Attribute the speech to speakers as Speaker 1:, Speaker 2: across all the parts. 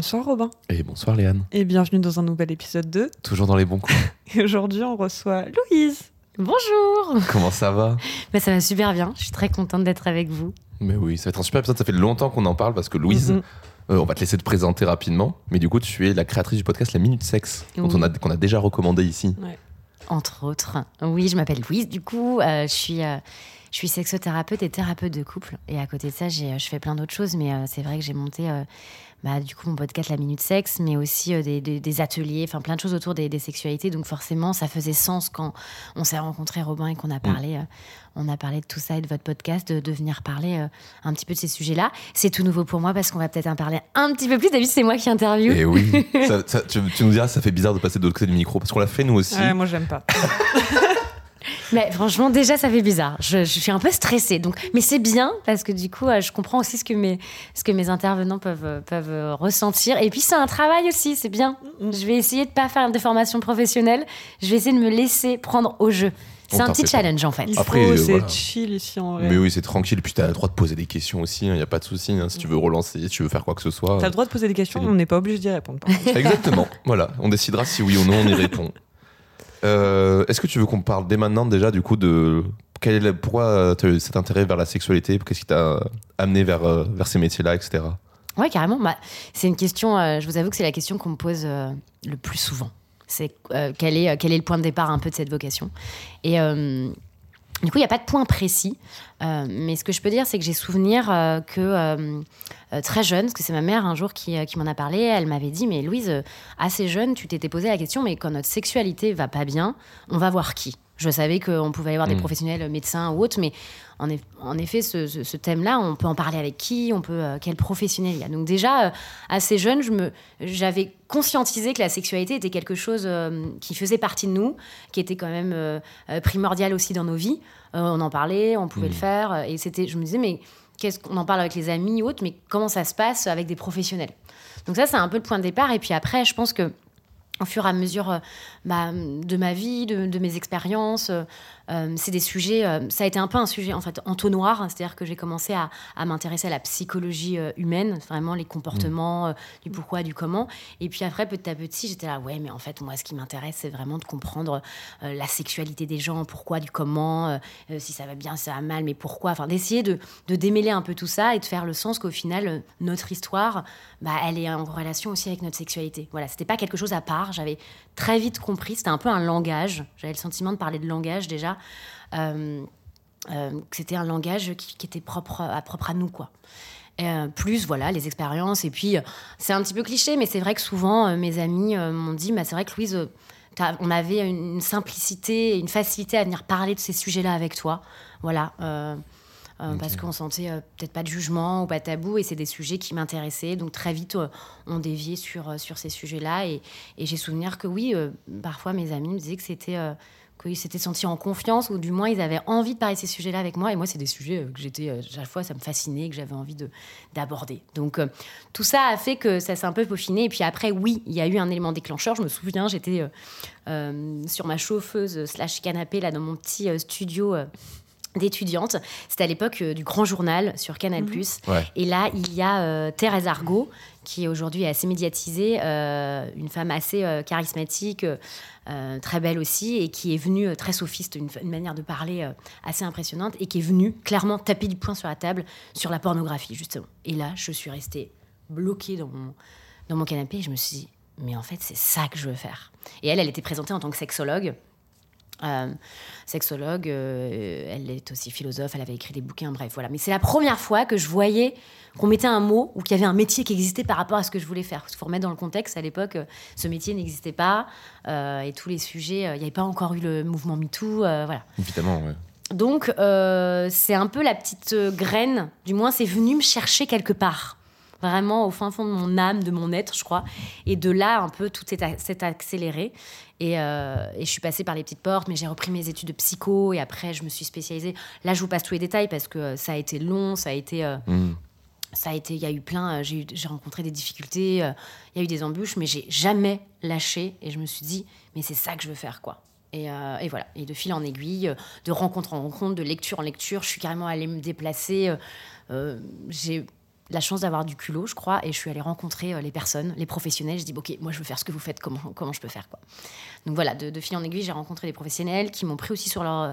Speaker 1: Bonsoir Robin.
Speaker 2: Et bonsoir Léane.
Speaker 1: Et bienvenue dans un nouvel épisode 2.
Speaker 2: Toujours dans les bons coups.
Speaker 1: Et aujourd'hui, on reçoit Louise.
Speaker 3: Bonjour
Speaker 2: Comment ça va?
Speaker 3: Bah, Ça va super bien, je suis très contente d'être avec vous.
Speaker 2: Mais oui, ça va être un super épisode. Ça fait longtemps qu'on en parle parce que Louise,
Speaker 1: Mhm.
Speaker 2: euh, on va te laisser te présenter rapidement. Mais du coup, tu es la créatrice du podcast La Minute Sexe, dont
Speaker 3: Oui.
Speaker 2: on a, qu'on a déjà recommandé ici.
Speaker 3: Entre autres. Oui, je m'appelle Louise, du coup, euh, je, suis, euh, je suis sexothérapeute et thérapeute de couple. Et à côté de ça, j'ai, je fais plein d'autres choses, mais euh, c'est vrai que j'ai monté euh, bah, du coup mon podcast La Minute Sexe, mais aussi euh, des, des- des ateliers, enfin plein de choses autour des, des sexualités. Donc forcément, ça faisait sens quand on s'est rencontré Robin et qu'on a parlé, euh, on a parlé de tout ça et de votre podcast, de, de venir parler euh, un petit peu de ces sujets-là. C'est tout nouveau pour moi parce qu'on va peut-être en parler un petit peu plus. D'habitude, c'est moi qui interview.
Speaker 2: Et oui, ça- ça- tu, tu nous diras, ça fait bizarre de passer de l'autre côté du micro parce qu'on l'a fait nous aussi.
Speaker 1: Ouais, moi, j'aime pas.
Speaker 3: Mais franchement, déjà, ça fait bizarre. Je, je suis un peu stressée. Donc, mais c'est bien parce que du coup, euh, je comprends aussi ce que mes, ce que mes intervenants peuvent, euh, peuvent euh, ressentir. Et puis, c'est un travail aussi, c'est bien. Je vais essayer de pas faire de formation professionnelle. Je vais essayer de me laisser prendre au jeu. C'est un petit
Speaker 2: pas.
Speaker 3: challenge en fait.
Speaker 1: Il
Speaker 2: Après, euh,
Speaker 1: c'est
Speaker 2: voilà.
Speaker 1: chill ici en vrai.
Speaker 2: Mais oui, c'est tranquille. Puis tu as le droit de poser des questions aussi. Il n'y a pas de souci. hein. Si tu veux relancer, si tu veux faire quoi que ce soit.
Speaker 1: T'as le droit de poser des questions, on n'est pas obligé d'y répondre. par.
Speaker 2: Exactement. voilà. On décidera si oui ou non on y répond. Euh, Est-ce que tu veux qu'on parle dès maintenant déjà du coup de quel est tu as cet intérêt vers la sexualité? Qu'est-ce qui t'a amené vers, euh, vers ces métiers-là, etc.
Speaker 3: Ouais, carrément. Bah, c'est une question, euh, je vous avoue que c'est la question qu'on me pose euh, le plus souvent. C'est euh, quel, est, euh, quel est le point de départ un peu de cette vocation? Et euh, du coup, il n'y a pas de point précis. Euh, mais ce que je peux dire, c'est que j'ai souvenir euh, que euh, très jeune, parce que c'est ma mère un jour qui, qui m'en a parlé, elle m'avait dit, mais Louise, assez jeune, tu t'étais posé la question, mais quand notre sexualité va pas bien, on va voir qui? Je savais qu'on pouvait y avoir des
Speaker 2: Mm.
Speaker 3: professionnels, euh, médecins ou autres, mais en, eff- en effet, ce, ce- ce thème-là, on peut en parler avec qui On peut euh, quel professionnel il y a Donc déjà, euh, assez jeune, je me, j'avais conscientisé que la sexualité était quelque chose euh, qui faisait partie de nous, qui était quand même primordial aussi dans nos vies. On en parlait, on pouvait le faire, euh, et c'était, je me disais, mais qu'est-ce qu'on en parle avec les amis ou autres, mais comment ça se passe avec des professionnels? Donc ça, c'est un peu le point de départ. Et puis après, je pense que au fur et à mesure euh, bah, de ma vie, de, de mes expériences, euh, c'est des sujets. euh, ça a été un peu un sujet en fait entonnoir, hein, c'est-à-dire que j'ai commencé à, à m'intéresser à la psychologie euh, humaine, vraiment les comportements, euh, du pourquoi, du comment. Et puis après, petit à petit, j'étais là, ouais, mais en fait, moi, ce qui m'intéresse, c'est vraiment de comprendre la sexualité des gens, pourquoi, du comment, si ça va bien, si ça va mal, mais pourquoi. Enfin, d'essayer de, de démêler un peu tout ça et de faire le sens qu'au final, notre histoire, bah, elle est en relation aussi avec notre sexualité. Voilà, c'était pas quelque chose à part. J'avais très vite compris. C'était un peu un langage. J'avais le sentiment de parler de langage déjà. Euh, euh, que c'était un langage qui, qui était propre à, propre à nous, quoi. Euh, plus voilà les expériences et puis euh, c'est un petit peu cliché mais c'est vrai que souvent euh, mes amis euh, m'ont dit bah, c'est vrai que Louise euh, on avait une simplicité une facilité à venir parler de ces sujets là avec toi. Voilà euh, euh, parce qu'on sentait euh, peut-être pas de jugement ou pas de tabou et c'est des sujets qui m'intéressaient. Donc très vite euh, on déviait sur, euh, sur ces sujets là et, et j'ai souvenir que oui euh, parfois mes amis me disaient que c'était euh, qu'ils s'étaient sentis en confiance ou du moins ils avaient envie de parler de ces sujets-là avec moi. Et moi, c'est des sujets euh, que j'étais, euh, à chaque fois, ça me fascinait, que j'avais envie de, d'aborder. Donc, euh, tout ça a fait que ça s'est un peu peaufiné. Et puis après, oui, il y a eu un élément déclencheur. Je me souviens, j'étais euh, euh, sur ma chauffeuse slash canapé, là, dans mon petit euh, studio. euh, d'étudiante. C'était à l'époque euh, du Grand Journal sur Canal+.
Speaker 2: Ouais.
Speaker 3: Et là, il y a euh, Thérèse Argot, qui aujourd'hui est assez médiatisée, euh, une femme assez euh, charismatique, euh, très belle aussi, et qui est venue très sophiste, une, manière de parler assez impressionnante, et qui est venue clairement taper du poing sur la table sur la pornographie, justement. Et là, je suis restée bloquée dans mon, dans mon canapé, et je me suis dit, mais en fait, c'est ça que je veux faire. Et elle, elle était présentée en tant que sexologue. Euh, sexologue, euh, elle est aussi philosophe, elle avait écrit des bouquins, bref, voilà. Mais c'est la première fois que je voyais qu'on mettait un mot ou qu'il y avait un métier qui existait par rapport à ce que je voulais faire. Il faut remettre dans le contexte, à l'époque, euh, ce métier n'existait pas euh, et tous les sujets, il n'y avait pas encore eu le mouvement MeToo, voilà.
Speaker 2: Évidemment, ouais.
Speaker 3: Donc, c'est un peu la petite graine, du moins, c'est venu me chercher quelque part. Vraiment au fin fond de mon âme, de mon être, je crois. Et de là, un peu, tout s'est accéléré. Et, euh, et je suis passée par les petites portes, mais j'ai repris mes études de psycho et après, je me suis spécialisée. Là, je vous passe tous les détails parce que euh, ça a été long, ça a été. euh,
Speaker 2: Mm.
Speaker 3: ça a été, il y a eu plein, j'ai rencontré des difficultés, euh, il y a eu des embûches, mais j'ai jamais lâché et je me suis dit, mais c'est ça que je veux faire, quoi. Et, euh, et voilà, et de fil en aiguille, de rencontre en rencontre, de lecture en lecture, je suis carrément allée me déplacer. euh, j'ai la chance d'avoir du culot, je crois, et je suis allée rencontrer euh, les personnes, les professionnels. Je dis, ok, moi je veux faire ce que vous faites, comment, comment je peux faire, quoi. Donc voilà, de, fil en aiguille, j'ai rencontré des professionnels qui m'ont pris aussi sur euh,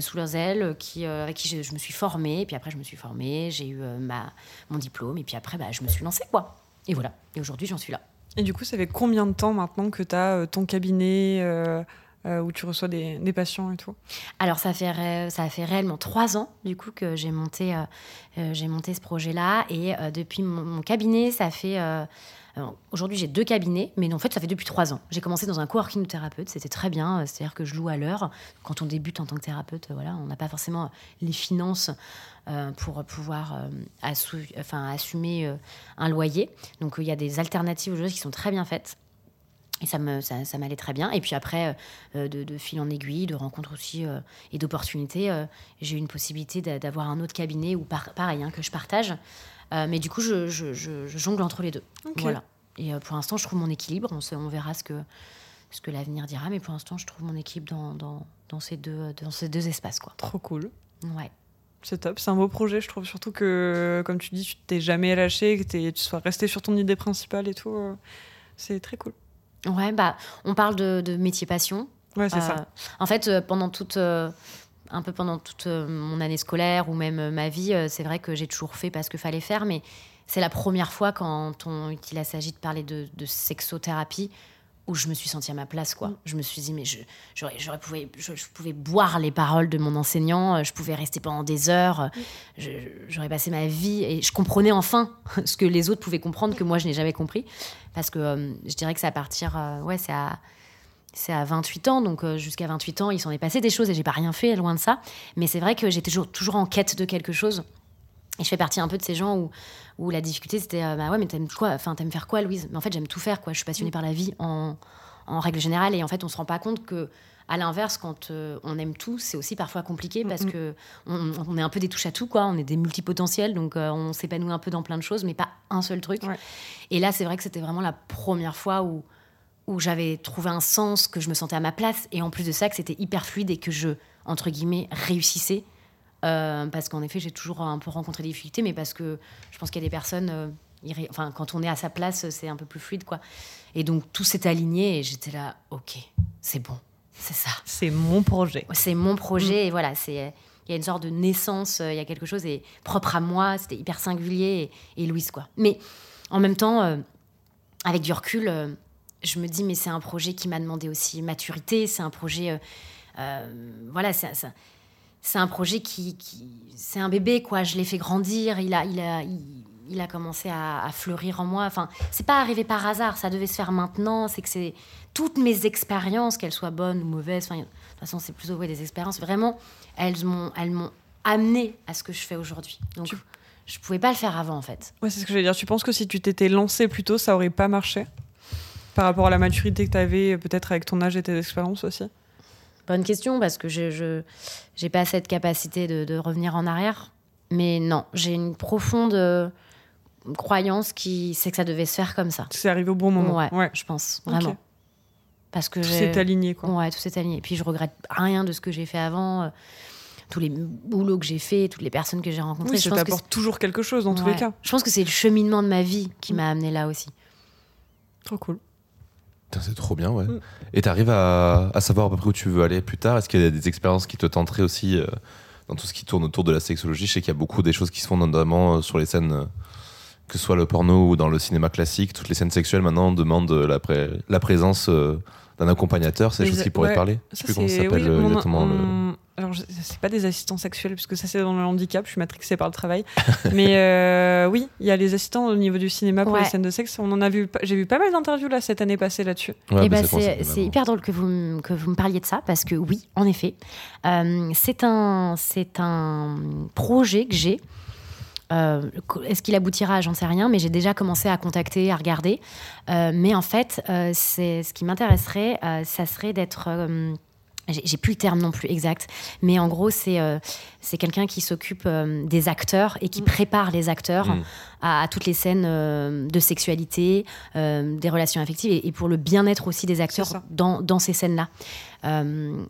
Speaker 3: sous leurs ailes, qui, euh, avec qui je, me suis formée. Puis après, je me suis formée, j'ai eu ma, mon diplôme, et puis après, bah, je me suis lancée, quoi. Et voilà. Et aujourd'hui, j'en suis là.
Speaker 1: Et du coup, ça fait combien de temps maintenant que tu as ton cabinet euh, où tu reçois des, patients et tout
Speaker 3: Alors, ça fait, ça fait réellement trois ans, du coup, que j'ai monté, euh, euh, monté ce projet-là. Et depuis mon, cabinet, ça fait. Aujourd'hui, j'ai deux cabinets, mais en fait, ça fait depuis trois ans. J'ai commencé dans un coworking de thérapeute, c'était très bien. C'est-à-dire que je loue à l'heure. Quand on débute en tant que thérapeute, voilà, on n'a pas forcément les finances pour pouvoir enfin, assumer un loyer. Donc, il y a des alternatives choses qui sont très bien faites. Et ça me ça, ça m'allait très bien. Et puis après, euh, de, de fil en aiguille, de rencontres aussi euh, et d'opportunités, euh, j'ai eu une possibilité d'a- d'avoir un autre cabinet ou par- pareil hein, que je partage. Euh, mais du coup, je, je- je- je jongle entre les deux. Voilà. Et euh, pour l'instant, je trouve mon équilibre. On, se- on verra ce que ce que l'avenir dira. Mais pour l'instant, je trouve mon équilibre dans, dans, dans ces deux dans ces deux espaces quoi.
Speaker 1: Trop cool.
Speaker 3: Ouais.
Speaker 1: C'est top, c'est un beau projet, je trouve. Surtout que, comme tu dis, tu t'es jamais lâché, que tu sois resté sur ton idée principale et tout. euh, C'est très cool.
Speaker 3: Ouais, bah, on parle de, de métier passion.
Speaker 1: Ouais, c'est
Speaker 3: Euh,
Speaker 1: ça.
Speaker 3: En fait, euh, pendant toute, euh, un peu pendant toute euh, mon année scolaire ou même euh, ma vie, euh, c'est vrai que j'ai toujours fait parce qu'il fallait faire, mais c'est la première fois quand on, qu'il s'agit de parler de, de sexothérapie où je me suis sentie à ma place, quoi. Je me suis dit, mais je, j'aurais, j'aurais pouvais, je, je pouvais boire les paroles de mon enseignant, euh, je pouvais rester pendant des heures, euh, je- j'aurais passé ma vie et je comprenais enfin ce que les autres pouvaient comprendre que moi je n'ai jamais compris. Parce que euh, je dirais que c'est à partir, euh, ouais, c'est à, c'est à 28 ans, donc euh, jusqu'à 28 ans, il s'en est passé des choses et j'ai pas rien fait, loin de ça. Mais c'est vrai que j'étais toujours, toujours en quête de quelque chose. Et je fais partie un peu de ces gens où, où la difficulté c'était euh, bah ouais, mais t'aimes quoi Enfin, t'aimes faire quoi, Louise? Mais en fait, j'aime tout faire, quoi. Je suis passionnée par la vie en, en règle générale. Et en fait, on se rend pas compte que, à l'inverse, quand euh, on aime tout, c'est aussi parfois compliqué parce
Speaker 1: Mhm.
Speaker 3: que on, on est un peu des touches à tout, quoi. On est des multipotentiels, donc euh, on s'épanouit un peu dans plein de choses, mais pas un seul truc.
Speaker 1: Ouais.
Speaker 3: Et là, c'est vrai que c'était vraiment la première fois où où j'avais trouvé un sens, que je me sentais à ma place, et en plus de ça, que c'était hyper fluide et que je, entre guillemets, réussissais. Euh, parce qu'en effet, j'ai toujours un peu rencontré des difficultés, mais parce que je pense qu'il y a des personnes, euh, enfin, quand on est à sa place, c'est un peu plus fluide, quoi. Et donc, tout s'est aligné, et j'étais là, ok, c'est bon, c'est ça.
Speaker 1: C'est mon projet.
Speaker 3: C'est mon projet, et voilà, c'est. Il y a une sorte de naissance, euh, il y a quelque chose est propre à moi, c'était hyper singulier, et, et Louise, quoi. Mais en même temps, euh, avec du recul, euh, je me dis, mais c'est un projet qui m'a demandé aussi maturité, c'est un projet. euh, voilà, c'est c'est- un projet qui. qui- c'est un bébé, quoi. Je l'ai fait grandir, il a, il a, il, il a commencé à, à fleurir en moi. Enfin, c'est pas arrivé par hasard, ça devait se faire maintenant. C'est que c'est toutes mes expériences, qu'elles soient bonnes ou mauvaises, enfin, de toute façon, c'est plutôt ouais, des expériences, vraiment, elles m'ont elles m'ont amené à ce que je fais aujourd'hui. Donc,
Speaker 1: Tu-
Speaker 3: je pouvais pas le faire avant, en fait.
Speaker 1: Ouais, c'est ce que je veux dire. Tu penses que si tu t'étais lancé plus tôt, ça aurait pas marché Par rapport à la maturité que tu avais, peut-être avec ton âge et tes expériences aussi?
Speaker 3: Bonne question, parce que je j'ai pas cette capacité de, de revenir en arrière. Mais non, j'ai une profonde euh, croyance qui c'est que ça devait se faire comme ça.
Speaker 1: C'est arrivé au bon moment.
Speaker 3: Ouais, je pense, vraiment.
Speaker 1: Ok.
Speaker 3: Parce que
Speaker 1: Tout s'est aligné, quoi.
Speaker 3: Ouais, tout s'est aligné. Et puis je regrette rien de ce que j'ai fait avant, euh, tous les boulots que j'ai fait, toutes les personnes que j'ai rencontrées.
Speaker 1: Oui,
Speaker 3: je
Speaker 1: ça t'apporte toujours quelque chose dans tous les cas.
Speaker 3: Je pense que c'est le cheminement de ma vie qui
Speaker 1: Mm.
Speaker 3: m'a amené là aussi.
Speaker 1: Trop cool.
Speaker 2: C'est trop bien, ouais.
Speaker 1: Mm.
Speaker 2: Et t'arrives à, à savoir à peu près où tu veux aller plus tard? Est-ce qu'il y a des expériences qui te tenteraient aussi euh, dans tout ce qui tourne autour de la sexologie? Je sais qu'il y a beaucoup des choses qui se font notamment euh, sur les scènes euh, que ce soit le porno ou dans le cinéma classique, toutes les scènes sexuelles maintenant demandent la, pré- la présence euh, d'un accompagnateur. C'est des choses qui pourraient
Speaker 1: ouais,
Speaker 2: parler. Je sais plus comment ça s'appelle
Speaker 1: on
Speaker 2: exactement. le-
Speaker 1: Alors, c'est pas des assistants sexuels, puisque ça, c'est dans le handicap. Je suis matrixée par le travail. Mais euh, oui, il y a les assistants au niveau du cinéma pour
Speaker 3: Ouais.
Speaker 1: les scènes de sexe. On en a vu, pas- j'ai vu pas mal d'interviews là cette année passée là-dessus.
Speaker 2: Ouais,
Speaker 3: Eh
Speaker 2: mais
Speaker 3: ben,
Speaker 2: c'est
Speaker 3: hyper drôle que vous, que vous me parliez de ça, parce que oui, en effet, euh, c'est un, c'est un projet que j'ai. Euh, Est-ce qu'il aboutira J'en sais rien, mais j'ai déjà commencé à contacter, à regarder. Euh, mais en fait, euh, c'est ce qui m'intéresserait, euh, ça serait d'être. J'ai j'ai plus le terme non plus exact, mais en gros, c'est euh, c'est quelqu'un qui s'occupe euh, des acteurs et qui
Speaker 1: Mm.
Speaker 3: prépare les acteurs
Speaker 2: Mm.
Speaker 3: à, à toutes les scènes euh, de sexualité, euh, des relations affectives et, et pour le bien-être aussi des acteurs dans, dans ces scènes-là.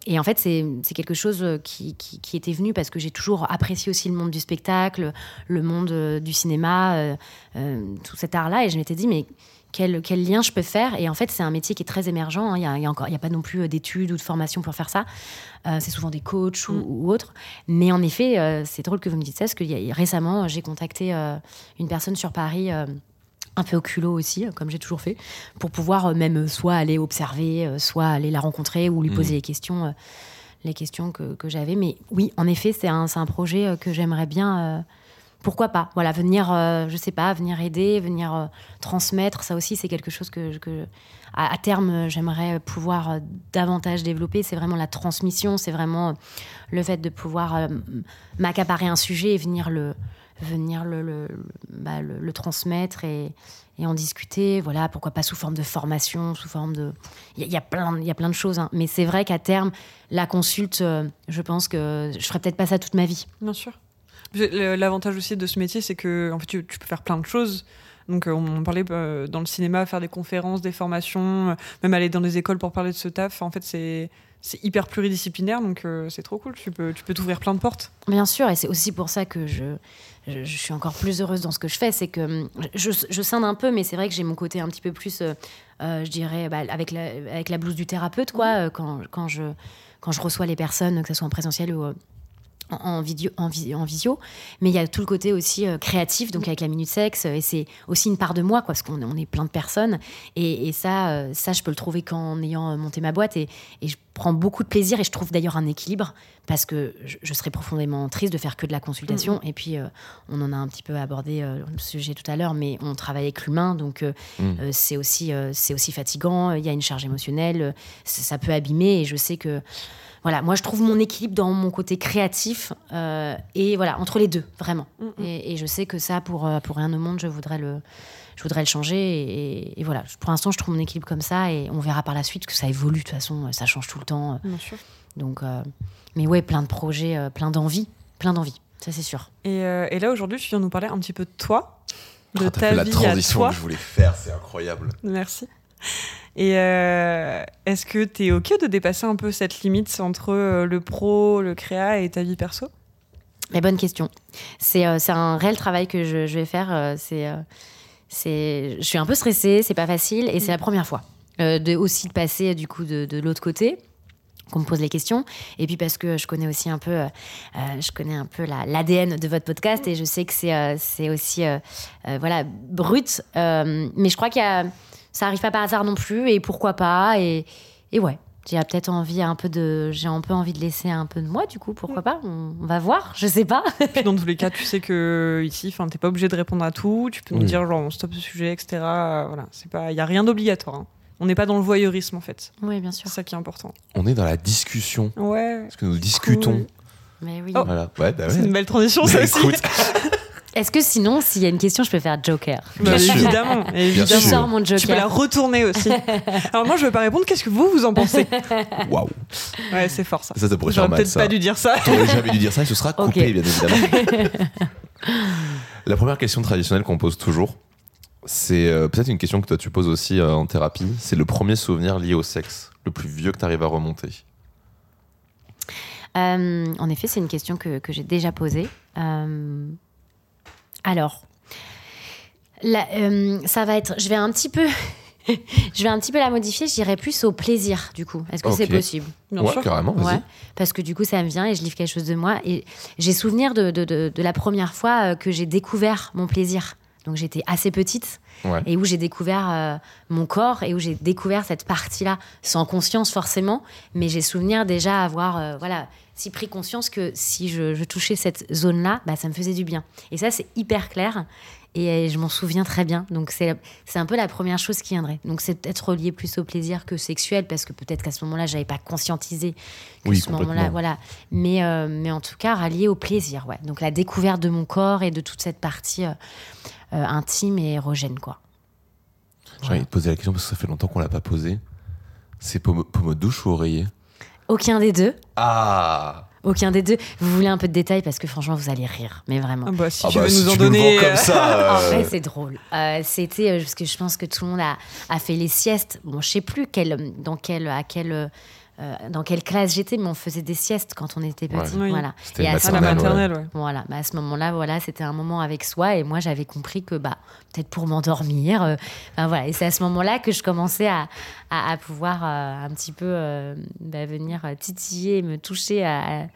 Speaker 3: Et en fait, c'est quelque chose qui, qui, qui était venu parce que j'ai toujours apprécié aussi le monde du spectacle, le monde du cinéma, tout cet art-là. Et je m'étais dit, mais quel, quel lien je peux faire? Et en fait, c'est un métier qui est très émergent. hein. Il n'y a, il y a encore- il y a pas non plus d'études ou de formation pour faire ça. Euh, c'est souvent des coachs ou,
Speaker 1: Mm.
Speaker 3: ou autres. Mais en effet, euh, c'est drôle que vous me dites ça, parce que il y a- récemment, j'ai contacté euh, une personne sur Paris. euh, un peu au culot aussi, comme j'ai toujours fait, pour pouvoir même soit aller observer, soit aller la rencontrer ou lui
Speaker 2: Mhm.
Speaker 3: poser les questions, les questions que, que j'avais. Mais oui, en effet, c'est un, un projet que j'aimerais bien. pourquoi pas Voilà, venir, euh, je sais pas, venir aider, venir euh, transmettre. Ça aussi, c'est quelque chose que, que à, terme, euh, j'aimerais pouvoir euh, davantage développer. C'est vraiment la transmission, c'est vraiment euh, le fait de pouvoir m'accaparer un sujet et venir le, venir le, bah, transmettre et, en discuter. Voilà, pourquoi pas sous forme de formation, sous forme de. Il y, a- plein, y a plein de choses. hein. Mais c'est vrai qu'à terme, la consulte, je pense que je ferai peut-être pas ça toute ma vie.
Speaker 1: Bien sûr. L'avantage aussi de ce métier, c'est que en fait, tu peux faire plein de choses. Donc, euh, on parlait euh, dans le cinéma, faire des conférences, des formations, euh, même aller dans des écoles pour parler de ce taf. En fait, c'est c'est hyper pluridisciplinaire, donc euh, c'est trop cool. Tu peux tu peux t'ouvrir plein de portes.
Speaker 3: Bien sûr, et c'est aussi pour ça que je, je, je suis encore plus heureuse dans ce que je fais. C'est que je, je scinde un peu, mais c'est vrai que j'ai mon côté un petit peu plus, euh, je dirais, bah, avec, la, avec la blouse du thérapeute, quoi, euh, quand, quand, je, quand je reçois les personnes, que ce soit en présentiel ou. Euh, en, en vidéo, en, vi- en visio, mais il y a tout le côté aussi euh, créatif, donc avec la minute sexe, et c'est aussi une part de moi, quoi, parce qu'on on est plein de personnes, et, et ça, euh, ça, je peux le trouver qu'en ayant euh, monté ma boîte, et, et je prends beaucoup de plaisir, et je trouve d'ailleurs un équilibre, parce que je, je serais profondément triste de faire que de la consultation, et puis euh, on en a un petit peu abordé euh, le sujet tout à l'heure, mais on travaille avec l'humain, donc euh,
Speaker 2: Mm.
Speaker 3: euh, c'est aussi, euh, c'est aussi fatigant, il y a une charge émotionnelle, euh, ça peut abîmer, et je sais que voilà, moi je trouve mon équilibre dans mon côté créatif euh, et voilà entre les deux vraiment.
Speaker 1: Mm, mm.
Speaker 3: Et, et je sais que ça pour euh, pour rien au monde je voudrais le je voudrais le changer et, et voilà. Pour l'instant je trouve mon équilibre comme ça et on verra par la suite que ça évolue de toute façon, ça change tout le temps.
Speaker 1: Bien sûr.
Speaker 3: Donc euh, mais ouais plein de projets, euh, plein d'envie, plein d'envie, ça c'est sûr.
Speaker 1: Et, euh, et là aujourd'hui, tu viens nous parler un petit peu de toi, de
Speaker 2: Oh,
Speaker 1: ta
Speaker 2: fait la
Speaker 1: vie
Speaker 2: transition
Speaker 1: à toi.
Speaker 2: que je voulais faire, c'est incroyable.
Speaker 1: Merci. Et euh, est-ce que tu es OK de dépasser un peu cette limite entre euh, le pro, le créa et ta vie perso?
Speaker 3: Mais bonne question. C'est euh, un réel travail que je, je vais faire. euh, c'est euh, c'est je suis un peu stressée, c'est pas facile et c'est la première fois de aussi de passer du coup de, de l'autre côté qu'on me pose les questions et puis parce que je connais aussi un peu euh, je connais un peu la- l'ADN de votre podcast et je sais que c'est euh, aussi euh, voilà brut mais je crois qu'il y a ça arrive pas par hasard non plus et pourquoi pas et, et ouais j'ai peut-être envie un peu de j'ai un peu envie de laisser un peu de moi du coup pourquoi pas on, on va voir je sais pas
Speaker 1: Puis dans tous les cas, tu sais que ici, enfin, t'es pas obligé de répondre à tout. Tu peux nous
Speaker 2: Oui.
Speaker 1: dire genre on stoppe ce sujet, etc. Euh, Voilà, c'est pas, il y a rien d'obligatoire. hein. On n'est pas dans le voyeurisme en fait.
Speaker 3: oui bien
Speaker 1: C'est
Speaker 3: sûr
Speaker 1: ça qui est important.
Speaker 2: On est dans la discussion.
Speaker 1: Ouais.
Speaker 2: Parce que nous discutons.
Speaker 1: Cool.
Speaker 3: mais oui
Speaker 1: Oh.
Speaker 2: Voilà. Ouais, bah
Speaker 1: C'est une belle transition, ça aussi.
Speaker 3: est-ce que sinon s'il y a une question je peux faire Joker?
Speaker 2: Bien sûr.
Speaker 1: évidemment,
Speaker 3: je
Speaker 1: évidemment.
Speaker 2: sûr.
Speaker 3: sors mon
Speaker 1: Tu peux la
Speaker 3: Joker
Speaker 1: retourner aussi. Alors moi, je vais pas répondre. Qu'est-ce que vous vous en pensez?
Speaker 2: Waouh.
Speaker 1: Ouais, c'est fort ça.
Speaker 2: Ça, ça pourrait faire
Speaker 1: J'aurais
Speaker 2: mal,
Speaker 1: peut-être pas dû dire ça.
Speaker 2: T'aurais jamais dû dire ça et ce sera coupé, bien évidemment. La première question traditionnelle qu'on pose toujours, c'est euh, peut-être une question que toi tu poses aussi euh, en thérapie. C'est le premier souvenir lié au sexe, le plus vieux que tu arrives à remonter.
Speaker 3: Euh, en effet, c'est une question que, que j'ai déjà posée. Euh, alors, la- euh, ça va être. Je vais un petit peu. je vais un petit peu la modifier. J'irai plus au plaisir, du coup. Est-ce que c'est possible?
Speaker 1: Bien
Speaker 2: ouais,
Speaker 1: sûr.
Speaker 2: carrément.
Speaker 3: Ouais, parce que du coup, ça me vient et je livre quelque chose de moi. Et j'ai souvenir de, de, de- de la première fois euh, que j'ai découvert mon plaisir. Donc j'étais assez petite
Speaker 2: Ouais.
Speaker 3: et où j'ai découvert euh, mon corps et où j'ai découvert cette partie-là sans conscience forcément, mais j'ai souvenir déjà avoir euh, voilà si pris conscience que si je, je touchais cette zone-là, bah, ça me faisait du bien. Et ça c'est hyper clair et euh, je m'en souviens très bien. Donc c'est un peu la première chose qui viendrait. Donc c'est peut-être relié plus au plaisir que sexuel parce que peut-être qu'à ce moment-là j'avais pas conscientisé que
Speaker 2: Oui,
Speaker 3: ce moment-là voilà. Mais euh, mais en tout cas rallié au plaisir ouais. Donc la découverte de mon corps et de toute cette partie euh, euh, intime et érogène quoi.
Speaker 2: J'ai envie de poser la question parce que ça fait longtemps qu'on l'a pas posé. C'est pommeau, pommeau de douche ou oreiller?
Speaker 3: Aucun des deux.
Speaker 2: Ah
Speaker 3: Aucun des deux. Vous voulez un peu de détails parce que franchement, vous allez rire, mais vraiment.
Speaker 1: Ah bah, si
Speaker 2: Ah
Speaker 1: tu
Speaker 2: bah,
Speaker 1: veux
Speaker 2: si
Speaker 1: nous en
Speaker 2: tu le
Speaker 1: donner.
Speaker 2: comme
Speaker 1: euh,
Speaker 2: ça.
Speaker 3: En
Speaker 2: euh,
Speaker 3: vrai, c'est drôle. Euh, C'était euh, parce que je pense que tout le monde a, a fait les siestes. Bon, je sais plus quel, dans quelle, à quelle, euh, dans quelle classe j'étais, mais on faisait des siestes quand on était petit.
Speaker 1: Ouais. Oui.
Speaker 3: Voilà.
Speaker 2: C'était
Speaker 3: Et à ce
Speaker 2: ouais.
Speaker 1: ouais.
Speaker 3: Voilà, bah à ce moment-là, voilà, c'était un moment avec soi et moi j'avais compris que bah peut-être pour m'endormir, euh, enfin, voilà, et c'est à ce moment-là que je commençais à, à, à pouvoir euh, un petit peu euh, bah, venir titiller, me toucher à, à,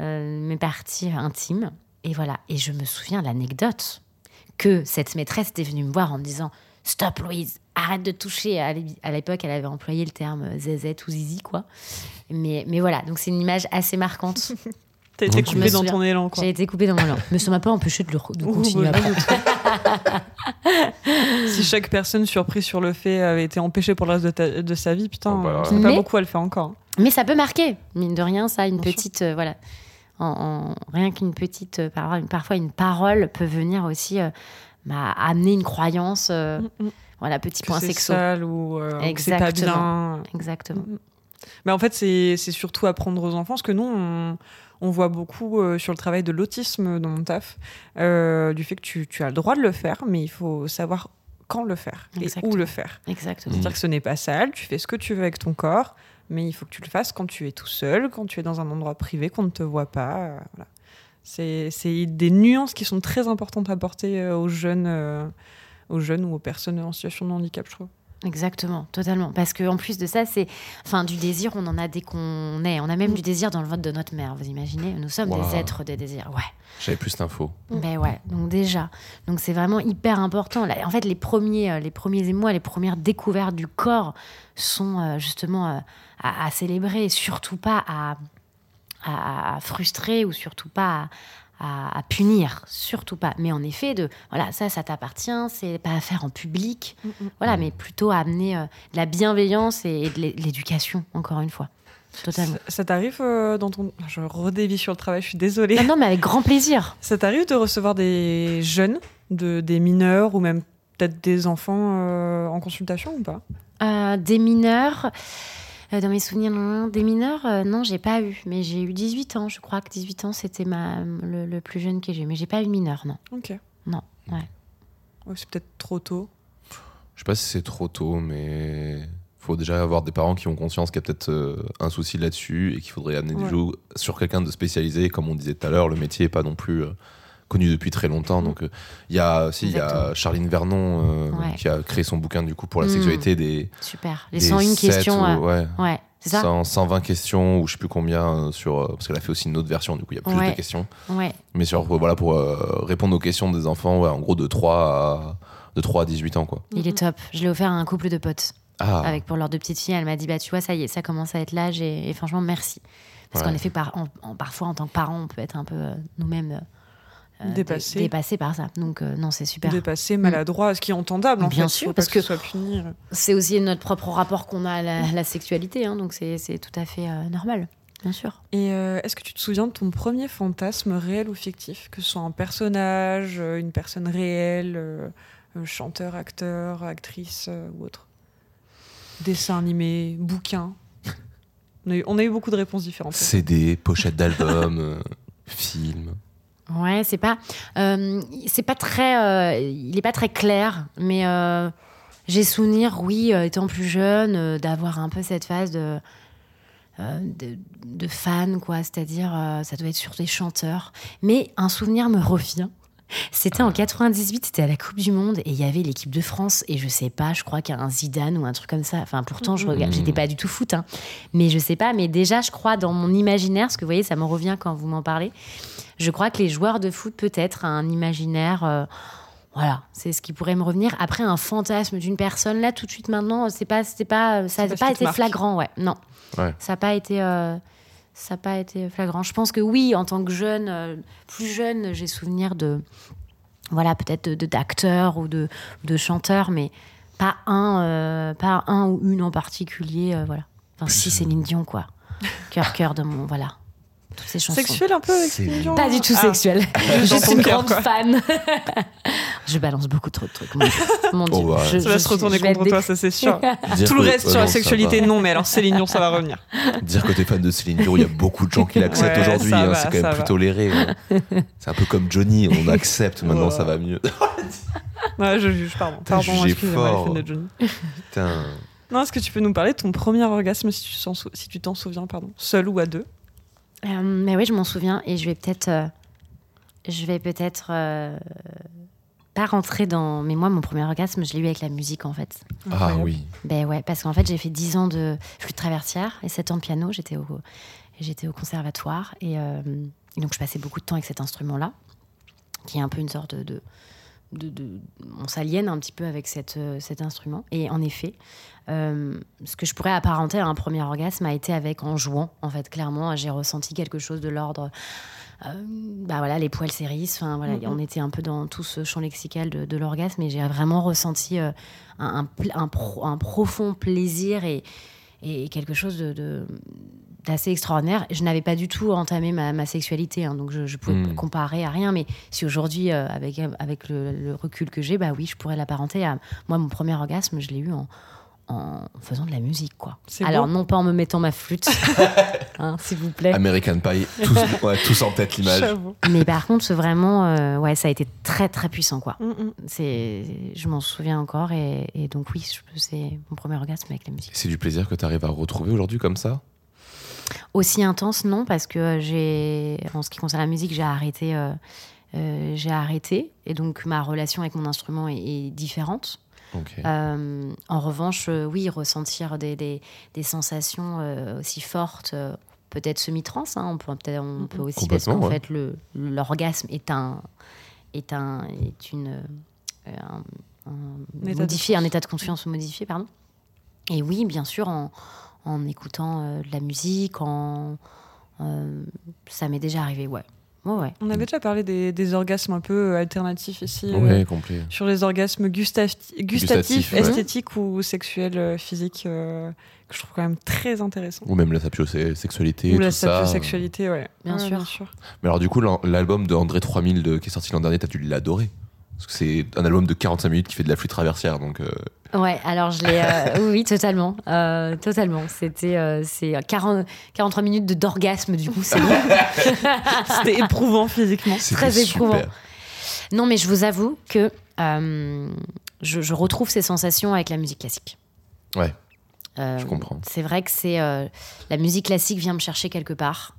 Speaker 3: euh, mes parties intimes et voilà. Et je me souviens de l'anecdote que cette maîtresse était venue me voir en me disant Stop Louise, arrête de toucher. À l'é- à l'époque, elle avait employé le terme zézette ou zizi quoi. Mais, mais voilà, donc c'est une image assez marquante.
Speaker 1: T'as été
Speaker 2: Je me
Speaker 1: coupé dans
Speaker 3: souviens.
Speaker 1: ton élan, quoi.
Speaker 3: J'ai été coupée dans mon langue. Mais ça m'a pas empêché de, le, de
Speaker 1: Ouh,
Speaker 3: continuer
Speaker 1: bah,
Speaker 3: après.
Speaker 1: Si chaque personne surprise sur le fait avait été empêchée pour le reste de, ta- de sa vie, putain,
Speaker 2: Oh, bah,
Speaker 1: c'est pas
Speaker 3: Mais-
Speaker 1: beaucoup à le faire encore.
Speaker 3: Mais ça peut marquer, mine de rien, ça, une
Speaker 1: Bien
Speaker 3: petite. euh, voilà. En, en- rien qu'une petite. euh, parfois, une parole peut venir aussi euh, bah, amener une croyance. euh,
Speaker 1: Mm, mm.
Speaker 3: Voilà, petit
Speaker 1: Que
Speaker 3: point sexo.
Speaker 1: sale ou euh, que c'est pas
Speaker 3: Exactement.
Speaker 1: bien.
Speaker 3: Exactement.
Speaker 1: Mais en fait, c'est surtout apprendre aux enfants, parce que nous, on, on voit beaucoup euh, sur le travail de l'autisme dans mon taf, euh, du fait que tu, tu as le droit de le faire, mais il faut savoir quand le faire et
Speaker 3: Exactement.
Speaker 1: où le faire.
Speaker 3: Exactement.
Speaker 1: C'est-à-dire que ce n'est pas sale, tu fais ce que tu veux avec ton corps, mais il faut que tu le fasses quand tu es tout seul, quand tu es dans un endroit privé, qu'on ne te voit pas. euh, voilà. C'est des nuances qui sont très importantes à porter euh, aux jeunes, euh, aux jeunes ou aux personnes en situation de handicap, je trouve.
Speaker 3: Exactement, totalement. Parce qu'en plus de ça, c'est. Enfin, du désir, on en a dès qu'on est. On a même
Speaker 1: Mm.
Speaker 3: du désir dans le ventre de notre mère, vous imaginez Nous sommes
Speaker 2: Wow.
Speaker 3: des êtres de désir. Ouais.
Speaker 2: J'avais plus d'infos.
Speaker 3: Ben ouais, donc déjà, donc c'est vraiment hyper important. En fait, les premiers, euh, les premiers émois, les premières découvertes du corps sont justement à, à célébrer, et surtout pas à, à, à frustrer ou surtout pas à, punir, surtout pas. Mais en effet, de voilà, ça, ça t'appartient, c'est pas à faire en public, voilà, mais plutôt à amener euh, de la bienveillance et, et de l'é- de l'éducation, encore une fois, totalement.
Speaker 1: Ça, ça t'arrive euh, dans ton... Je redévie sur le travail, je suis désolée.
Speaker 3: Non, non, mais avec grand plaisir.
Speaker 1: Ça t'arrive de recevoir des jeunes, de, des mineurs ou même peut-être des enfants euh, en consultation ou pas?
Speaker 3: Des mineurs, dans mes souvenirs, non, non, des mineurs, euh, non, j'ai pas eu. Mais j'ai eu 18 ans, je crois que 18 ans, c'était ma, le, le plus jeune que j'ai eu. Mais j'ai pas eu de mineur, non.
Speaker 1: Ok.
Speaker 3: Non, ouais.
Speaker 1: Ouais, c'est peut-être trop tôt.
Speaker 2: Je sais pas si c'est trop tôt, mais faut déjà avoir des parents qui ont conscience qu'il y a peut-être euh, un souci là-dessus et qu'il faudrait amener
Speaker 1: Ouais.
Speaker 2: du jeu sur quelqu'un de spécialisé. Comme on disait tout à l'heure, le métier est pas non plus euh, connu depuis très longtemps. Donc euh, il y a, si, il y a. Charline Vernon euh,
Speaker 3: Ouais.
Speaker 2: qui a créé son bouquin du coup pour la
Speaker 3: Mm.
Speaker 2: sexualité des,
Speaker 3: Super. Les
Speaker 2: des
Speaker 3: 101
Speaker 2: sept
Speaker 3: questions.
Speaker 2: ou-
Speaker 3: euh,
Speaker 2: ouais,
Speaker 3: ouais, c'est ça
Speaker 2: 100 120 questions ou je sais plus combien sur parce qu'elle a fait aussi une autre version du coup il y a plus
Speaker 3: Ouais.
Speaker 2: de questions
Speaker 3: Ouais.
Speaker 2: mais sur voilà pour euh, répondre aux questions des enfants ouais, en gros de 3 à de 3 à 18 ans quoi
Speaker 3: Il est top. Je l'ai offert à un couple de potes.
Speaker 2: ah
Speaker 3: Avec pour leurs deux petites filles. Elle m'a dit, bah, tu vois, ça y est, ça commence à être l'âge. Et, et franchement, merci. Parce
Speaker 2: Ouais.
Speaker 3: qu'en effet, par, en- en- parfois, en tant que parents, on peut être un peu euh, nous-mêmes euh, euh,
Speaker 1: Dépassés.
Speaker 3: dé- dépassés par ça. Donc, euh, non, c'est super.
Speaker 1: Dépassé, maladroit, ce qui est entendable en
Speaker 3: Bien
Speaker 1: fait.
Speaker 3: sûr,
Speaker 1: Faut
Speaker 3: parce
Speaker 1: que,
Speaker 3: que-
Speaker 1: ce soit puni.
Speaker 3: C'est aussi notre propre rapport qu'on a à la, la sexualité, hein, donc c'est c'est tout à fait euh, normal, bien sûr.
Speaker 1: Et euh, est-ce que tu te souviens de ton premier fantasme réel ou fictif? Que ce soit un personnage, euh, une personne réelle, euh, euh, chanteur, acteur, actrice euh, ou autre? Dessin animé, bouquin? On a, eu, on a eu beaucoup de réponses différentes.
Speaker 2: CD pochette d'album euh, film
Speaker 3: Ouais, c'est pas, euh, c'est pas très, euh, il est pas très clair, mais euh, j'ai souvenir, oui, étant plus jeune, d'avoir un peu cette phase de de, de fan, quoi. C'est-à-dire, ça doit être sur des chanteurs. Mais un souvenir me revient. C'était en 98, c'était à la Coupe du Monde et il y avait l'équipe de France et je sais pas, je crois qu'il y a un Zidane ou un truc comme ça. Enfin, pourtant, je regarde, j'étais pas du tout foot, hein. mais je sais pas. Mais déjà, je crois dans mon imaginaire, parce que vous voyez, ça me revient quand vous m'en parlez. Je crois que les joueurs de foot, peut-être, un imaginaire, euh, Voilà, c'est ce qui pourrait me revenir. Après, un fantasme d'une personne, là, tout de suite, maintenant, c'est pas, c'est pas, ça n'a
Speaker 1: pas
Speaker 3: pas, été
Speaker 1: marque.
Speaker 3: flagrant, ouais. Non,
Speaker 2: Ouais.
Speaker 3: ça n'a pas été, euh, ça a pas été flagrant. Je pense que oui, en tant que jeune, euh, plus jeune, j'ai souvenir de, voilà, peut-être de- de- d'acteurs ou de, de chanteurs, mais pas un, euh, pas un ou une en particulier, euh, voilà. Enfin, si Céline Dion, quoi. Cœur, cœur de mon, voilà. Toutes ces chansons.
Speaker 1: Sexuel un peu avec
Speaker 3: Pas du tout
Speaker 1: Ah.
Speaker 3: sexuel. Je
Speaker 1: Dans
Speaker 3: suis une grande
Speaker 1: quoi.
Speaker 3: fan. je balance beaucoup trop de trucs. Mon Dieu. Mon Dieu.
Speaker 2: bah,
Speaker 3: Je-
Speaker 1: Ça va
Speaker 3: je
Speaker 1: se retourner
Speaker 3: je
Speaker 1: contre toi, ça c'est sûr.
Speaker 2: Dire
Speaker 1: Tout le reste
Speaker 2: ouais,
Speaker 1: sur la sexualité, non, mais alors Céline Dion, ça va revenir.
Speaker 2: Dire que t'es fan de Céline Dion, il y a beaucoup de gens qui l'acceptent
Speaker 1: Ouais,
Speaker 2: aujourd'hui. hein, c'est quand même plus
Speaker 1: va.
Speaker 2: toléré. hein. C'est un peu comme Johnny, on accepte, maintenant
Speaker 1: Ouais.
Speaker 2: ça va mieux.
Speaker 1: Ouais, je juge, pardon.
Speaker 2: T'as
Speaker 1: Pardon, excusez-moi, de Johnny.
Speaker 2: Putain.
Speaker 1: Non, est-ce que tu peux nous parler de ton premier orgasme si tu s'en sou- si tu t'en souviens, pardon, seul ou à deux?
Speaker 3: Euh, mais oui, je m'en souviens et je vais peut-être, euh, je vais peut-être euh, pas rentrer dans. Mais moi, mon premier orgasme, je l'ai eu avec la musique en fait.
Speaker 2: Ah oui.
Speaker 3: Ben ouais, parce qu'en fait, j'ai fait 10 ans de flûte traversière et 7 ans de piano. J'étais au, j'étais au conservatoire et, euh, et donc je passais beaucoup de temps avec cet instrument-là, qui est un peu une sorte de. de, de- de- on s'aliène un petit peu avec cette, cet instrument. Et en effet, euh, ce que je pourrais apparenter à un premier orgasme a été avec en jouant. En fait, clairement, j'ai ressenti quelque chose de l'ordre. euh, bah voilà, les poils. Enfin voilà,
Speaker 1: Mhm.
Speaker 3: on était un peu dans tout ce champ lexical de, de l'orgasme, et j'ai vraiment ressenti euh, un, un pl- un pro- un profond plaisir et, et quelque chose de, d'assez extraordinaire. Je n'avais pas du tout entamé ma, ma sexualité, hein, donc je, je pouvais
Speaker 2: Mm.
Speaker 3: comparer à rien. Mais si aujourd'hui, euh, avec, avec le, le recul que j'ai, bah oui, je pourrais l'apparenter à moi. Mon premier orgasme, je l'ai eu en, en faisant de la musique, quoi. Alors
Speaker 1: beau.
Speaker 3: non pas en me mettant ma flûte, hein, s'il vous plaît.
Speaker 2: American Pie, tous, ouais, tous en tête l'image.
Speaker 3: Mais par contre, c'est vraiment, euh, ouais, ça a été très très puissant, quoi.
Speaker 1: Mm, mm.
Speaker 3: C'est, je m'en souviens encore, et, et donc oui, c'est mon premier orgasme avec la musique.
Speaker 2: C'est du plaisir que tu arrives à retrouver aujourd'hui comme ça?
Speaker 3: Aussi intense, non, parce que j'ai, en ce qui concerne la musique, j'ai arrêté, euh, euh, j'ai arrêté, et donc ma relation avec mon instrument est, est différente.
Speaker 2: Ok.
Speaker 3: Euh, en revanche, euh, oui, ressentir des, des, des sensations euh, aussi fortes, euh, peut-être semi-trans, hein, on peut, peut-être, on peut aussi, parce qu'en
Speaker 2: ouais.
Speaker 3: fait, le, l'orgasme est un, est un, est une, euh, un,
Speaker 1: état de
Speaker 3: modifié, un état de conscience modifié, pardon. Et oui, bien sûr, en, en écoutant euh, de la musique, en, euh, ça m'est déjà arrivé, ouais. Ouais.
Speaker 1: On avait déjà parlé des, des orgasmes un peu alternatifs ici. euh,
Speaker 2: Ouais, complet.
Speaker 1: sur les orgasmes gustatifs,
Speaker 2: ouais.
Speaker 1: esthétiques ou sexuels, euh, physiques, euh, que je trouve quand même très intéressant.
Speaker 2: Ou même la sapiosexualité,
Speaker 1: Ou
Speaker 2: tout
Speaker 1: la
Speaker 2: ça.
Speaker 1: sexualité, ouais.
Speaker 3: Bien
Speaker 1: Ouais,
Speaker 3: sûr.
Speaker 2: Mais alors du coup, l'album de André 3000 de- qui est sorti l'an dernier, t'as dû l'adorer Parce que c'est un album de 45 minutes qui fait de la flûte traversière, donc... euh,
Speaker 3: Ouais, alors je l'ai. euh, oui, totalement. Euh, totalement. C'était euh, c'est 40, 43 minutes de- d'orgasme, du coup, c'est long.
Speaker 1: C'était éprouvant physiquement.
Speaker 2: c'était
Speaker 3: Très
Speaker 2: super.
Speaker 3: éprouvant. Non, mais je vous avoue que euh, je, je retrouve ces sensations avec la musique classique.
Speaker 2: Ouais,
Speaker 3: Euh,
Speaker 2: je comprends.
Speaker 3: C'est vrai que c'est euh, la musique classique vient me chercher quelque part.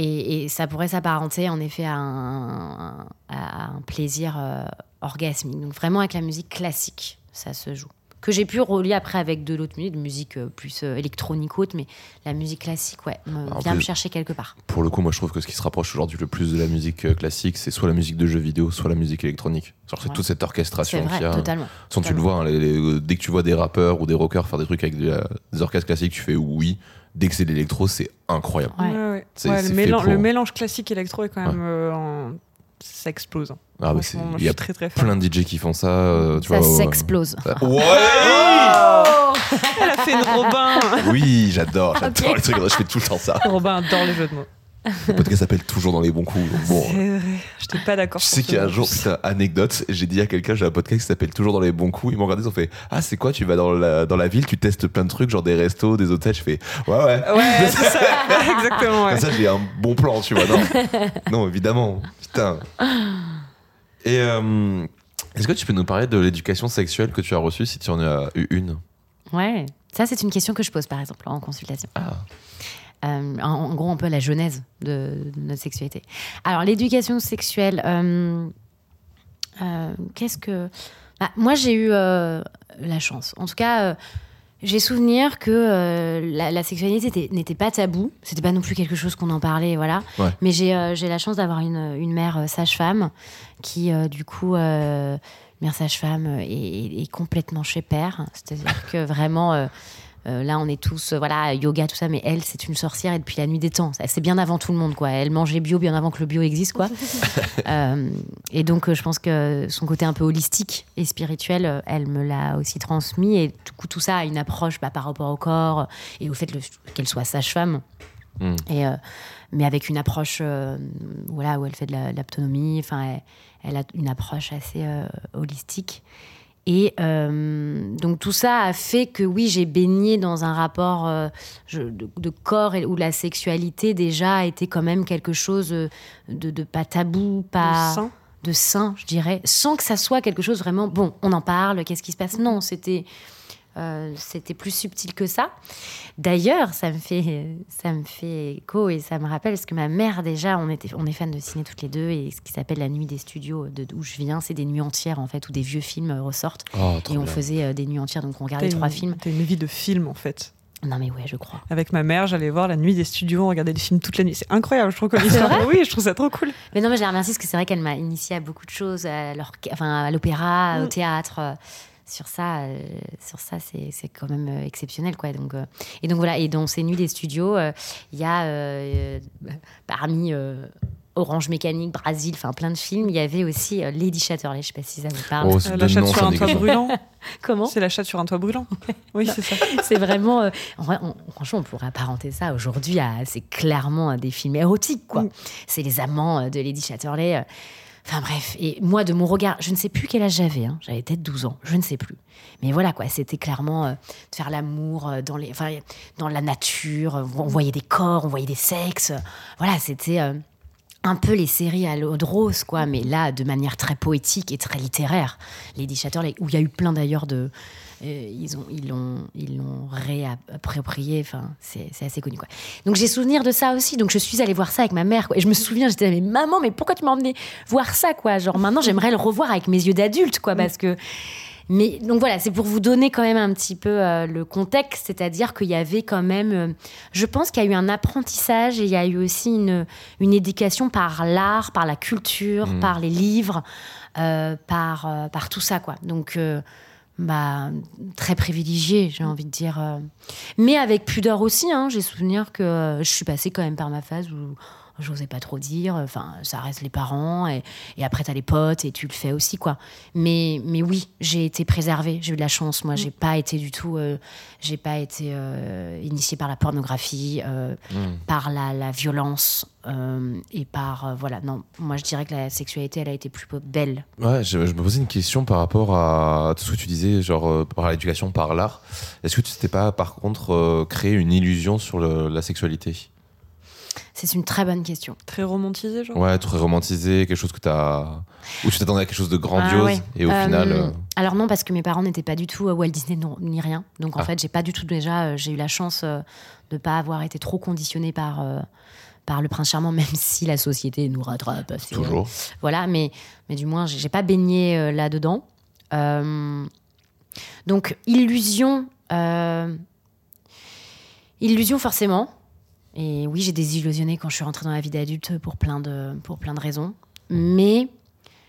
Speaker 3: Et, et ça pourrait s'apparenter en effet à un, à un plaisir euh, orgasmique. Donc vraiment avec la musique classique, ça se joue. Que j'ai pu relier après avec de l'autre musique, de musique euh, plus euh, électronique autre, mais la musique classique, ouais, me,
Speaker 2: En
Speaker 3: vient me chercher quelque part.
Speaker 2: Pour le coup, moi je trouve que ce qui se rapproche aujourd'hui le plus de la musique classique, c'est soit la musique de jeux vidéo, soit la musique électronique. C'est
Speaker 3: Ouais.
Speaker 2: toute cette orchestration qu'il y a.
Speaker 3: totalement.
Speaker 2: Sans tu le
Speaker 3: totalement.
Speaker 2: vois, hein, les- les- dès que tu vois des rappeurs ou des rockers faire des trucs avec des orchestres classiques, tu fais oui. Dès que c'est de l'électro, c'est incroyable.
Speaker 3: Ouais.
Speaker 1: Ouais, ouais. Le,
Speaker 2: fait
Speaker 1: mélan-
Speaker 2: pour.
Speaker 1: le mélange classique électro est quand même. euh, en- Ça explose. hein.
Speaker 2: Ah, bah, c'est-
Speaker 1: Franchement, moi,
Speaker 2: il
Speaker 1: je
Speaker 2: y a
Speaker 1: suis très très
Speaker 2: plein de DJ qui font ça. euh, tu
Speaker 3: Ça
Speaker 2: ouais.
Speaker 3: s'explose.
Speaker 2: Ouais
Speaker 1: Elle a fait une Robin
Speaker 2: Oui, j'adore, j'adore les trucs. Je fais tout le temps ça.
Speaker 1: Robin adore les jeux de mots.
Speaker 2: Le podcast s'appelle toujours dans les bons coups. donc bon.
Speaker 1: C'est vrai. J'étais pas d'accord.
Speaker 2: Je sais qu'il y a un jour, putain, anecdote, j'ai dit à quelqu'un, j'ai un podcast qui s'appelle Toujours dans les bons coups. Ils m'ont regardé, ils ont fait Ah, c'est quoi Tu vas dans la, dans la ville, tu testes plein de trucs, genre des restos, des hôtels. Je fais Ouais, ouais.
Speaker 1: Ouais, c'est ça. Exactement. Ouais.
Speaker 2: Comme ça, j'ai un bon plan, tu vois. Non, non évidemment. Putain. Et euh, est-ce que tu peux nous parler de l'éducation sexuelle que tu as reçue si tu en as eu une?
Speaker 3: Ouais. Ça, c'est une question que je pose, par exemple, en consultation.
Speaker 2: Ah,
Speaker 3: Euh, en, en gros, un peu la genèse de, de notre sexualité. Alors, l'éducation sexuelle, euh, euh, qu'est-ce que. Bah, moi, j'ai eu la chance. En tout cas, J'ai souvenir que la, la sexualité était- n'était pas tabou. C'était pas non plus quelque chose qu'on en parlait, voilà.
Speaker 2: Ouais.
Speaker 3: Mais j'ai la chance d'avoir une, une mère sage-femme qui, du coup, mère sage-femme est complètement chez père. C'est-à-dire que vraiment, euh, là, on est tous, euh, voilà, yoga, tout ça, mais elle, c'est une sorcière et depuis la nuit des temps. C'est bien avant tout le monde, quoi. Elle mangeait bio bien avant que le bio existe, quoi. Euh, et donc, je pense que son côté un peu holistique et spirituel, elle me l'a aussi transmis. Et du coup, tout ça a une approche bah, par rapport au corps et au fait le- qu'elle soit sage-femme.
Speaker 2: Mm.
Speaker 3: Et, euh, mais avec une approche voilà, où elle fait de la- l'autonomie. Enfin, elle, elle a une approche assez holistique. Et euh, donc tout ça a fait que oui, j'ai baigné dans un rapport euh, de, de corps où la sexualité déjà était quand même quelque chose euh, de, de pas tabou, pas
Speaker 1: sein.
Speaker 3: de sain, je dirais, sans que ça soit quelque chose vraiment bon. On en parle, qu'est-ce qui se passe? Non, c'était euh, c'était plus subtil que ça. D'ailleurs, ça me fait ça me fait écho et ça me rappelle parce que ma mère déjà, on était on est fans de ciné toutes les deux et ce qui s'appelle la nuit des studios de d'où je viens, c'est des nuits entières en fait où des vieux films euh, ressortent
Speaker 2: Oh,
Speaker 3: et on
Speaker 2: bien.
Speaker 3: faisait euh, des nuits entières donc on regardait trois
Speaker 1: une-
Speaker 3: films.
Speaker 1: T'as une vie de film en fait.
Speaker 3: Non mais ouais, je crois.
Speaker 1: Avec ma mère, j'allais voir la nuit des studios, on regardait des films toute la nuit. C'est incroyable, je trouve comme histoire. Oui, je trouve ça trop cool.
Speaker 3: Mais non, mais je la remercie parce que c'est vrai qu'elle m'a initié à beaucoup de choses, à l'orche- enfin, à l'opéra,
Speaker 1: Mm.
Speaker 3: au théâtre. Sur ça, euh, sur ça, c'est c'est quand même euh, exceptionnel, quoi. Donc, euh, et donc voilà. Et dans ces nuits des studios, euh, il y a parmi euh, Orange Mécanique, Brasil, enfin plein de films, il y avait aussi euh, Lady Chatterley. Je sais pas si ça vous parle.
Speaker 2: Oh,
Speaker 1: Euh, la chatte sur un toit brûlant.
Speaker 3: Comment?
Speaker 1: C'est la chatte sur un toit brûlant. Oui, c'est ça.
Speaker 3: C'est vraiment. euh, on- franchement, on pourrait apparenter ça aujourd'hui à. C'est clairement euh, des films érotiques, quoi.
Speaker 1: Mm.
Speaker 3: C'est les amants de Lady Chatterley. euh. Enfin bref. Et moi, de mon regard, je ne sais plus quel âge j'avais. hein. J'avais peut-être 12 ans. Je ne sais plus. Mais voilà, quoi. C'était clairement euh, de faire l'amour euh, dans, les, dans la nature. On voyait des corps, on voyait des sexes. Voilà, c'était. euh, un peu les séries à l'eau de rose, quoi, mais là, de manière très poétique et très littéraire. Lady Chatterley, où il y a eu plein d'ailleurs de. euh, ils ont ils l'ont ils l'ont réapproprié enfin c'est c'est assez connu quoi donc j'ai souvenir de ça aussi donc je suis allée voir ça avec ma mère quoi. et je me souviens j'étais mais maman mais pourquoi tu m'as emmené voir ça quoi? Genre maintenant j'aimerais le revoir avec mes yeux d'adulte quoi parce que mais donc voilà, c'est pour vous donner quand même un petit peu euh, le contexte, c'est-à-dire qu'il y avait quand même, euh, je pense qu'il y a eu un apprentissage et il y a eu aussi une, une éducation par l'art, par la culture,
Speaker 2: Mhm.
Speaker 3: par les livres, euh, par, par tout ça quoi. Donc bah, très privilégié, j'ai envie de dire. Mais avec pudeur aussi, hein, j'ai souvenir que je suis passée quand même par ma phase où j'osais pas trop dire. Enfin, ça reste les parents et, et après t'as les potes et tu le fais aussi quoi. Mais mais oui, j'ai été préservée. J'ai eu de la chance. Moi, j'ai pas été du tout. euh, j'ai pas été euh, initiée par la pornographie, euh,
Speaker 2: Mm.
Speaker 3: par la, la violence euh, et par euh, voilà. Non, moi je dirais que la sexualité, elle a été plus belle.
Speaker 2: Ouais, je, je me posais une question par rapport à tout ce que tu disais, genre euh, par l'éducation, par l'art. Est-ce que tu t'es pas, par contre, euh, créé une illusion sur le- la sexualité?
Speaker 3: C'est une très bonne question.
Speaker 1: Très romantisé, genre.
Speaker 2: Ouais, très romantisé, quelque chose que t'as. Ou tu t'attendais à quelque chose de grandiose,
Speaker 3: Ah ouais.
Speaker 2: et au
Speaker 3: Euh,
Speaker 2: final. euh,
Speaker 3: Alors non, parce que mes parents n'étaient pas du tout euh, Walt Disney non- ni rien. Donc en
Speaker 2: Ah.
Speaker 3: fait, j'ai pas du tout déjà. euh, j'ai eu la chance euh, de pas avoir été trop conditionnée par. euh, par le prince charmant, même si la société nous rattrape. assez, euh,
Speaker 2: Toujours.
Speaker 3: voilà, mais, mais du moins, j'ai j'ai pas baigné euh, là-dedans. Euh, donc, illusion. euh, illusion, forcément. Et oui, j'ai désillusionné quand je suis rentrée dans la vie d'adulte pour, plein de- pour plein de raisons. Mais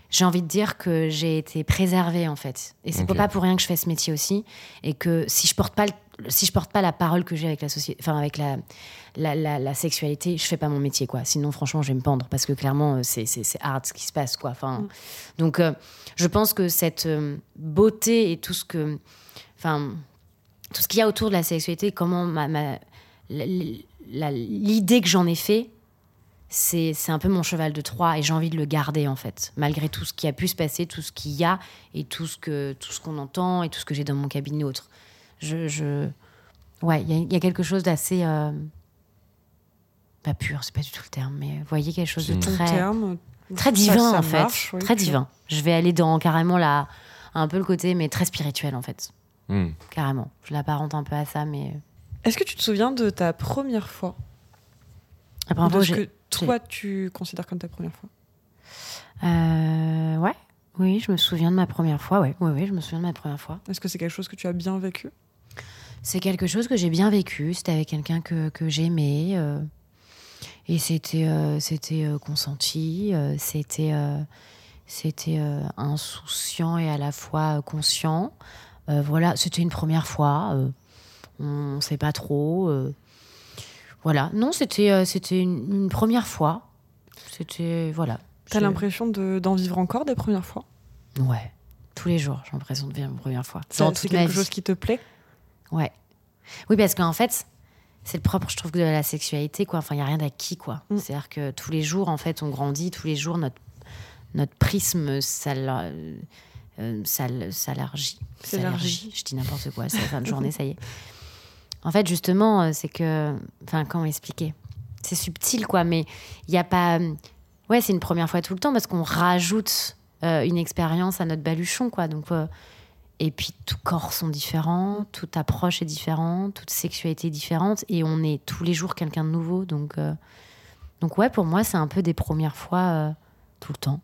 Speaker 3: j'ai envie de dire que j'ai été préservée, en fait. Et c'est
Speaker 2: Ok.
Speaker 3: pas pour rien que je fais ce métier aussi. Et que si je porte pas, le- si je porte pas la parole que j'ai avec la société, enfin, avec la, la, la- la sexualité, je fais pas mon métier, quoi. Sinon, franchement, je vais me pendre parce que clairement, euh, c'est, c'est, c'est hard ce qui se passe, quoi. Enfin, donc, euh, je pense que cette euh, beauté et tout ce que, enfin, tout ce qu'il y a autour de la sexualité, comment ma, l'idée que j'en ai fait, c'est, c'est un peu mon cheval de Troie et j'ai envie de le garder en fait, malgré tout ce qui a pu se passer, tout ce qu'il y a et tout ce que tout ce qu'on entend et tout ce que j'ai dans mon cabinet autre. Je, je... ouais, il y a- il y, a quelque chose d'assez euh, pas pur, c'est pas du tout le terme, mais vous voyez quelque chose de très
Speaker 1: terme.
Speaker 3: très divin
Speaker 1: ça
Speaker 3: en fait,
Speaker 1: marche, oui,
Speaker 3: très divin. Je vais aller dans carrément la un peu le côté mais très spirituel en fait,
Speaker 2: hmm.
Speaker 3: carrément. Je l'apparente un peu à ça, mais
Speaker 1: Est-ce que tu te souviens de ta première fois
Speaker 3: après
Speaker 1: De ce que toi, tu considères comme ta première fois
Speaker 3: Euh, ouais, oui, je me souviens de ma première fois. Ouais, oui, oui, je me souviens de ma première fois.
Speaker 1: Est-ce que c'est quelque chose que tu as bien vécu
Speaker 3: C'est quelque chose que j'ai bien vécu. C'était avec quelqu'un que, que j'aimais. euh, et c'était euh, c'était euh, consenti. euh, c'était euh, c'était euh, insouciant et à la fois euh, conscient. Euh, voilà, c'était une première fois. euh, on ne sait pas trop. euh, voilà. Non, c'était euh, c'était une, une première fois. C'était. Voilà.
Speaker 1: T'as l'impression de- d'en vivre encore des premières fois?
Speaker 3: Ouais. Tous les jours, j'ai l'impression de vivre une première fois.
Speaker 1: C'est quelque chose qui te plaît?
Speaker 3: Ouais. Oui, parce qu'en fait, c'est le propre, je trouve, de la sexualité, quoi. Enfin, il n'y a rien d'acquis, quoi.
Speaker 1: Mm.
Speaker 3: C'est-à-dire que tous les jours, en fait, on grandit, tous les jours, notre, notre prisme euh, s'alargit.
Speaker 1: S'élargit.
Speaker 3: Je dis n'importe quoi, c'est la fin de journée, ça y est. En fait, justement, euh, c'est que. Enfin, comment expliquer? C'est subtil, quoi, mais il n'y a pas. Ouais, c'est une première fois tout le temps parce qu'on rajoute euh, une expérience à notre baluchon, quoi. Donc. euh, et puis, tout corps sont différents, toute approche est différente, toute sexualité est différente, et on est tous les jours quelqu'un de nouveau. Donc, euh, donc ouais, pour moi, c'est un peu des premières fois euh, tout le temps,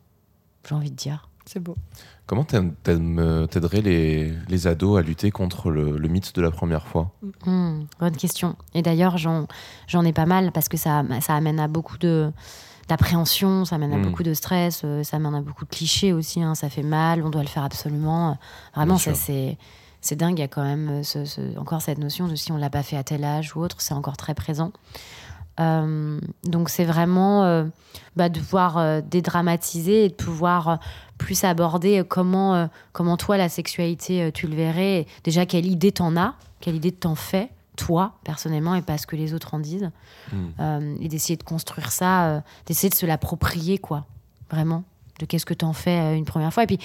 Speaker 3: j'ai envie de dire.
Speaker 1: C'est beau.
Speaker 2: Comment euh, t'aiderais les, les ados à lutter contre le, le mythe de la première fois?
Speaker 3: Hmm, bonne question. Et d'ailleurs, j'en, j'en ai pas mal parce que ça, ça amène à beaucoup de d'appréhension, ça amène à
Speaker 2: Hmm.
Speaker 3: beaucoup de stress, euh, ça amène à beaucoup de clichés aussi. hein, ça fait mal, on doit le faire absolument. Vraiment,
Speaker 2: Bien
Speaker 3: ça
Speaker 2: sûr.
Speaker 3: c'est c'est dingue. Il y a quand même euh, ce- ce- encore cette notion de si on l'a pas fait à tel âge ou autre, c'est encore très présent. Euh, donc c'est vraiment euh, bah, de pouvoir euh, dédramatiser et de pouvoir euh, plus aborder euh, comment, euh, comment toi la sexualité euh, tu le verrais. Déjà quelle idée t'en as, quelle idée t'en fais toi personnellement et pas ce que les autres en disent.
Speaker 2: Hmm.
Speaker 3: Euh, et d'essayer de construire ça, euh, d'essayer de se l'approprier quoi, vraiment. De qu'est-ce que t'en fais euh, une première fois et puis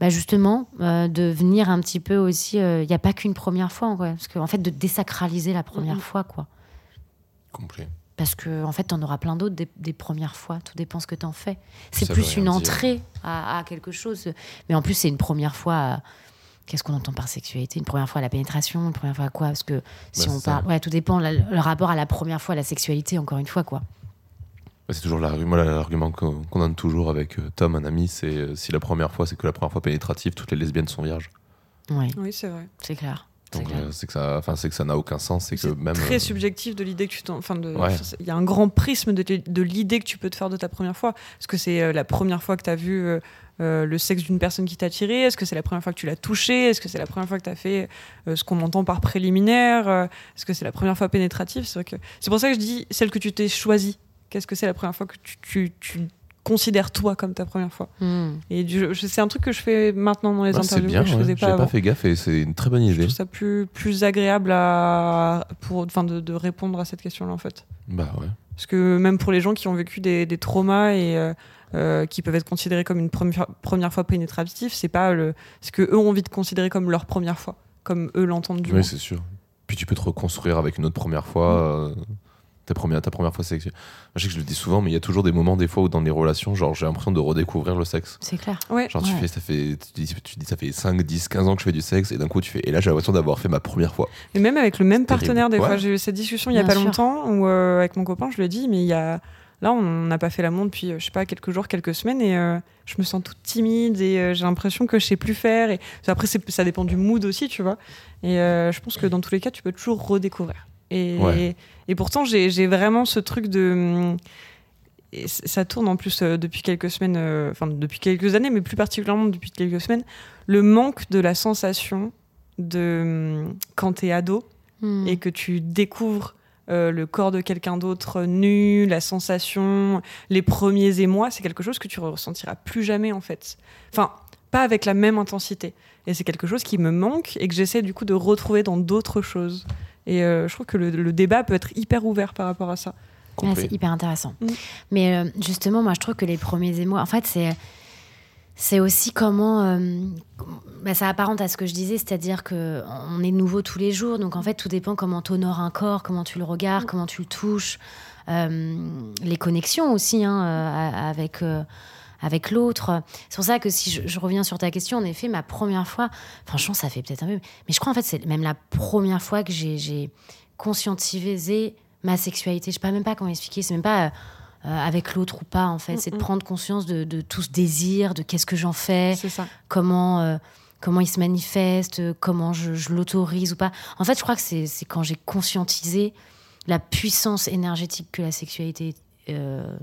Speaker 3: bah justement euh, de venir un petit peu aussi. Il n'y a pas qu'une première fois quoi, parce qu'en fait de désacraliser la première fois quoi.
Speaker 2: Complet.
Speaker 3: Parce que en fait, t'en auras plein d'autres des, des premières fois. Tout dépend ce que t'en fais. C'est plus une
Speaker 2: dire.
Speaker 3: entrée à, à quelque chose. Mais en plus, c'est une première fois. à- Qu'est-ce qu'on entend par sexualité? Une première fois à la pénétration Une première fois à quoi? Parce que si
Speaker 2: Bah,
Speaker 3: on parle, ouais, tout dépend. la- le rapport à la première fois, à la sexualité, encore une fois, quoi.
Speaker 2: C'est toujours l'argument qu'on donne toujours avec euh, Tom, un ami, c'est euh, si la première fois c'est que la première fois pénétrative, toutes les lesbiennes sont vierges.
Speaker 3: Oui,
Speaker 1: Oui, c'est vrai.
Speaker 3: c'est clair. C'est
Speaker 2: euh, c'est que ça, enfin c'est que ça n'a aucun sens, c'est que même
Speaker 1: très
Speaker 2: euh,
Speaker 1: subjectif de l'idée que tu t'en. Enfin, de-
Speaker 2: Ouais.
Speaker 1: il y a un grand prisme de, de l'idée que tu peux te faire de ta première fois. Est-ce que c'est euh, la première fois que tu as vu euh, le sexe d'une personne qui t'a attiré? Est-ce que c'est la première fois que tu l'as touché? Est-ce que c'est la première fois que tu as fait euh, ce qu'on entend par préliminaire? Est-ce que c'est la première fois pénétrative? C'est vrai que c'est pour ça que je dis celle que tu t'es choisie. Qu'est-ce que c'est la première fois que tu, tu, tu considères toi comme ta première fois
Speaker 3: Hmm.
Speaker 1: Et du- je- c'est un truc que je fais maintenant dans les
Speaker 2: ah, c'est
Speaker 1: interviews
Speaker 2: bien,
Speaker 1: que je faisais pas
Speaker 2: pas,
Speaker 1: avant.
Speaker 2: fait gaffe et c'est une très bonne
Speaker 1: Je
Speaker 2: idée.
Speaker 1: trouve ça plus, plus agréable à, pour, de, de répondre à cette question-là, en fait.
Speaker 2: Bah ouais.
Speaker 1: Parce que même pour les gens qui ont vécu des, des traumas et euh, euh, qui peuvent être considérés comme une première, première fois pénétrative, c'est pas le, ce que eux ont envie de considérer comme leur première fois, comme eux l'entendent du
Speaker 2: Oui, c'est sûr. Puis tu peux te reconstruire avec une autre première fois. euh, ta, première, ta première fois sexuelle. Je sais que je le dis souvent, mais il y a toujours des moments, des fois, où dans les relations, genre, j'ai l'impression de redécouvrir le sexe.
Speaker 3: C'est clair.
Speaker 1: Ouais.
Speaker 2: Genre, tu
Speaker 3: Ouais.
Speaker 2: fais, ça fait, tu dis, tu dis, ça fait 5, 10, 15 ans que je fais du sexe, et d'un coup, tu fais, et là, j'ai l'impression d'avoir fait ma première fois.
Speaker 1: Et même avec le même
Speaker 2: terrible.
Speaker 1: partenaire, des fois, j'ai eu cette discussion il y a pas
Speaker 3: sûr.
Speaker 1: longtemps où euh, avec mon copain, je lui ai dit, mais il y a là, on n'a pas fait l'amour depuis, euh, je sais pas, quelques jours, quelques semaines, et euh, je me sens toute timide et euh, j'ai l'impression que je sais plus faire. Et après, ça dépend du mood aussi, tu vois. Et euh, je pense que dans tous les cas, tu peux toujours redécouvrir. Et,
Speaker 2: Ouais.
Speaker 1: et pourtant, j'ai vraiment ce truc de et ça tourne en plus euh, depuis quelques semaines, euh, enfin depuis quelques années, mais plus particulièrement depuis quelques semaines, le manque de la sensation de hum, quand t'es ado
Speaker 3: Hmm.
Speaker 1: et que tu découvres euh, le corps de quelqu'un d'autre nu, la sensation, les premiers émois, c'est quelque chose que tu ressentiras plus jamais en fait. Enfin, pas avec la même intensité. Et c'est quelque chose qui me manque et que j'essaie du coup de retrouver dans d'autres choses. Et euh, je trouve que le, le débat peut être hyper ouvert par rapport à ça.
Speaker 3: C'est hyper intéressant.
Speaker 1: Mm.
Speaker 3: Mais euh, justement, moi, je trouve que les premiers émois, en fait, c'est c'est aussi comment euh, bah, ça apparente à ce que je disais, c'est-à-dire que on est nouveau tous les jours, donc en fait, tout dépend comment tu honores un corps, comment tu le regardes, comment tu le touches, euh, les connexions aussi hein, euh, avec. Avec l'autre. C'est pour ça que si je, je reviens sur ta question, en effet, ma première fois, franchement, ça fait peut-être un peu, mais je crois en fait c'est même la première fois que j'ai- conscientisé ma sexualité. Je sais pas même pas comment expliquer. C'est même pas euh, euh, avec l'autre ou pas en fait. C'est de
Speaker 1: Mm, mm.
Speaker 3: prendre conscience de, de tout ce désir, de qu'est-ce que j'en fais,
Speaker 1: ça.
Speaker 3: comment euh, comment il se manifeste, comment je, je l'autorise ou pas. En fait, je crois que c'est quand j'ai conscientisé la puissance énergétique que la sexualité euh.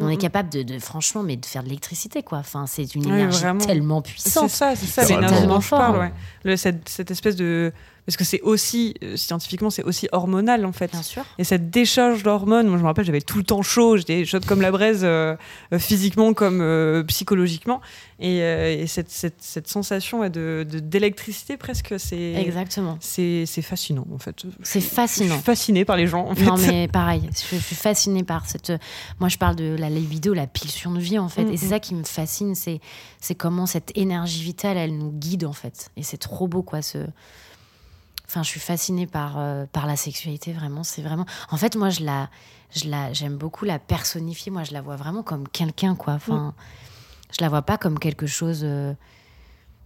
Speaker 3: On est capable de, de- franchement, mais de faire de l'électricité, quoi. Enfin, c'est une énergie tellement
Speaker 1: C'est
Speaker 3: puissante.
Speaker 1: ça, c'est ça,
Speaker 2: C'est
Speaker 1: l'énergie
Speaker 3: tellement
Speaker 1: dont je
Speaker 3: fort.
Speaker 1: parle. Ouais. Le- cette, cette espèce de. Parce que c'est aussi, euh, scientifiquement, c'est aussi hormonal en fait.
Speaker 3: Bien sûr.
Speaker 1: Et cette décharge d'hormones, moi je me rappelle, j'avais tout le temps chaud, j'étais chaude comme la braise, euh, euh, physiquement comme euh, psychologiquement. Et, et cette, cette, cette sensation ouais, de d'électricité presque, c'est.
Speaker 3: Exactement.
Speaker 1: C'est fascinant en fait.
Speaker 3: C'est
Speaker 1: Je suis
Speaker 3: fascinant.
Speaker 1: fascinée par les gens en fait.
Speaker 3: Non, mais pareil, je, je suis fascinée par cette. Moi, je parle de la libido, la pulsion de vie, en fait.
Speaker 1: Mm,
Speaker 3: Et c'est
Speaker 1: mm.
Speaker 3: ça qui me fascine, c'est, c'est comment cette énergie vitale, elle nous guide, en fait. Et c'est trop beau, quoi. Ce... Enfin, je suis fascinée par, euh, par la sexualité, vraiment. C'est vraiment. En fait, moi, je la, je la, j'aime beaucoup la personnifier. Moi, je la vois vraiment comme quelqu'un, quoi. Enfin, je la vois pas comme quelque chose. euh,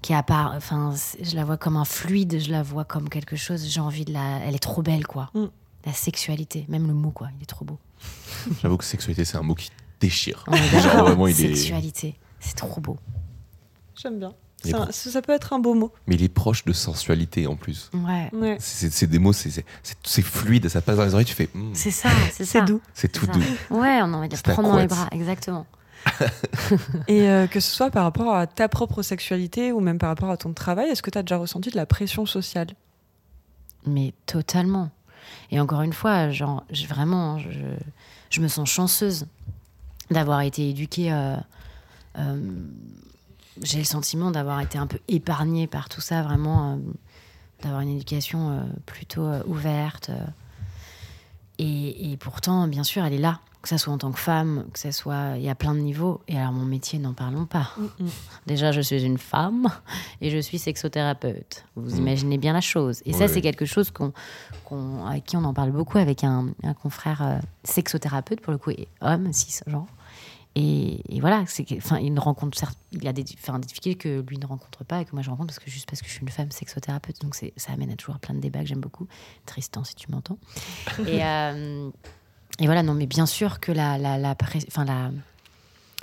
Speaker 3: qui est à part, enfin, je la vois comme un fluide, je la vois comme quelque chose, j'ai envie de la, elle est trop belle, quoi.
Speaker 1: Mm.
Speaker 3: La sexualité, même le mot, quoi, il est trop beau.
Speaker 2: J'avoue que sexualité, c'est un mot qui déchire. Genre, vraiment, il est-
Speaker 3: Sexualité, c'est trop beau.
Speaker 1: J'aime bien. Ça, ça peut être un beau mot.
Speaker 2: Mais il est proche de sensualité en plus.
Speaker 3: Ouais,
Speaker 1: Ouais.
Speaker 2: C'est des mots, c'est- fluide, ça passe dans les oreilles, tu fais. hmm,
Speaker 3: c'est ça, c'est ça.
Speaker 1: C'est doux.
Speaker 2: c'est tout
Speaker 3: ça.
Speaker 2: doux.
Speaker 3: Ouais, on a envie de prendre dans les bras, exactement.
Speaker 1: Et euh, que ce soit par rapport à ta propre sexualité ou même par rapport à ton travail, est-ce que tu as déjà ressenti de la pression sociale?
Speaker 3: Mais totalement. Et encore une fois, genre, vraiment, je, je me sens chanceuse d'avoir été éduquée. euh, euh, j'ai le sentiment d'avoir été un peu épargnée par tout ça, vraiment, euh, d'avoir une éducation euh, plutôt euh, ouverte. euh. et, et pourtant, bien sûr, elle est là, que ça soit en tant que femme, que ça soit, il y a plein de niveaux. Et alors, mon métier, n'en parlons pas. Déjà, je suis une femme et je suis sexothérapeute. Vous
Speaker 2: Mm.
Speaker 3: imaginez bien la chose. Et ça, c'est quelque chose qu'on, qu'on- avec qui on en parle beaucoup avec un, un confrère euh, sexothérapeute, pour le coup, et homme, cis, genre. Et, et voilà, c'est enfin, il ne rencontre certes- il a des, enfin, des difficultés que lui ne rencontre pas et que moi je rencontre parce que juste parce que je suis une femme sexothérapeute. Donc c'est, ça amène à toujours plein de débats que j'aime beaucoup. Tristan, si tu m'entends. et, euh, et voilà, non, mais bien sûr que la, la, la, enfin la,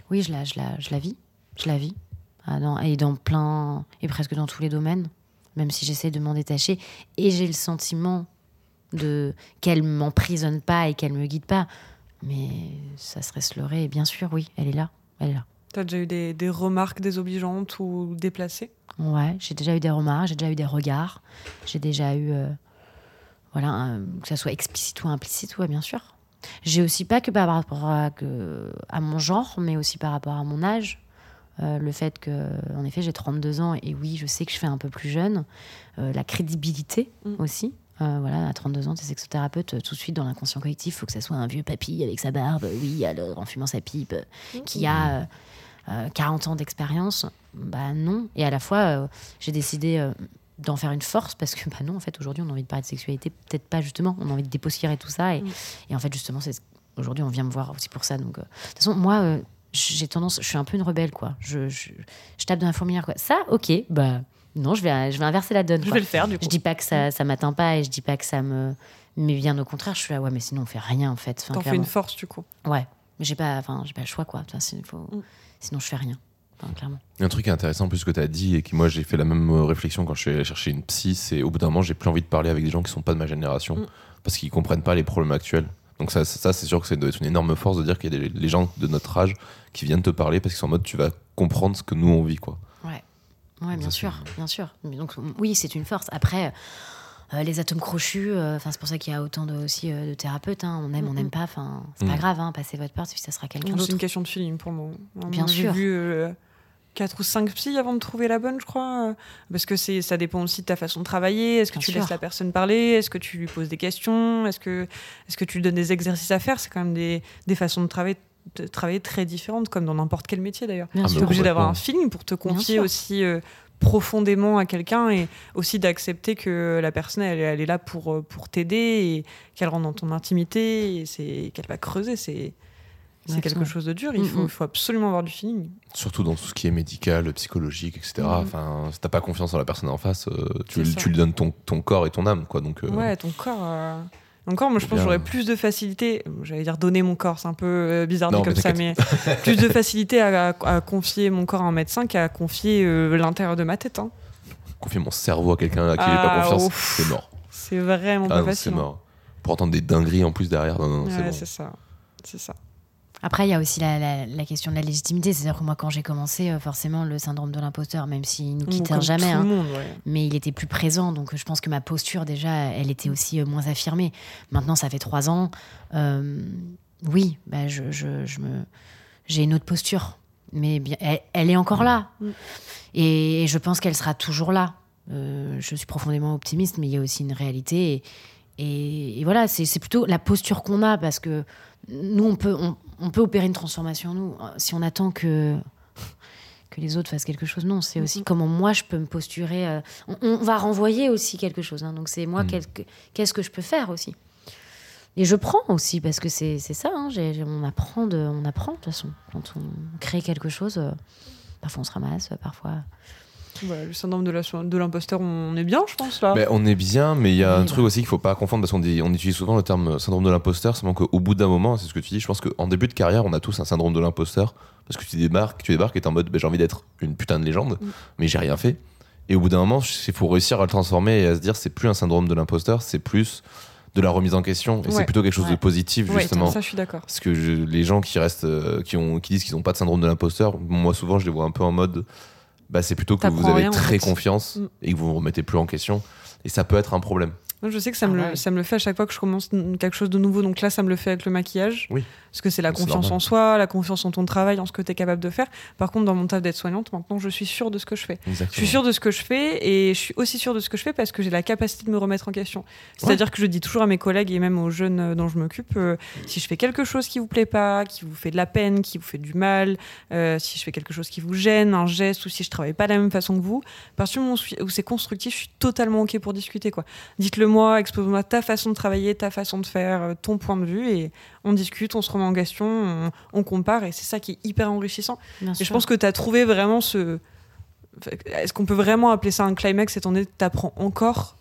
Speaker 3: oui, je la, je la, je la vis, je la vis, Ah, dans- et dans plein, et presque dans tous les domaines, même si j'essaie de m'en détacher, et j'ai le sentiment de qu'elle m'emprisonne pas et qu'elle me guide pas, mais ça serait se leurrer. Et bien sûr, oui, elle est là, elle est là.
Speaker 1: Tu as déjà eu des, des remarques désobligeantes ou déplacées?
Speaker 3: Ouais, j'ai déjà eu des remarques, j'ai déjà eu des regards, j'ai déjà eu, euh, voilà, un- que ça soit explicite ou implicite, ouais, bien sûr. J'ai aussi pas que par rapport à, que, à mon genre, mais aussi par rapport à mon âge. Euh, le fait que, en effet, j'ai 32 ans et oui, je sais que je fais un peu plus jeune. Euh, la crédibilité
Speaker 1: Mm.
Speaker 3: aussi. Euh, voilà, à 32 ans, tu es sexothérapeute, euh, tout de suite dans l'inconscient collectif, il faut que ça soit un vieux papy avec sa barbe, oui, alors en fumant sa pipe, euh, qui a euh, euh, 40 ans d'expérience. Bah non. Et à la fois, euh, j'ai décidé euh, d'en faire une force parce que, bah non, en fait, aujourd'hui, on a envie de parler de sexualité, peut-être pas justement, on a envie de dépoussiérer tout ça. Et, et en fait, justement, c'est aujourd'hui, on vient me voir aussi pour ça. Donc, euh, de toute façon, moi, euh, j'ai tendance, je suis un peu une rebelle, quoi. Je, je, je tape dans la fourmilière, quoi. Ça, ok, bah non, je vais, je vais inverser la donne.
Speaker 1: Je
Speaker 3: quoi.
Speaker 1: vais le faire du coup.
Speaker 3: Je dis pas que ça, ça m'atteint pas et je dis pas que ça me. Mais bien au contraire, je suis là, ouais, mais sinon on fait rien en fait. Enfin,
Speaker 1: T'en fais une force du coup.
Speaker 3: Ouais, mais j'ai pas, enfin, j'ai pas le choix quoi. Enfin, faut-
Speaker 1: Mm.
Speaker 3: Sinon je fais rien. Enfin, clairement.
Speaker 2: Il y a un truc intéressant plus que tu as dit et qui moi j'ai fait la même euh, réflexion quand je suis allé chercher une psy, c'est au bout d'un moment j'ai plus envie de parler avec des gens qui sont pas de ma génération
Speaker 1: Mm.
Speaker 2: parce qu'ils comprennent pas les problèmes actuels. Donc ça, ça c'est sûr que ça doit être une énorme force de dire qu'il y a des les gens de notre âge qui viennent te parler parce qu'ils sont en mode tu vas comprendre ce que nous on vit quoi.
Speaker 3: Ouais. Ouais, bien sûr,
Speaker 2: c'est-
Speaker 3: bien sûr. Mais Donc oui, c'est une force. Après. euh, les atomes crochus, euh, enfin c'est pour ça qu'il y a autant de, aussi euh, de thérapeutes. hein. On aime, on n'aime pas. Enfin, c'est pas
Speaker 2: Mhm.
Speaker 3: grave. Hein, passez votre porte, puis ça sera quelqu'un
Speaker 1: C'est
Speaker 3: d'autre.
Speaker 1: une question de feeling pour moment.
Speaker 3: Bien
Speaker 1: J'ai
Speaker 3: sûr.
Speaker 1: vu euh, quatre ou cinq psys avant de trouver la bonne, je crois. euh, Parce que c'est, ça dépend aussi de ta façon de travailler. Est-ce que
Speaker 3: Bien
Speaker 1: tu
Speaker 3: sûr.
Speaker 1: laisses la personne parler? Est-ce que tu lui poses des questions? Est-ce que, est-ce que tu lui donnes des exercices à faire? C'est quand même des, des façons de travailler, de travailler très différentes, comme dans n'importe quel métier d'ailleurs.
Speaker 2: Ah,
Speaker 1: Tu es obligé d'avoir un feeling pour te confier aussi euh, profondément à quelqu'un et aussi d'accepter que la personne elle, elle est là pour, euh, pour t'aider et qu'elle rentre dans ton intimité et c'est, qu'elle va creuser. C'est, c'est quelque chose de dur. Il
Speaker 3: Mm,
Speaker 1: faut,
Speaker 3: mm.
Speaker 1: absolument avoir du feeling.
Speaker 2: Surtout dans tout ce qui est médical, psychologique, etc.
Speaker 1: Mhm.
Speaker 2: Enfin, si t'as pas confiance en la personne en face, euh, tu, tu lui donnes ton, ton corps et ton âme quoi. Donc euh,
Speaker 1: Ouais, ton corps. Encore, moi, je pense que j'aurais plus de facilité, j'allais dire donner mon corps, c'est un peu euh, bizarre
Speaker 2: Non,
Speaker 1: comme
Speaker 2: mais
Speaker 1: ça, mais plus de facilité à, à- à confier mon corps à un médecin qu'à confier euh, l'intérieur de ma tête. hein.
Speaker 2: Confier mon cerveau à quelqu'un à qui j'ai pas
Speaker 1: Ah,
Speaker 2: confiance, c'est mort.
Speaker 1: C'est vraiment
Speaker 2: Ah
Speaker 1: pas
Speaker 2: non, c'est
Speaker 1: facile. hein.
Speaker 2: mort. Pour entendre des dingueries en plus derrière, non, non,
Speaker 1: Ouais,
Speaker 2: c'est bon.
Speaker 1: c'est ça. C'est ça.
Speaker 3: Après, il y a aussi la, la- la question de la légitimité. C'est-à-dire que moi, quand j'ai commencé, euh, forcément, le syndrome de l'imposteur, même s'il nous
Speaker 1: Ou
Speaker 3: quittait
Speaker 1: comme
Speaker 3: jamais, hein,
Speaker 1: le monde, ouais.
Speaker 3: mais il était plus présent. Donc, je pense que ma posture, déjà, elle était aussi euh, moins affirmée. Maintenant, ça fait trois ans. euh, oui, bah, je, je- je me, j'ai une autre posture. Mais bien, elle, elle est encore là.
Speaker 1: Mm.
Speaker 3: Et, je pense qu'elle sera toujours là. Euh, je suis profondément optimiste, mais il y a aussi une réalité. Et, et- et voilà, c'est c'est plutôt la posture qu'on a, parce que nous, on peut, on, on peut opérer une transformation, nous. Si on attend que, que les autres fassent quelque chose, non. C'est aussi
Speaker 1: Mhm.
Speaker 3: comment moi, je peux me posturer. euh, on, on va renvoyer aussi quelque chose. hein. donc, c'est moi, quelque- qu'est-ce que je peux faire aussi? Et je prends aussi, parce que c'est c'est ça, hein, on, apprend de, on apprend de toute façon. Quand on crée quelque chose, euh, parfois on se ramasse, parfois...
Speaker 1: Voilà, le syndrome de l'imposteur, on est bien, je pense, là.
Speaker 2: Ben, on est bien, mais il y a un truc aussi qu'il faut pas confondre parce qu'on dit- on utilise souvent le terme syndrome de l'imposteur, seulement qu'au bout d'un moment, c'est ce que tu dis, je pense qu'en début de carrière, on a tous un syndrome de l'imposteur parce que tu débarques, tu débarques et t'es en mode ben, j'ai envie d'être une putain de légende,
Speaker 1: Mm.
Speaker 2: mais j'ai rien fait. Et au bout d'un moment, il faut réussir à le transformer et à se dire c'est plus un syndrome de l'imposteur, c'est plus de la remise en question et c'est plutôt quelque chose de positif
Speaker 1: Ouais,
Speaker 2: justement.
Speaker 1: ça, je suis d'accord.
Speaker 2: Parce que je- les gens qui restent, euh, qui, ont, qui disent qu'ils n'ont pas de syndrome de l'imposteur, moi souvent je les vois un peu en mode, bah, c'est plutôt que vous avez
Speaker 1: rien, en
Speaker 2: très
Speaker 1: fait.
Speaker 2: confiance
Speaker 1: Mm.
Speaker 2: et que vous vous remettez plus en question. Et ça peut être un problème.
Speaker 1: Moi, je sais que ça,
Speaker 3: Ah
Speaker 1: me,
Speaker 3: ouais.
Speaker 1: ça me le fait à chaque fois que je commence quelque chose de nouveau. Donc là, ça me le fait avec le maquillage.
Speaker 2: Oui.
Speaker 1: Parce que c'est la confiance en soi, la confiance en ton travail, en ce que tu es capable de faire. Par contre, dans mon taf d'aide soignante, maintenant, je suis sûre de ce que je fais. Je suis sûre de ce que je fais et je suis aussi sûre de ce que je fais parce que j'ai la capacité de me remettre en question. C'est-à-dire que je dis toujours à mes collègues et même aux jeunes euh, dont je m'occupe, euh, si je fais quelque chose qui vous plaît pas, qui vous fait de la peine, qui vous fait du mal, euh, si je fais quelque chose qui vous gêne, un geste ou si je travaille pas de la même façon que vous, à partir du moment où c'est constructif, je suis totalement ok pour discuter quoi. Dites-le moi, exposez-moi ta façon de travailler, ta façon de faire, euh, ton point de vue et on discute, on se remet en question, on, on compare et c'est ça qui est hyper enrichissant.
Speaker 3: Bien
Speaker 1: Et je pense que tu as trouvé vraiment ce. Est-ce qu'on peut vraiment appeler ça un climax étant donné que tu apprends encore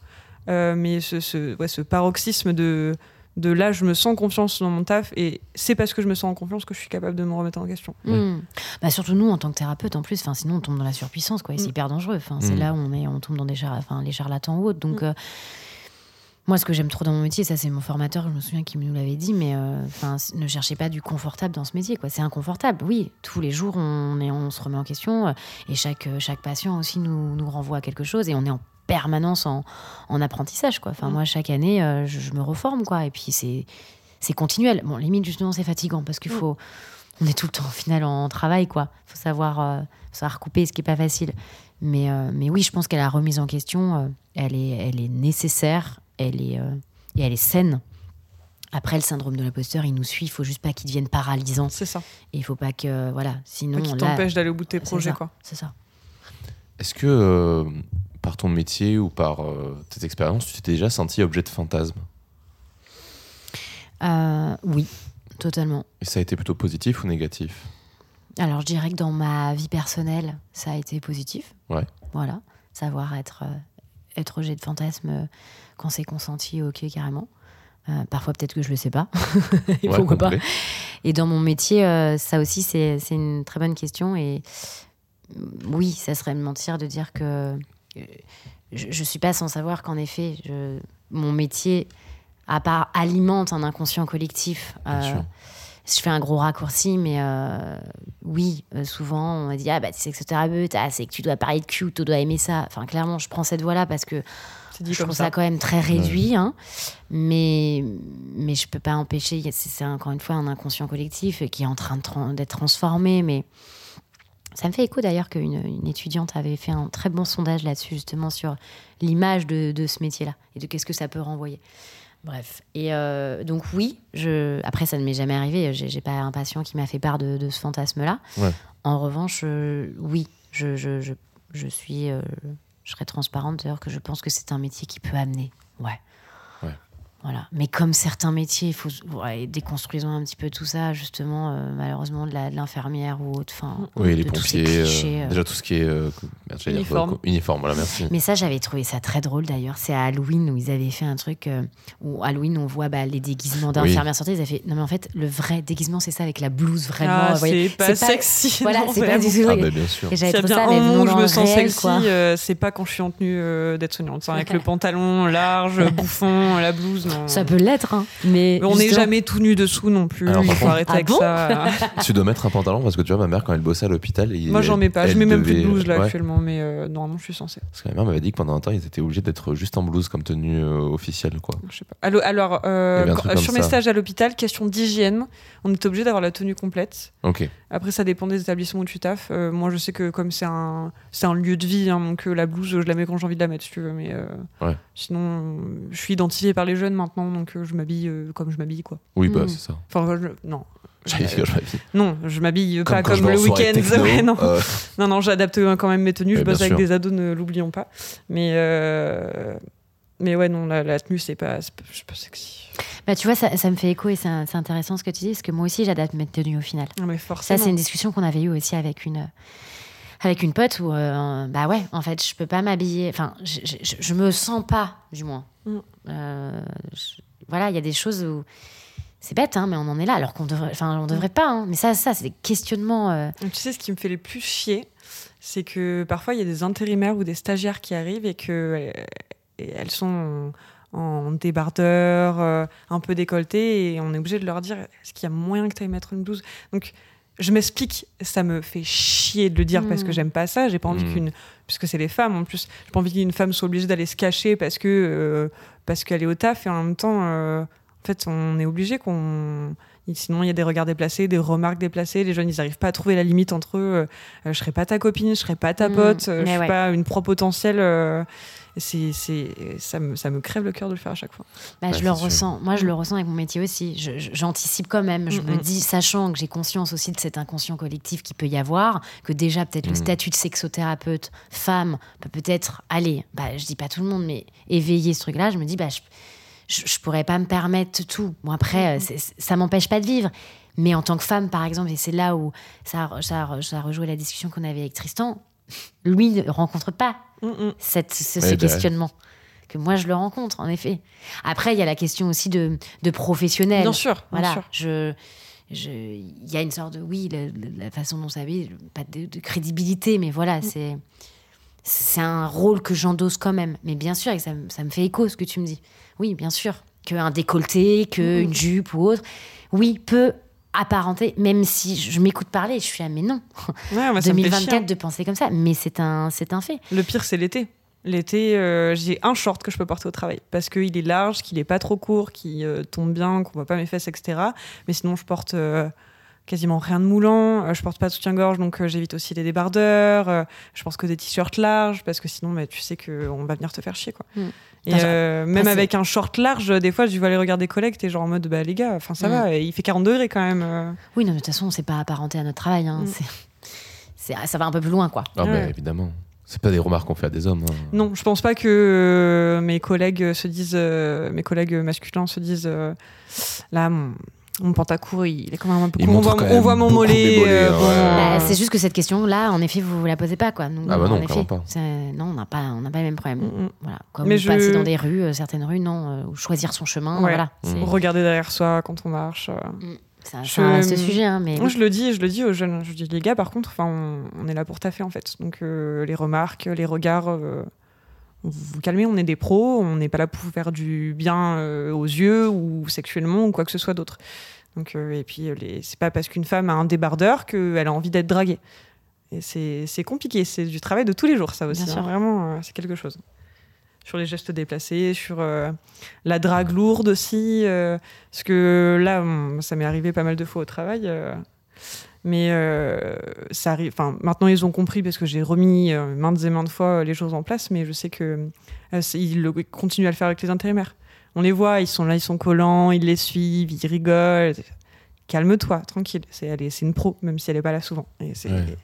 Speaker 1: Euh, Mais ce, ce, ouais, ce paroxysme de, de là, je me sens en confiance dans mon taf et c'est parce que je me sens en confiance que je suis capable de me remettre en question.
Speaker 3: Mm. Bah, surtout nous, en tant que thérapeute, en plus, sinon on tombe dans la surpuissance, quoi, et c'est
Speaker 1: Mm.
Speaker 3: hyper dangereux. Enfin, C'est
Speaker 2: Mm.
Speaker 3: là où on, est, on tombe dans des char- les charlatans ou autres. Donc, euh, moi, ce que j'aime trop dans mon métier, ça c'est mon formateur, je me souviens qui nous l'avait dit, mais euh, enfin, ne cherchez pas du confortable dans ce métier. quoi. C'est inconfortable, oui. Tous les jours, on, est, on se remet en question, euh, et chaque, euh, chaque patient aussi nous, nous renvoie à quelque chose, et on est en permanence en, en apprentissage. Quoi. Enfin,
Speaker 1: Mm.
Speaker 3: Moi, chaque année, euh, je, je me reforme, quoi. et puis c'est c'est continuel. Bon, limite, justement, c'est fatigant, parce qu'il
Speaker 1: Mm.
Speaker 3: faut on est tout le temps au final en travail quoi faut savoir euh, savoir couper ce qui est pas facile mais euh, mais oui je pense que la remise en question euh, elle est elle est nécessaire elle est euh, et elle est saine après le syndrome de l'imposteur il nous suit il faut juste pas qu'il devienne paralysant
Speaker 1: C'est ça.
Speaker 3: et il faut pas que voilà sinon
Speaker 1: Pas qui
Speaker 3: là,
Speaker 1: t'empêche d'aller au bout de tes projets.
Speaker 3: ça.
Speaker 1: Quoi.
Speaker 3: c'est ça
Speaker 2: Est-ce que euh, par ton métier ou par euh, tes expériences, tu t'es déjà senti objet de fantasme
Speaker 3: Euh, oui totalement
Speaker 2: Et ça a été plutôt positif ou négatif?
Speaker 3: Alors, je dirais que dans ma vie personnelle, ça a été positif.
Speaker 2: Ouais.
Speaker 3: Voilà. Savoir être, euh, être rejet de fantasme euh, quand c'est consenti, ok, carrément. Euh, parfois, peut-être que je le sais pas. Et
Speaker 2: Ouais,
Speaker 3: pourquoi pas. Et dans mon métier, euh, ça aussi, c'est une très bonne question. Et euh, oui, ça serait me mentir de dire que je ne suis pas sans savoir qu'en effet, je- mon métier, à part alimente un inconscient collectif. Euh. Je fais un gros raccourci, mais euh, oui, euh, souvent on m'a dit Ah, bah, tu sais que ce thérapeute, ah, c'est que tu dois parler de cul, tu dois aimer ça. Enfin, clairement, je prends cette voie-là parce que je trouve
Speaker 1: ça.
Speaker 3: ça quand même très réduit. hein. mais, mais je peux pas empêcher, c'est encore une fois un inconscient collectif qui est en train d'être transformé. Mais ça me fait écho d'ailleurs qu'une une étudiante avait fait un très bon sondage là-dessus, justement sur l'image de, de ce métier-là et de qu'est-ce que ça peut renvoyer. Bref. Et euh, donc, oui, je... après, ça ne m'est jamais arrivé. J'ai pas un patient qui m'a fait part de, de ce fantasme-là.
Speaker 2: Ouais.
Speaker 3: En revanche, euh, oui, je, je, je, je suis. euh, je serais transparente d'ailleurs que je pense que c'est un métier qui peut amener. Ouais. Voilà. Mais comme certains métiers, il faut ouais, déconstruisons un petit peu tout ça, justement, euh, malheureusement, de l'infirmière ou autre. Enfin,
Speaker 2: Oui, les
Speaker 3: de tous ces
Speaker 2: pompiers. euh,
Speaker 3: clichés, euh.
Speaker 2: déjà tout ce qui est euh,
Speaker 1: Uniforme.
Speaker 2: uniforme, voilà, merci.
Speaker 3: Mais ça, j'avais trouvé ça très drôle d'ailleurs. C'est à Halloween où ils avaient fait un truc euh, où Halloween, on voit bah, les déguisements d'infirmières sortir. Ils avaient fait non, mais en fait, le vrai déguisement, c'est ça avec la blouse vraiment.
Speaker 1: Ah, c'est pas
Speaker 3: C'est pas-
Speaker 1: sexy.
Speaker 3: Voilà,
Speaker 1: non,
Speaker 3: c'est pas du tout.
Speaker 2: Ah, bah, bien sûr.
Speaker 3: Et j'avais trouvé
Speaker 1: bien
Speaker 3: ça, mais
Speaker 1: moment où je me sens
Speaker 3: réel,
Speaker 1: sexy, euh, c'est pas quand je suis en tenue euh, d'être soignante. Avec le pantalon large, bouffon, la blouse. Non.
Speaker 3: Ça peut l'être, hein. mais,
Speaker 1: Mais on n'est jamais tout nu dessous non plus.
Speaker 2: Alors,
Speaker 1: Il faut arrêter
Speaker 3: Ah
Speaker 1: avec
Speaker 3: bon
Speaker 1: ça.
Speaker 2: tu dois mettre un pantalon parce que tu vois, ma mère, quand elle bossait à l'hôpital. il-
Speaker 1: Moi, j'en mets pas. Je mets même plus de blouse là
Speaker 2: ouais.
Speaker 1: actuellement, mais euh, normalement, je suis censée.
Speaker 2: Parce que ma mère m'avait dit que pendant un temps, ils étaient obligés d'être juste en blouse comme tenue euh, officielle, quoi.
Speaker 1: Je sais pas. Alors, alors, euh, quand- sur mes
Speaker 2: ça.
Speaker 1: stages à l'hôpital, question d'hygiène, on est obligé d'avoir la tenue complète.
Speaker 2: Ok.
Speaker 1: Après, ça dépend des établissements où tu taffes. Euh, moi, je sais que comme c'est un, c'est un lieu de vie, hein, donc euh, la blouse, je la mets quand j'ai envie de la mettre, si tu veux. Mais euh,
Speaker 2: Ouais.
Speaker 1: sinon, euh, je suis identifiée par les jeunes maintenant, donc euh, je m'habille euh, comme je m'habille, quoi.
Speaker 2: Oui, bah,
Speaker 3: Mm.
Speaker 2: c'est ça.
Speaker 1: Enfin, je- non.
Speaker 2: J'allais
Speaker 1: Euh,
Speaker 2: dire, je m'habille.
Speaker 1: non, je m'habille pas comme le week-end. ouais, non.
Speaker 2: euh,
Speaker 1: non, non, j'adapte euh, quand même mes tenues. Je bosse avec des ados, ne l'oublions pas. Mais, euh, mais ouais, non, la, la tenue, c'est pas, c'est pas, pas sexy.
Speaker 3: Bah, tu vois, ça, ça me fait écho et c'est intéressant ce que tu dis, parce que moi aussi, j'adapte mes tenues au final.
Speaker 1: Non, mais
Speaker 3: Ça,
Speaker 1: forcément.
Speaker 3: c'est une discussion qu'on avait eue aussi avec une, avec une pote où, euh, bah ouais, en fait, je peux pas m'habiller. Enfin, je, je, je- je me sens pas, du moins.
Speaker 1: Mm.
Speaker 3: Euh, voilà, il y a des choses où. C'est bête, hein, mais on en est là, alors qu'on devrait. Enfin, on devrait pas, hein. Mais ça, ça c'est des questionnements. euh,
Speaker 1: Tu sais, ce qui me fait le plus chier, c'est que parfois, il y a des intérimaires ou des stagiaires qui arrivent et que elles sont en, débardeur, euh, un peu décolletées, et on est obligé de leur dire est-ce qu'il y a moyen que tu ailles mettre une blouse? Donc, je m'explique, ça me fait chier de le dire parce que
Speaker 3: Mm.
Speaker 1: j'aime pas ça. J'ai pas envie
Speaker 2: Mm.
Speaker 1: qu'une. Puisque c'est les femmes en plus, j'ai pas envie qu'une femme soit obligée d'aller se cacher parce que euh, parce qu'elle est au taf et en même temps, euh, en fait, on est obligé qu'on. Sinon, il y a des regards déplacés, des remarques déplacées. Les jeunes, ils n'arrivent pas à trouver la limite entre eux. Euh, je serai pas ta copine, je serai pas ta
Speaker 3: Mm,
Speaker 1: pote, je suis
Speaker 3: ouais.
Speaker 1: pas une proie potentielle. C'est, c'est, ça, me, ça me crève le cœur de le faire à chaque fois.
Speaker 3: Bah, je le
Speaker 2: sûr.
Speaker 3: ressens. Moi, je le ressens avec mon métier aussi. Je- je- J'anticipe quand même. Je me
Speaker 1: Mm, mm.
Speaker 3: dis, sachant que j'ai conscience aussi de cet inconscient collectif qui peut y avoir, que déjà, peut-être le
Speaker 2: Mm.
Speaker 3: statut de sexothérapeute femme peut peut-être aller, bah, je dis pas tout le monde, mais éveiller ce truc-là. Je me dis, bah, je, je, je pourrais pas me permettre tout. Bon, après, c'est- c'est- ça m'empêche pas de vivre. Mais en tant que femme, par exemple, et c'est là où ça, ça, ça rejoint la discussion qu'on avait avec Tristan, lui ne rencontre pas
Speaker 1: Mm, mm.
Speaker 3: cette, ce,
Speaker 2: bah,
Speaker 3: questionnement. Que moi, je le rencontre, en effet. Après, il y a la question aussi de, de professionnel.
Speaker 1: Bien sûr, bien
Speaker 3: Voilà,
Speaker 1: sûr.
Speaker 3: je, je, il y a une sorte de, oui, la, façon dont ça vit, pas de, de crédibilité, mais
Speaker 1: Mm.
Speaker 3: voilà, c'est, c'est un rôle que j'endosse quand même. Mais bien sûr, et ça, me- ça me fait écho ce que tu me dis. Oui, bien sûr, qu'un décolleté, que
Speaker 1: Mm.
Speaker 3: une jupe ou autre, oui, peut apparenter, même si je m'écoute parler, je suis là, mais non,
Speaker 1: Ouais, chier.
Speaker 3: 2024 de penser comme ça, mais c'est un, c'est un fait.
Speaker 1: Le pire, c'est l'été. L'été, euh, j'ai un short que je peux porter au travail parce qu'il est large, qu'il est pas trop court, qu'il euh, tombe bien, qu'on voit pas mes fesses, etc. Mais sinon, je porte euh, quasiment rien de moulant. Je porte pas de soutien-gorge, donc j'évite aussi les débardeurs. Je porte que des t-shirts larges parce que sinon, bah, tu sais qu'on va venir te faire chier, quoi.
Speaker 3: Mm.
Speaker 1: Et euh, même avec un short large, des fois, je vais aller regarder des collègues, t'es genre en mode, bah les gars, enfin ça
Speaker 3: Mm.
Speaker 1: va, il fait 40 degrés quand même. euh.
Speaker 3: Oui, non, de toute façon, c'est pas apparenté à notre travail. hein.
Speaker 1: Mm.
Speaker 3: C'est- c'est- ça va un peu plus loin, quoi.
Speaker 2: Ah, bah,
Speaker 1: Ouais.
Speaker 2: évidemment. C'est pas des remarques qu'on fait à des hommes. hein.
Speaker 1: Non, je pense pas que euh, mes collègues se disent, euh, mes collègues masculins se disent, euh, là, mon, mon pantacourt, il est quand même un peu court. On voit, on voit mon mollet. euh,
Speaker 2: hein,
Speaker 1: bon.
Speaker 3: Bah,
Speaker 1: euh,
Speaker 3: c'est juste que cette question-là, en effet, vous vous la posez pas, quoi. Nous,
Speaker 2: Ah bah non,
Speaker 3: en effet,
Speaker 2: clairement pas.
Speaker 3: non, on n'a pas, on n'a pas les mêmes problèmes.
Speaker 1: mm, mm.
Speaker 3: Voilà. Comme
Speaker 1: Mais je-
Speaker 3: passer dans des rues, euh, certaines rues, non, euh, ou choisir son chemin,
Speaker 1: Ouais.
Speaker 3: voilà.
Speaker 2: Mm.
Speaker 1: Regarder derrière soi quand on marche. euh.
Speaker 3: ça,
Speaker 1: Je-
Speaker 3: ça reste sujet, hein, mais
Speaker 1: Moi, je le dis, je le dis aux jeunes. Je dis, les gars, par contre, enfin, on, on est là pour taffer, en fait. Donc, euh, les remarques, les regards, euh, vous vous calmez, on est des pros, on n'est pas là pour vous faire du bien euh, aux yeux ou sexuellement ou quoi que ce soit d'autre. Donc, euh, et puis, euh, les... c'est pas parce qu'une femme a un débardeur qu'elle a envie d'être draguée. Et c'est c'est compliqué, c'est du travail de tous les jours, ça aussi. Hein. Vraiment, euh, c'est quelque chose. Sur les gestes déplacés, sur la drague lourde aussi. parce que là, on- ça m'est arrivé pas mal de fois au travail. Mais euh, ça arrive. Enfin, maintenant ils ont compris parce que j'ai remis euh, maintes et maintes fois euh, les choses en place. Mais je sais que euh, ils le- continuent à le faire avec les intérimaires. On les voit, ils sont là, ils sont collants, ils les suivent, ils rigolent. Calme-toi, tranquille. C'est elle est- c'est une pro, même si elle est pas là souvent. Et c'est
Speaker 2: Ouais.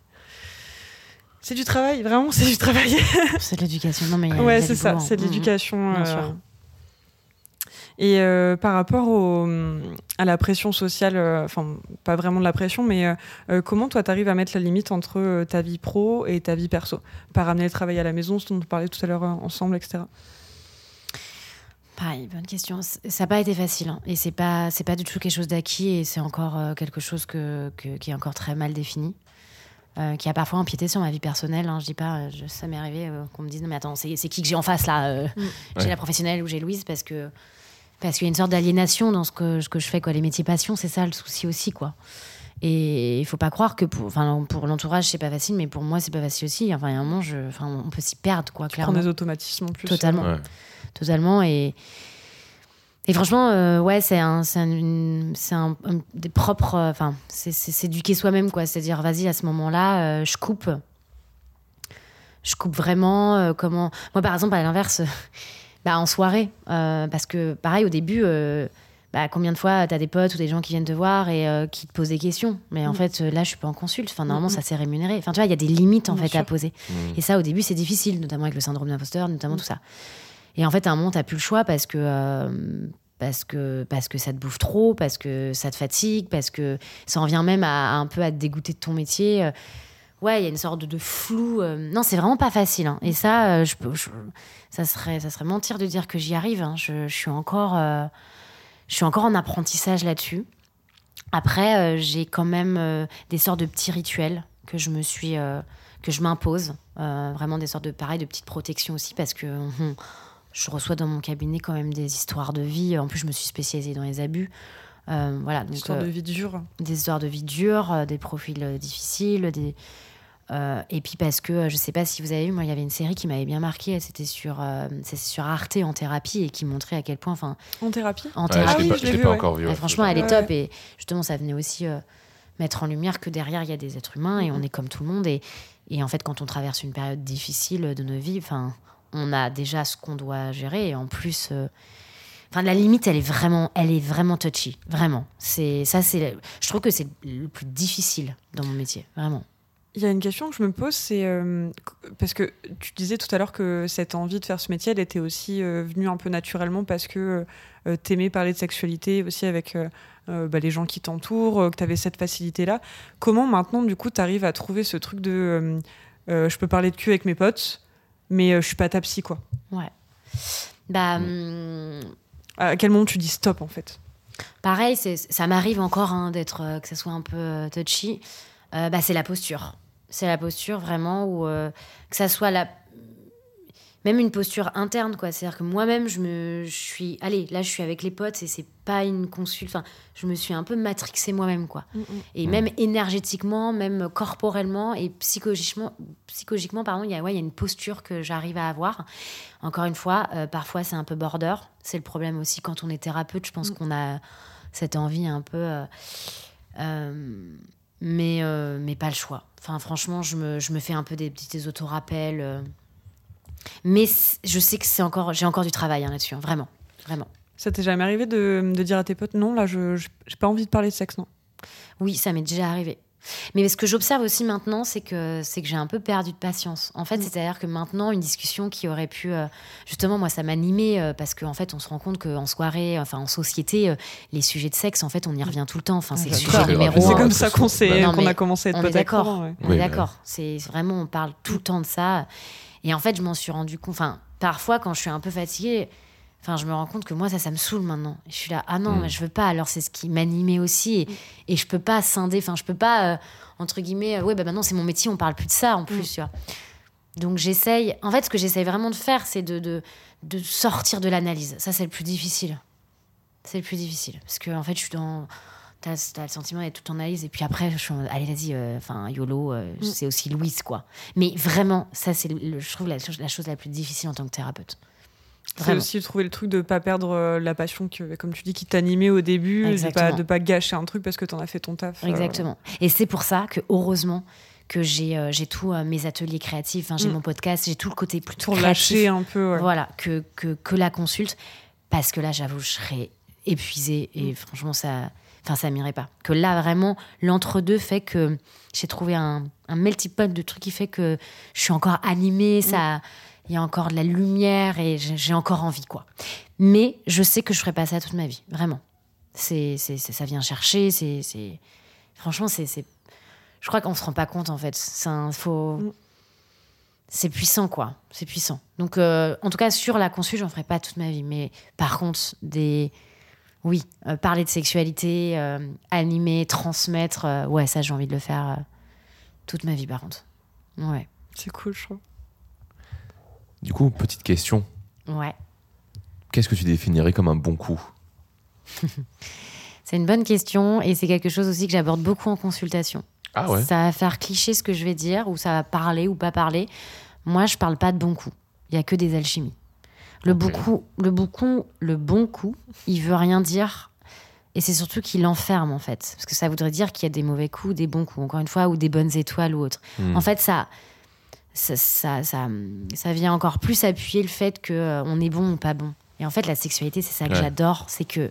Speaker 1: c'est du travail, vraiment, c'est du travail.
Speaker 3: c'est de l'éducation. Non, mais
Speaker 1: ouais, c'est ça,
Speaker 3: boulot,
Speaker 1: c'est de
Speaker 3: hein.
Speaker 1: l'éducation.
Speaker 3: Bien
Speaker 1: euh,
Speaker 3: sûr.
Speaker 1: Et euh, par rapport au, à la pression sociale, euh, enfin, pas vraiment de la pression, mais euh, comment toi, tu arrives à mettre la limite entre ta vie pro et ta vie perso? Par ramener le travail à la maison, ce dont on parlait tout à l'heure ensemble, etc.
Speaker 3: Pareil, bonne question. Ça n'a pas été facile. Hein. Et c'est pas, c'est pas du tout quelque chose d'acquis et c'est encore quelque chose que, qui est encore très mal défini. qui a parfois empiété sur ma vie personnelle. Hein. Je dis pas, ça m'est arrivé qu'on me dise non mais attends, c'est, qui que j'ai en face là mm. J'ai la professionnelle ou j'ai Louise parce que parce qu'il y a une sorte d'aliénation dans ce que, ce que je fais, quoi. Les métiers passion, c'est ça le souci aussi, quoi. Et il faut pas croire que pour, enfin, pour l'entourage, c'est pas facile, mais pour moi, c'est pas facile aussi. Enfin, il y a un moment, je, enfin, on peut s'y perdre, quoi,
Speaker 1: tu clairement. Prends des automatismes en plus.
Speaker 3: Totalement. Totalement. Et, et franchement, euh, ouais, c'est un, c'est un, un, des propres. Euh, enfin, c'est s'éduquer soi-même, quoi. C'est-à-dire, vas-y, à ce moment-là, euh, je coupe. Je coupe vraiment. comment. Moi, par exemple, à l'inverse. Bah, en soirée. Euh, parce que, pareil, au début, euh, bah, combien de fois tu as des potes ou des gens qui viennent te voir et euh, qui te posent des questions Mais en mm. fait, là, je suis pas en consulte. Enfin, normalement, mm, ça mm. s'est rémunéré. Enfin, tu vois, il y a des limites, en fait, à poser. Et ça, au début, c'est difficile, notamment avec le syndrome d'imposteur, notamment tout ça. Et en fait, à un moment, tu plus le choix parce que parce que parce que ça te bouffe trop, parce que ça te fatigue, parce que ça en vient même à, un peu à te dégoûter de ton métier ouais, il y a une sorte de, flou. Euh, non, c'est vraiment pas facile. Hein. Et ça, euh, je, ça, serait, ça serait mentir de dire que j'y arrive. Hein. Je, suis encore, euh, je suis encore en apprentissage là-dessus. Après, j'ai quand même des sortes de petits rituels que je me suis, que je m'impose. vraiment des sortes de, pareil, de petites protections aussi parce que hum, je reçois dans mon cabinet quand même des histoires de vie. En plus, je me suis spécialisée dans les abus. Voilà,
Speaker 1: donc, histoires de vie dures.
Speaker 3: Des histoires de vie dures, des profils difficiles, des, euh, et puis parce que euh, je sais pas si vous avez vu, moi il y avait une série qui m'avait bien marqué, c'était sur, euh, sur Arte en thérapie et qui montrait à quel point, enfin,
Speaker 1: en thérapie,
Speaker 3: en thérapie,
Speaker 2: je l'ai pas, encore vu.
Speaker 3: franchement, elle est top et justement ça venait aussi mettre en lumière que derrière il y a des êtres humains et on est comme tout le monde et, et en fait quand on traverse une période difficile de nos vies, enfin, on a déjà ce qu'on doit gérer et en plus. Enfin, la limite, elle est vraiment, elle est vraiment touchy, vraiment. C'est ça, c'est, je trouve que c'est le plus difficile dans mon métier, vraiment.
Speaker 1: Il y a une question que je me pose, c'est euh, parce que tu disais tout à l'heure que cette envie de faire ce métier, elle était aussi euh, venue un peu naturellement parce que euh, tu aimais parler de sexualité aussi avec bah, les gens qui t'entourent, que tu avais cette facilité-là. Comment maintenant, du coup, tu arrives à trouver ce truc de je peux parler de cul avec mes potes, mais je suis pas ta psy, quoi?
Speaker 3: Ouais. Bah. Hum,
Speaker 1: à quel moment tu dis stop, en fait?
Speaker 3: Pareil, ça m'arrive encore hein, d'être que ça soit un peu touchy. bah, c'est la posture. C'est la posture vraiment où euh, que ça soit la même une posture interne quoi. C'est à dire que moi-même je me je suis allez là je suis avec les potes et c'est pas une consulte. Enfin je me suis un peu matrixée moi-même quoi. Mm, mm. et même énergétiquement même corporellement et psychologiquement psychologiquement pardon il y a ouais il y a une posture que j'arrive à avoir. Encore une fois euh, parfois c'est un peu border. C'est le problème aussi quand on est thérapeute. Je pense mm. qu'on a cette envie un peu euh, mais mais pas le choix. Enfin, franchement, je me, je me fais un peu des petits auto-rappels. Mais je sais que c'est encore, j'ai encore du travail hein, là-dessus, hein, vraiment, vraiment.
Speaker 1: Ça t'est jamais arrivé de, de, dire à tes potes non, là, je j'ai pas envie de parler de sexe, non?
Speaker 3: Oui, ça m'est déjà arrivé. Mais ce que j'observe aussi maintenant, c'est que, c'est que j'ai un peu perdu de patience. En fait, mm. c'est-à-dire que maintenant, une discussion qui aurait pu. Euh, justement, moi, ça m'animait euh, parce qu'en fait, on se rend compte qu'en soirée, enfin, en société, euh, les sujets de sexe, en fait, on y revient tout le temps. Enfin, c'est le sujet numéro
Speaker 1: C'est comme ça qu'on, qu'on a commencé à être
Speaker 3: On est d'accord. On est d'accord. C'est vraiment, on parle tout le temps de ça. Et en fait, je m'en suis rendu compte. Enfin, parfois, quand je suis un peu fatiguée, Enfin, je me rends compte que moi, ça, ça me saoule maintenant. Je suis là, ah non, mm. mais je veux pas. Alors, c'est ce qui m'animait aussi. Et, mm. et, je peux pas scinder. Enfin, je peux pas, euh, entre guillemets, euh, ouais, bah maintenant, c'est mon métier, on parle plus de ça en plus, mm. tu vois. Donc, j'essaye. En fait, ce que j'essaye vraiment de faire, c'est de, de, de, sortir de l'analyse. Ça, c'est le plus difficile. C'est le plus difficile. Parce que, en fait, je suis dans. T'as as le sentiment d'être tout en analyse. Et puis après, je suis en, allez, vas-y, euh, enfin, YOLO, c'est aussi Louise, quoi. Mais vraiment, ça, c'est, je trouve, la, la chose la plus difficile en tant que thérapeute.
Speaker 1: C'est aussi trouver le truc de pas perdre euh, la passion que, comme tu dis, qui t'animait au début, de pas, de pas gâcher un truc parce que tu en as fait ton taf.
Speaker 3: Euh. Exactement. Et c'est pour ça que, heureusement, que j'ai euh, j'ai tous mes ateliers créatifs, j'ai mm. mon podcast, j'ai tout le côté plutôt
Speaker 1: pour lâcher un peu.
Speaker 3: Voilà, que, que, que, la consulte. Parce que là, j'avoue, je serais épuisée et mm. franchement, ça. Enfin, ça m'irait pas. Que là, vraiment, l'entre-deux fait que j'ai trouvé un, un melting pot de trucs qui fait que je suis encore animée, ça, il y a encore de la lumière et j'ai encore envie, quoi. Mais je sais que je ferai pas ça toute ma vie, vraiment. C'est, ça vient chercher, c'est, franchement, c'est, je crois qu'on se rend pas compte en fait. C'est faut,
Speaker 1: Mm.
Speaker 3: c'est puissant, quoi. C'est puissant. Donc, euh, en tout cas, sur la consu, j'en ferai pas toute ma vie. Mais par contre, des, oui, euh, parler de sexualité, euh, animer, transmettre, euh, ouais, ça, j'ai envie de le faire euh, toute ma vie, par contre. Ouais,
Speaker 1: C'est cool, je trouve.
Speaker 2: Du coup, petite question.
Speaker 3: ouais.
Speaker 2: Qu'est-ce que tu définirais comme un bon coup?
Speaker 3: C'est une bonne question et c'est quelque chose aussi que j'aborde beaucoup en consultation.
Speaker 2: Ah ouais?
Speaker 3: Ça va faire cliché ce que je vais dire, ou ça va parler ou pas parler. Moi, je parle pas de bon coup. Il y a que des alchimies. Le,
Speaker 2: Ok.
Speaker 3: bon coup, le, bon coup, le bon coup, il veut rien dire. Et c'est surtout qu'il enferme, en fait. Parce que ça voudrait dire qu'il y a des mauvais coups, des bons coups, encore une fois, ou des bonnes étoiles ou autre.
Speaker 2: Hmm.
Speaker 3: En fait, ça, ça, ça, ça, ça vient encore plus appuyer le fait qu'on est bon ou pas bon. Et en fait, la sexualité, c'est ça que
Speaker 2: Ouais.
Speaker 3: j'adore. C'est que,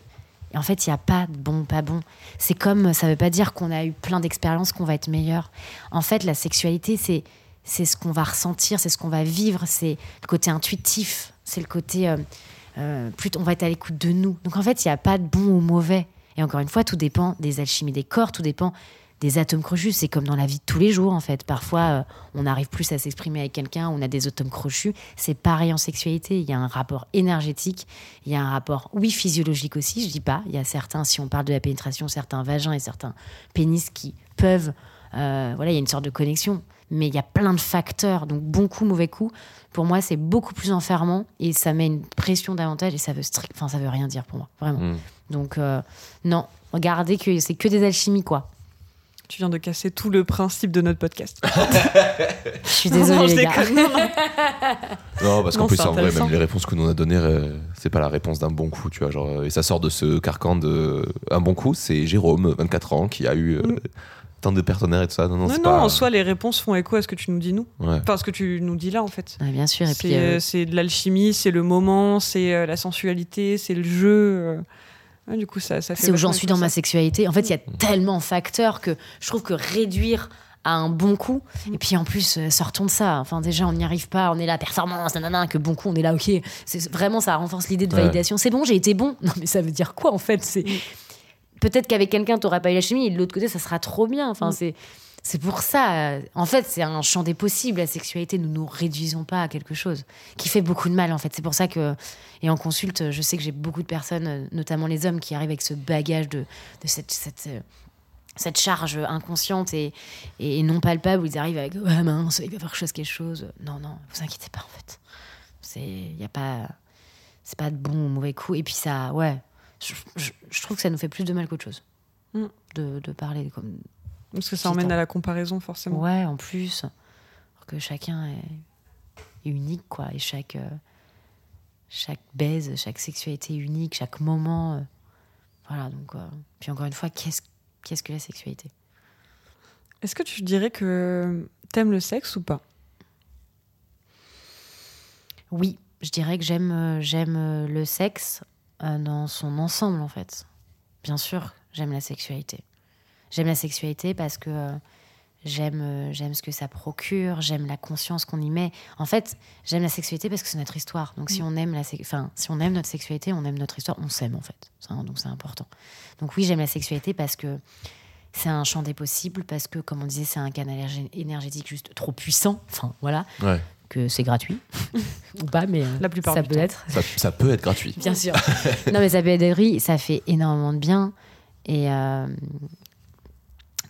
Speaker 3: et en fait, il n'y a pas de bon, pas bon. C'est comme, ça veut pas dire qu'on a eu plein d'expériences qu'on va être meilleur. En fait, la sexualité, c'est c'est ce qu'on va ressentir, c'est ce qu'on va vivre, c'est le côté intuitif, c'est le côté. euh, euh, plus on va être à l'écoute de nous. Donc en fait, il n'y a pas de bon ou mauvais. Et encore une fois, tout dépend des alchimies des corps, tout dépend des atomes crochus. C'est comme dans la vie de tous les jours, en fait. Parfois, euh, on arrive plus à s'exprimer avec quelqu'un, on a des atomes crochus. C'est pareil en sexualité. Il y a un rapport énergétique, il y a un rapport, oui, physiologique aussi, je dis pas. Il y a certains, si on parle de la pénétration, certains vagins et certains pénis qui peuvent. voilà, il y a une sorte de connexion. Mais il y a plein de facteurs. Donc, bon coup, mauvais coup. Pour moi, c'est beaucoup plus enfermant et ça met une pression davantage et ça veut strict, enfin, ça veut rien dire pour moi, vraiment.
Speaker 2: Hmm.
Speaker 3: Donc, euh, non, regardez que c'est que des alchimies, quoi.
Speaker 1: Tu viens de casser tout le principe de notre podcast.
Speaker 3: Je suis
Speaker 1: Non,
Speaker 3: désolée,
Speaker 1: je
Speaker 3: les gars.
Speaker 1: Non, non.
Speaker 2: Non, parce qu'en
Speaker 1: Non,
Speaker 2: plus,
Speaker 1: c'est
Speaker 2: en vrai, même les réponses que nous on a données, euh, c'est pas la réponse d'un bon coup, tu vois. Genre, euh, et ça sort de ce carcan de. Un bon coup, c'est Jérôme, 24 ans, qui a eu euh,
Speaker 1: Mm.
Speaker 2: Tant de partenaires et tout ça. Non, non,
Speaker 1: Non,
Speaker 2: c'est
Speaker 1: non,
Speaker 2: pas.
Speaker 1: en soi, les réponses font écho à ce que tu nous dis, nous.
Speaker 2: Ouais.
Speaker 1: Enfin, ce que tu nous dis là, en fait.
Speaker 3: Ouais, bien sûr. Et
Speaker 1: C'est
Speaker 3: puis, euh,
Speaker 1: euh, c'est de l'alchimie, c'est le moment, c'est euh, la sensualité, c'est le jeu. euh. Ouais, du coup, ça, ça fait.
Speaker 3: c'est où j'en suis dans ma sexualité. En fait, il y a tellement de facteurs que je trouve que réduire à un bon coup, et puis en plus, sortons de ça. Enfin, déjà, on n'y arrive pas, on est là, performance, nanana, que bon coup, on est là, ok. C'est vraiment, ça renforce l'idée de
Speaker 2: Ouais.
Speaker 3: validation. C'est bon, j'ai été bon. Non, mais ça veut dire quoi, en fait? C'est Peut-être qu'avec quelqu'un, tu n'auras pas eu la chimie, et de l'autre côté, ça sera trop bien. Enfin,
Speaker 1: Mm.
Speaker 3: c'est. C'est pour ça, euh, en fait, c'est un champ des possibles, la sexualité. Nous nous réduisons pas à quelque chose qui fait beaucoup de mal, en fait. C'est pour ça que, et en consulte, je sais que j'ai beaucoup de personnes, euh, notamment les hommes, qui arrivent avec ce bagage de, de cette, cette, euh, cette charge inconsciente et, et non palpable où ils arrivent avec ouais mince il va faire chose quelque chose non non vous inquiétez pas en fait c'est il y a pas c'est pas de bon ou mauvais coup et puis ça ouais je, je- je trouve que ça nous fait plus de mal qu'autre chose.
Speaker 1: Mm.
Speaker 3: de, de parler comme
Speaker 1: Parce que ça emmène à la comparaison, forcément.
Speaker 3: ouais en plus. Alors que chacun est, est unique quoi. Et chaque euh, chaque baise chaque sexualité est unique chaque moment euh, voilà donc euh, puis encore une fois qu'est-ce qu'est-ce que la sexualité?
Speaker 1: Est-ce que tu dirais que t'aimes le sexe ou pas?
Speaker 3: Oui, je dirais que j'aime euh, j'aime le sexe dans son ensemble en fait. Bien sûr, j'aime la sexualité. J'aime la sexualité parce que euh, j'aime euh, j'aime ce que ça procure, j'aime la conscience qu'on y met. En fait, j'aime la sexualité parce que c'est notre histoire. Donc si on aime la enfin si on aime notre sexualité, on aime notre histoire, on s'aime en fait. Ça, donc c'est important. Donc oui, j'aime la sexualité parce que c'est un champ des possibles parce que comme on disait, c'est un canal énergé- énergétique juste trop puissant. Enfin voilà,
Speaker 2: Ouais.
Speaker 3: Que c'est gratuit ou pas mais euh,
Speaker 1: La plupart
Speaker 3: ça peut
Speaker 1: temps.
Speaker 3: être
Speaker 2: Ça, ça peut être gratuit.
Speaker 3: bien sûr non mais ça peut être oui ça fait énormément de bien et euh,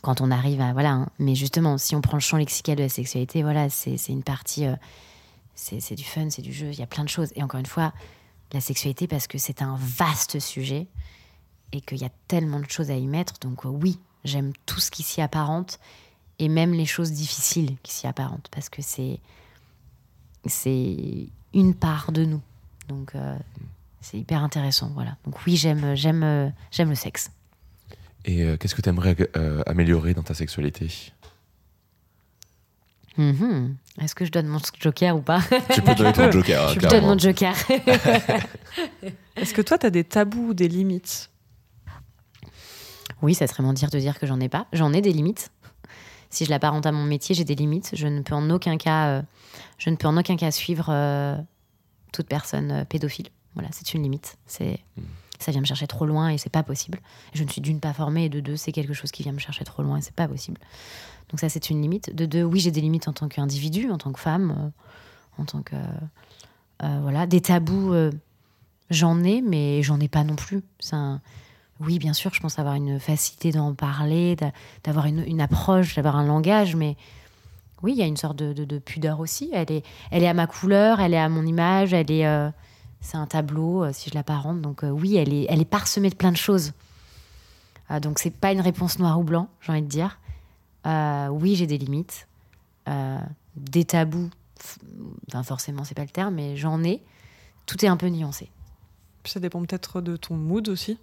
Speaker 3: quand on arrive à voilà hein. mais justement si on prend le champ lexical de la sexualité voilà c'est c'est une partie euh, c'est c'est du fun c'est du jeu il y a plein de choses et encore une fois la sexualité parce que c'est un vaste sujet et qu'il y a tellement de choses à y mettre donc euh, oui j'aime tout ce qui s'y apparente et même les choses difficiles qui s'y apparentent parce que c'est c'est une part de nous. Donc euh, c'est hyper intéressant voilà. Donc oui j'aime j'aime euh, j'aime le sexe.
Speaker 2: Et euh, qu'est-ce que tu aimerais améliorer dans ta sexualité?
Speaker 3: Mhm. est-ce que je donne mon joker ou pas?
Speaker 2: Tu peux donner ton joker, hein,
Speaker 3: je donne mon joker.
Speaker 1: Est-ce que toi, t'as des tabous ou des limites?
Speaker 3: Oui, ça serait mentir de dire que j'en ai pas. J'en ai des limites. Si je l'apparente à mon métier, j'ai des limites. Je ne peux en aucun cas, euh, je ne peux en aucun cas suivre euh, toute personne euh, pédophile. Voilà, c'est une limite. C'est ça vient me chercher trop loin et c'est pas possible. Je ne suis d'une pas formée et de deux, c'est quelque chose qui vient me chercher trop loin et c'est pas possible. Donc ça, c'est une limite. De deux, oui, j'ai des limites en tant qu'individu, en tant que femme, euh, en tant que voilà, des tabous. j'en ai, mais j'en ai pas non plus. C'est un- Oui, bien sûr, je pense avoir une facilité d'en parler, d'a- d'avoir une, approche, d'avoir un langage, mais oui, il y a une sorte de, de- de pudeur aussi. Elle est, elle est à ma couleur, elle est à mon image, elle est. euh, c'est un tableau, euh, si je l'apparente. Donc euh, oui, elle est, elle est parsemée de plein de choses. Donc c'est pas une réponse noir ou blanc, j'ai envie de dire. Oui, j'ai des limites, des tabous. Enfin, forcément, c'est pas le terme, mais j'en ai. Tout est un peu nuancé.
Speaker 1: Ça dépend peut-être de ton mood aussi.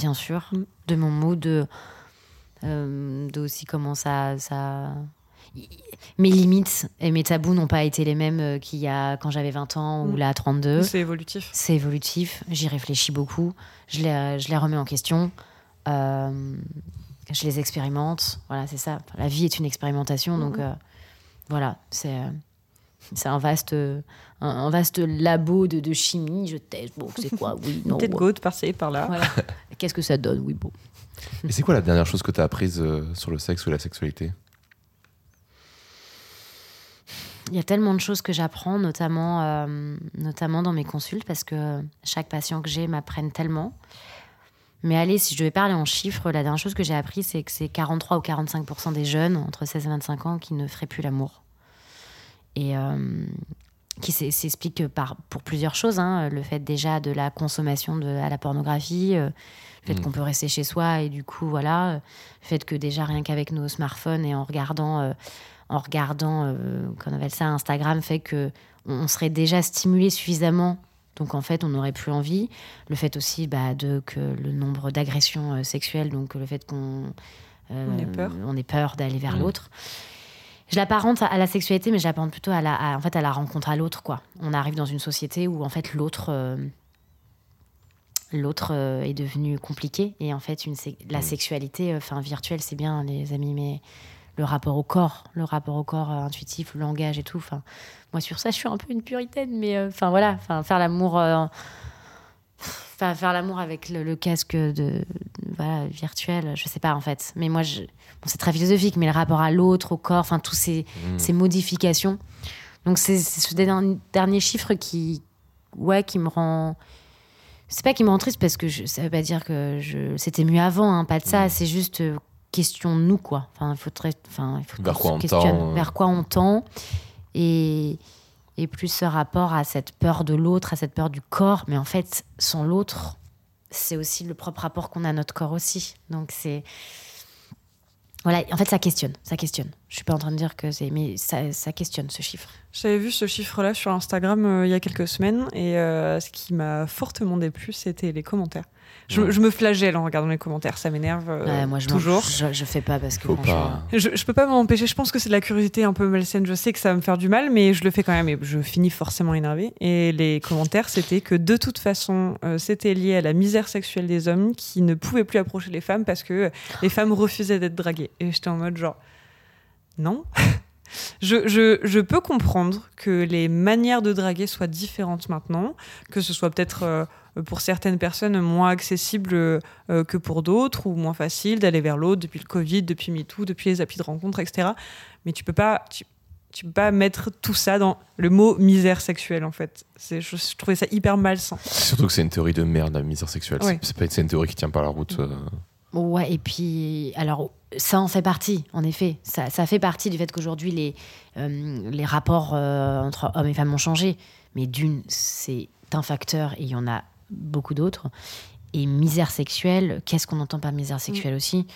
Speaker 3: Bien sûr,
Speaker 1: Mm.
Speaker 3: de mon mood, de, euh, de aussi comment ça, ça. Mes limites et mes tabous n'ont pas été les mêmes euh, qu'il y a quand j'avais 20 ans ou
Speaker 1: Mm.
Speaker 3: là à 32.
Speaker 1: C'est évolutif.
Speaker 3: C'est évolutif, j'y réfléchis beaucoup, je les, je les remets en question, euh, je les expérimente. Voilà, c'est ça. La vie est une expérimentation, donc
Speaker 1: Mhm.
Speaker 3: euh, voilà, c'est euh, c'est un vaste, un, un vaste labo de, de chimie. Je teste, bon, c'est quoi? Oui, non.
Speaker 1: Peut-être
Speaker 3: ouais.
Speaker 1: par-ci, par-là.
Speaker 3: Voilà. Qu'est-ce que ça donne Oui, bon.
Speaker 2: Et c'est quoi la dernière chose que tu as apprise euh, sur le sexe ou la sexualité?
Speaker 3: Il y a tellement de choses que j'apprends, notamment, euh, notamment dans mes consultes, parce que chaque patient que j'ai m'apprenne tellement. Mais allez, si je devais parler en chiffres, la dernière chose que j'ai appris, c'est que c'est 43 ou 45% des jeunes entre 16 et 25 ans qui ne feraient plus l'amour. Et euh, qui s'e- s'explique par, pour plusieurs choses. hein. Le fait déjà de la consommation de, à la pornographie, euh, le fait
Speaker 2: Mm.
Speaker 3: qu'on peut rester chez soi et du coup, voilà, euh, le fait que déjà rien qu'avec nos smartphones et en regardant, euh, en regardant, euh, qu'on appelle ça Instagram, fait que on, on serait déjà stimulé suffisamment. Donc en fait, on n'aurait plus envie. Le fait aussi bah, de que le nombre d'agressions euh, sexuelles, donc le fait qu'on euh,
Speaker 1: On ait peur.
Speaker 3: on ait peur d'aller vers
Speaker 2: Mm.
Speaker 3: l'autre. Je l'apparente à la sexualité, mais je l'apparente plutôt à la, à- en fait, à la rencontre à l'autre. quoi. On arrive dans une société où en fait l'autre, euh, l'autre euh, est devenu compliqué et en fait une la
Speaker 2: Mm.
Speaker 3: sexualité, euh, enfin virtuelle, c'est bien les amis, mais le rapport au corps, le rapport au corps euh, intuitif, le langage et tout. Enfin, moi sur ça, je suis un peu une puritaine, mais enfin voilà, enfin faire l'amour. Enfin, faire l'amour avec le, le casque de voilà virtuel je sais pas en fait. Mais moi je, bon, c'est très philosophique mais le rapport à l'autre au corps enfin tous ces,
Speaker 2: Mm.
Speaker 3: ces modifications. Donc c'est ce dernier, chiffre qui ouais qui me rend c'est pas qui me rend triste parce que je, ça veut pas dire que je c'était mieux avant hein, pas de ça.
Speaker 2: Mm.
Speaker 3: c'est juste euh, question de nous quoi. Enfin il très enfin il faut
Speaker 2: Vers quoi on tend,
Speaker 3: vers quoi on tend. Et et plus ce rapport à cette peur de l'autre à cette peur du corps. Mais en fait sans l'autre c'est aussi le propre rapport qu'on a à notre corps aussi. Donc c'est voilà en fait ça questionne ça questionne. Je suis pas en train de dire que c'est mais ça, questionne ce chiffre.
Speaker 1: J'avais vu ce chiffre-là sur Instagram euh, il y a quelques semaines et euh, ce qui m'a fortement déplu, c'était les commentaires. Je,
Speaker 2: Ouais.
Speaker 1: je me flagelle en regardant les commentaires, ça m'énerve euh,
Speaker 3: Ouais, moi je
Speaker 1: toujours.
Speaker 3: je, je fais pas parce que
Speaker 2: Faut
Speaker 3: franchement,
Speaker 2: pas.
Speaker 1: Je, je peux pas m'en empêcher, je pense que c'est de la curiosité un peu malsaine. Je sais que ça va me faire du mal, mais je le fais quand même et je finis forcément énervé. Et les commentaires, c'était que de toute façon, euh, c'était lié à la misère sexuelle des hommes qui ne pouvaient plus approcher les femmes parce que les femmes refusaient d'être draguées. Et j'étais en mode genre, non. Je, je, je peux comprendre que les manières de draguer soient différentes maintenant, que ce soit peut-être euh, pour certaines personnes moins accessible euh, que pour d'autres, ou moins facile d'aller vers l'autre depuis le Covid, depuis MeToo, depuis les applis de rencontre, etc. Mais tu peux pas, tu, tu peux pas mettre tout ça dans le mot misère sexuelle, en fait. C'est, je, je trouvais ça hyper malsain.
Speaker 2: Surtout que c'est une théorie de merde, la misère sexuelle.
Speaker 1: Ouais.
Speaker 2: C'est- C'est pas c'est une théorie qui tient pas la route. euh.
Speaker 3: Ouais, et puis, alors, ça en fait partie, en effet. Ça, ça fait partie du fait qu'aujourd'hui, les, euh, les rapports euh, entre hommes et femmes ont changé. Mais d'une, c'est un facteur et il y en a beaucoup d'autres. Et misère sexuelle, qu'est-ce qu'on entend par misère sexuelle aussi?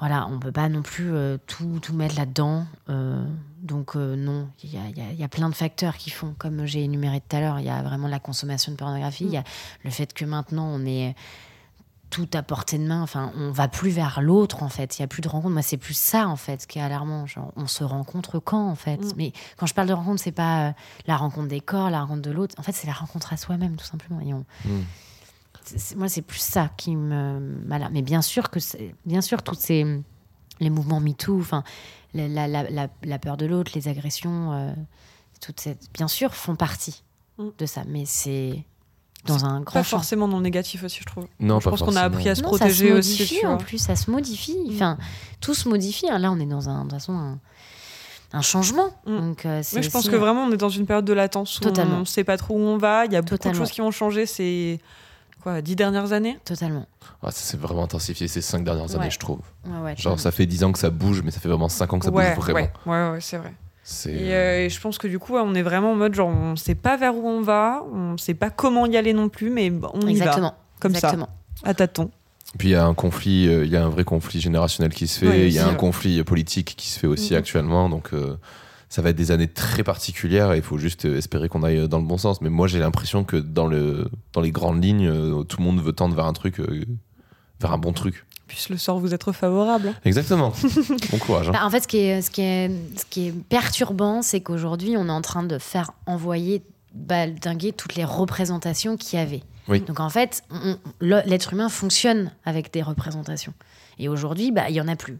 Speaker 3: Voilà, on peut pas non plus euh, tout, tout mettre là-dedans. Euh, donc, euh, non, il y y a- il y a plein de facteurs qui font, comme j'ai énuméré tout à l'heure, il y a vraiment la consommation de pornographie, il y a le fait que maintenant, on est tout à portée de main. Enfin, on va plus vers l'autre, en fait. Il y a plus de rencontres. Moi, c'est plus ça, en fait, qui est alarmant. Genre, on se rencontre quand, en fait
Speaker 1: Mm.
Speaker 3: Mais quand je parle de rencontre, c'est pas euh, la rencontre des corps, la rencontre de l'autre. En fait, c'est la rencontre à soi-même, tout simplement. Et on-
Speaker 2: Mm.
Speaker 3: c'est- moi, c'est plus ça qui me. Voilà. Mais bien sûr que, c'est- bien sûr, tous ces les mouvements MeToo, enfin, la, la, la, la- la peur de l'autre, les agressions, euh, toutes ces, bien sûr, font partie
Speaker 1: Mm.
Speaker 3: de ça. Mais c'est dans un grand
Speaker 1: Pas
Speaker 3: champ.
Speaker 1: forcément dans le négatif aussi, je trouve.
Speaker 2: Non,
Speaker 1: je
Speaker 2: pas
Speaker 1: pense qu'on a appris à se
Speaker 3: Non, ça se
Speaker 1: protéger aussi.
Speaker 3: modifie
Speaker 1: tu
Speaker 3: en
Speaker 1: vois.
Speaker 3: plus, ça se modifie.
Speaker 1: Mm.
Speaker 3: Enfin, tout se modifie. hein. Là, on est dans un, de toute façon, un, un changement.
Speaker 1: Mm.
Speaker 3: Donc, euh,
Speaker 1: Mais je pense
Speaker 3: aussi-
Speaker 1: que vraiment, on est dans une période de latence où
Speaker 3: Totalement.
Speaker 1: on ne sait pas trop où on va. Il y a beaucoup
Speaker 3: Totalement.
Speaker 1: de choses qui ont changé ces quoi, dix dernières années.
Speaker 3: Totalement.
Speaker 2: Ah, ça s'est vraiment intensifié ces cinq dernières
Speaker 3: Ouais.
Speaker 2: années, je trouve.
Speaker 3: Ouais, ouais,
Speaker 2: Genre, ça fait 10 ans que ça bouge, mais ça fait vraiment 5 ans que ça
Speaker 1: ouais,
Speaker 2: bouge vraiment.
Speaker 1: ouais, ouais, ouais, c'est vrai. Et, euh, et je pense que du coup, on est vraiment en mode genre, on sait pas vers où on va, on sait pas comment y aller non plus, mais on y
Speaker 3: Exactement.
Speaker 1: va. Comme
Speaker 3: Exactement.
Speaker 1: ça, à tâtons.
Speaker 2: Puis il y a un conflit, euh, il y a un vrai conflit générationnel qui se fait,
Speaker 1: Ouais,
Speaker 2: il y a un
Speaker 1: ouais.
Speaker 2: conflit politique qui se fait aussi
Speaker 1: Mhm.
Speaker 2: actuellement, donc euh, ça va être des années très particulières et il faut juste euh, espérer qu'on aille dans le bon sens. Mais moi j'ai l'impression que dans, le, dans les grandes lignes, euh, tout le monde veut tendre vers un truc, euh, vers un bon truc.
Speaker 1: Puisse le sort vous être favorable.
Speaker 2: Exactement. bon courage. hein.
Speaker 3: Bah, en fait, ce qui est, ce qui est, ce qui est perturbant, c'est qu'aujourd'hui, on est en train de faire envoyer, baldinguer toutes les représentations qu'il y avait.
Speaker 2: Oui.
Speaker 3: Donc en fait, l'être humain fonctionne avec des représentations. Et aujourd'hui, bah, il y en a plus.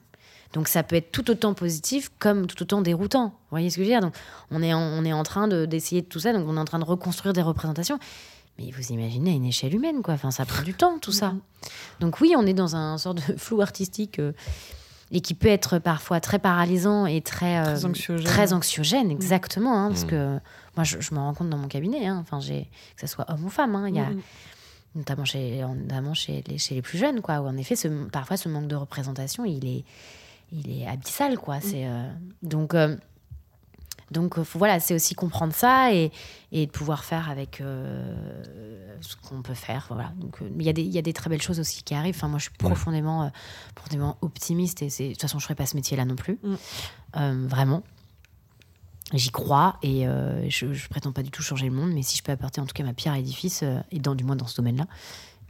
Speaker 3: Donc ça peut être tout autant positif comme tout autant déroutant. Vous voyez ce que je veux dire? Donc on est en, on est en train de- d'essayer de, tout ça, donc on est en train de reconstruire des représentations. Mais vous imaginez à une échelle humaine, quoi. Enfin, ça prend du temps, tout ça. Donc oui, on est dans un sort de flou artistique euh, et qui peut être parfois très paralysant et très, euh,
Speaker 1: Très anxiogène.
Speaker 3: très anxiogène, exactement. hein, parce
Speaker 2: Mm.
Speaker 3: que moi, je, je me rends compte dans mon cabinet, hein, enfin, j'ai, que ce soit homme ou femme, hein, il y a,
Speaker 1: Mhm.
Speaker 3: notamment, chez, notamment chez, les, chez les plus jeunes, quoi, où en effet, ce, parfois, ce manque de représentation, il est, il est abyssal. Quoi. C'est, euh, donc, euh, donc euh, faut- voilà, c'est aussi comprendre ça et, et de pouvoir faire avec euh, ce qu'on peut faire. Voilà. Donc, euh, il y, a des- il y a des très belles choses aussi qui arrivent. Enfin, moi, je suis
Speaker 2: Ouais.
Speaker 3: profondément, euh, profondément optimiste et c'est, de toute façon, je ne ferais pas ce métier-là non plus.
Speaker 1: Mm.
Speaker 3: Euh, vraiment. J'y crois et euh, je, je prétends pas du tout changer le monde, mais si je peux apporter en tout cas ma pierre à l'édifice, euh, et dans, du moins dans ce domaine-là,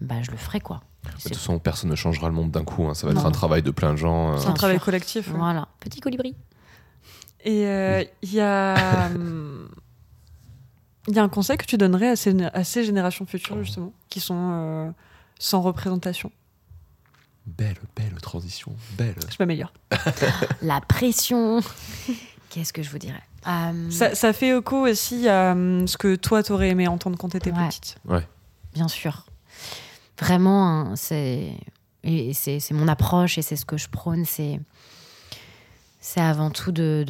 Speaker 3: bah, je le ferai quoi.
Speaker 2: De
Speaker 3: C'est-
Speaker 2: toute façon, personne ne changera le monde d'un coup. hein. Ça va être
Speaker 3: Non.
Speaker 2: un travail de plein de gens. euh.
Speaker 1: C'est un travail collectif. ouais.
Speaker 3: Voilà, petit colibri.
Speaker 1: Et euh, il y a. hum, Il y a un conseil que tu donnerais à ces, à ces générations futures, justement, qui sont euh, sans représentation?
Speaker 2: Belle, belle transition. Belle.
Speaker 1: Je m'améliore.
Speaker 3: La pression. Qu'est-ce que je vous dirais? Euh,
Speaker 1: Ça, ça fait écho aussi à hum, ce que toi, t'aurais aimé entendre quand t'étais
Speaker 3: Ouais.
Speaker 1: petite.
Speaker 3: Bien sûr. Vraiment, hein, c'est et c'est c'est mon approche et c'est ce que je prône. C'est c'est avant tout de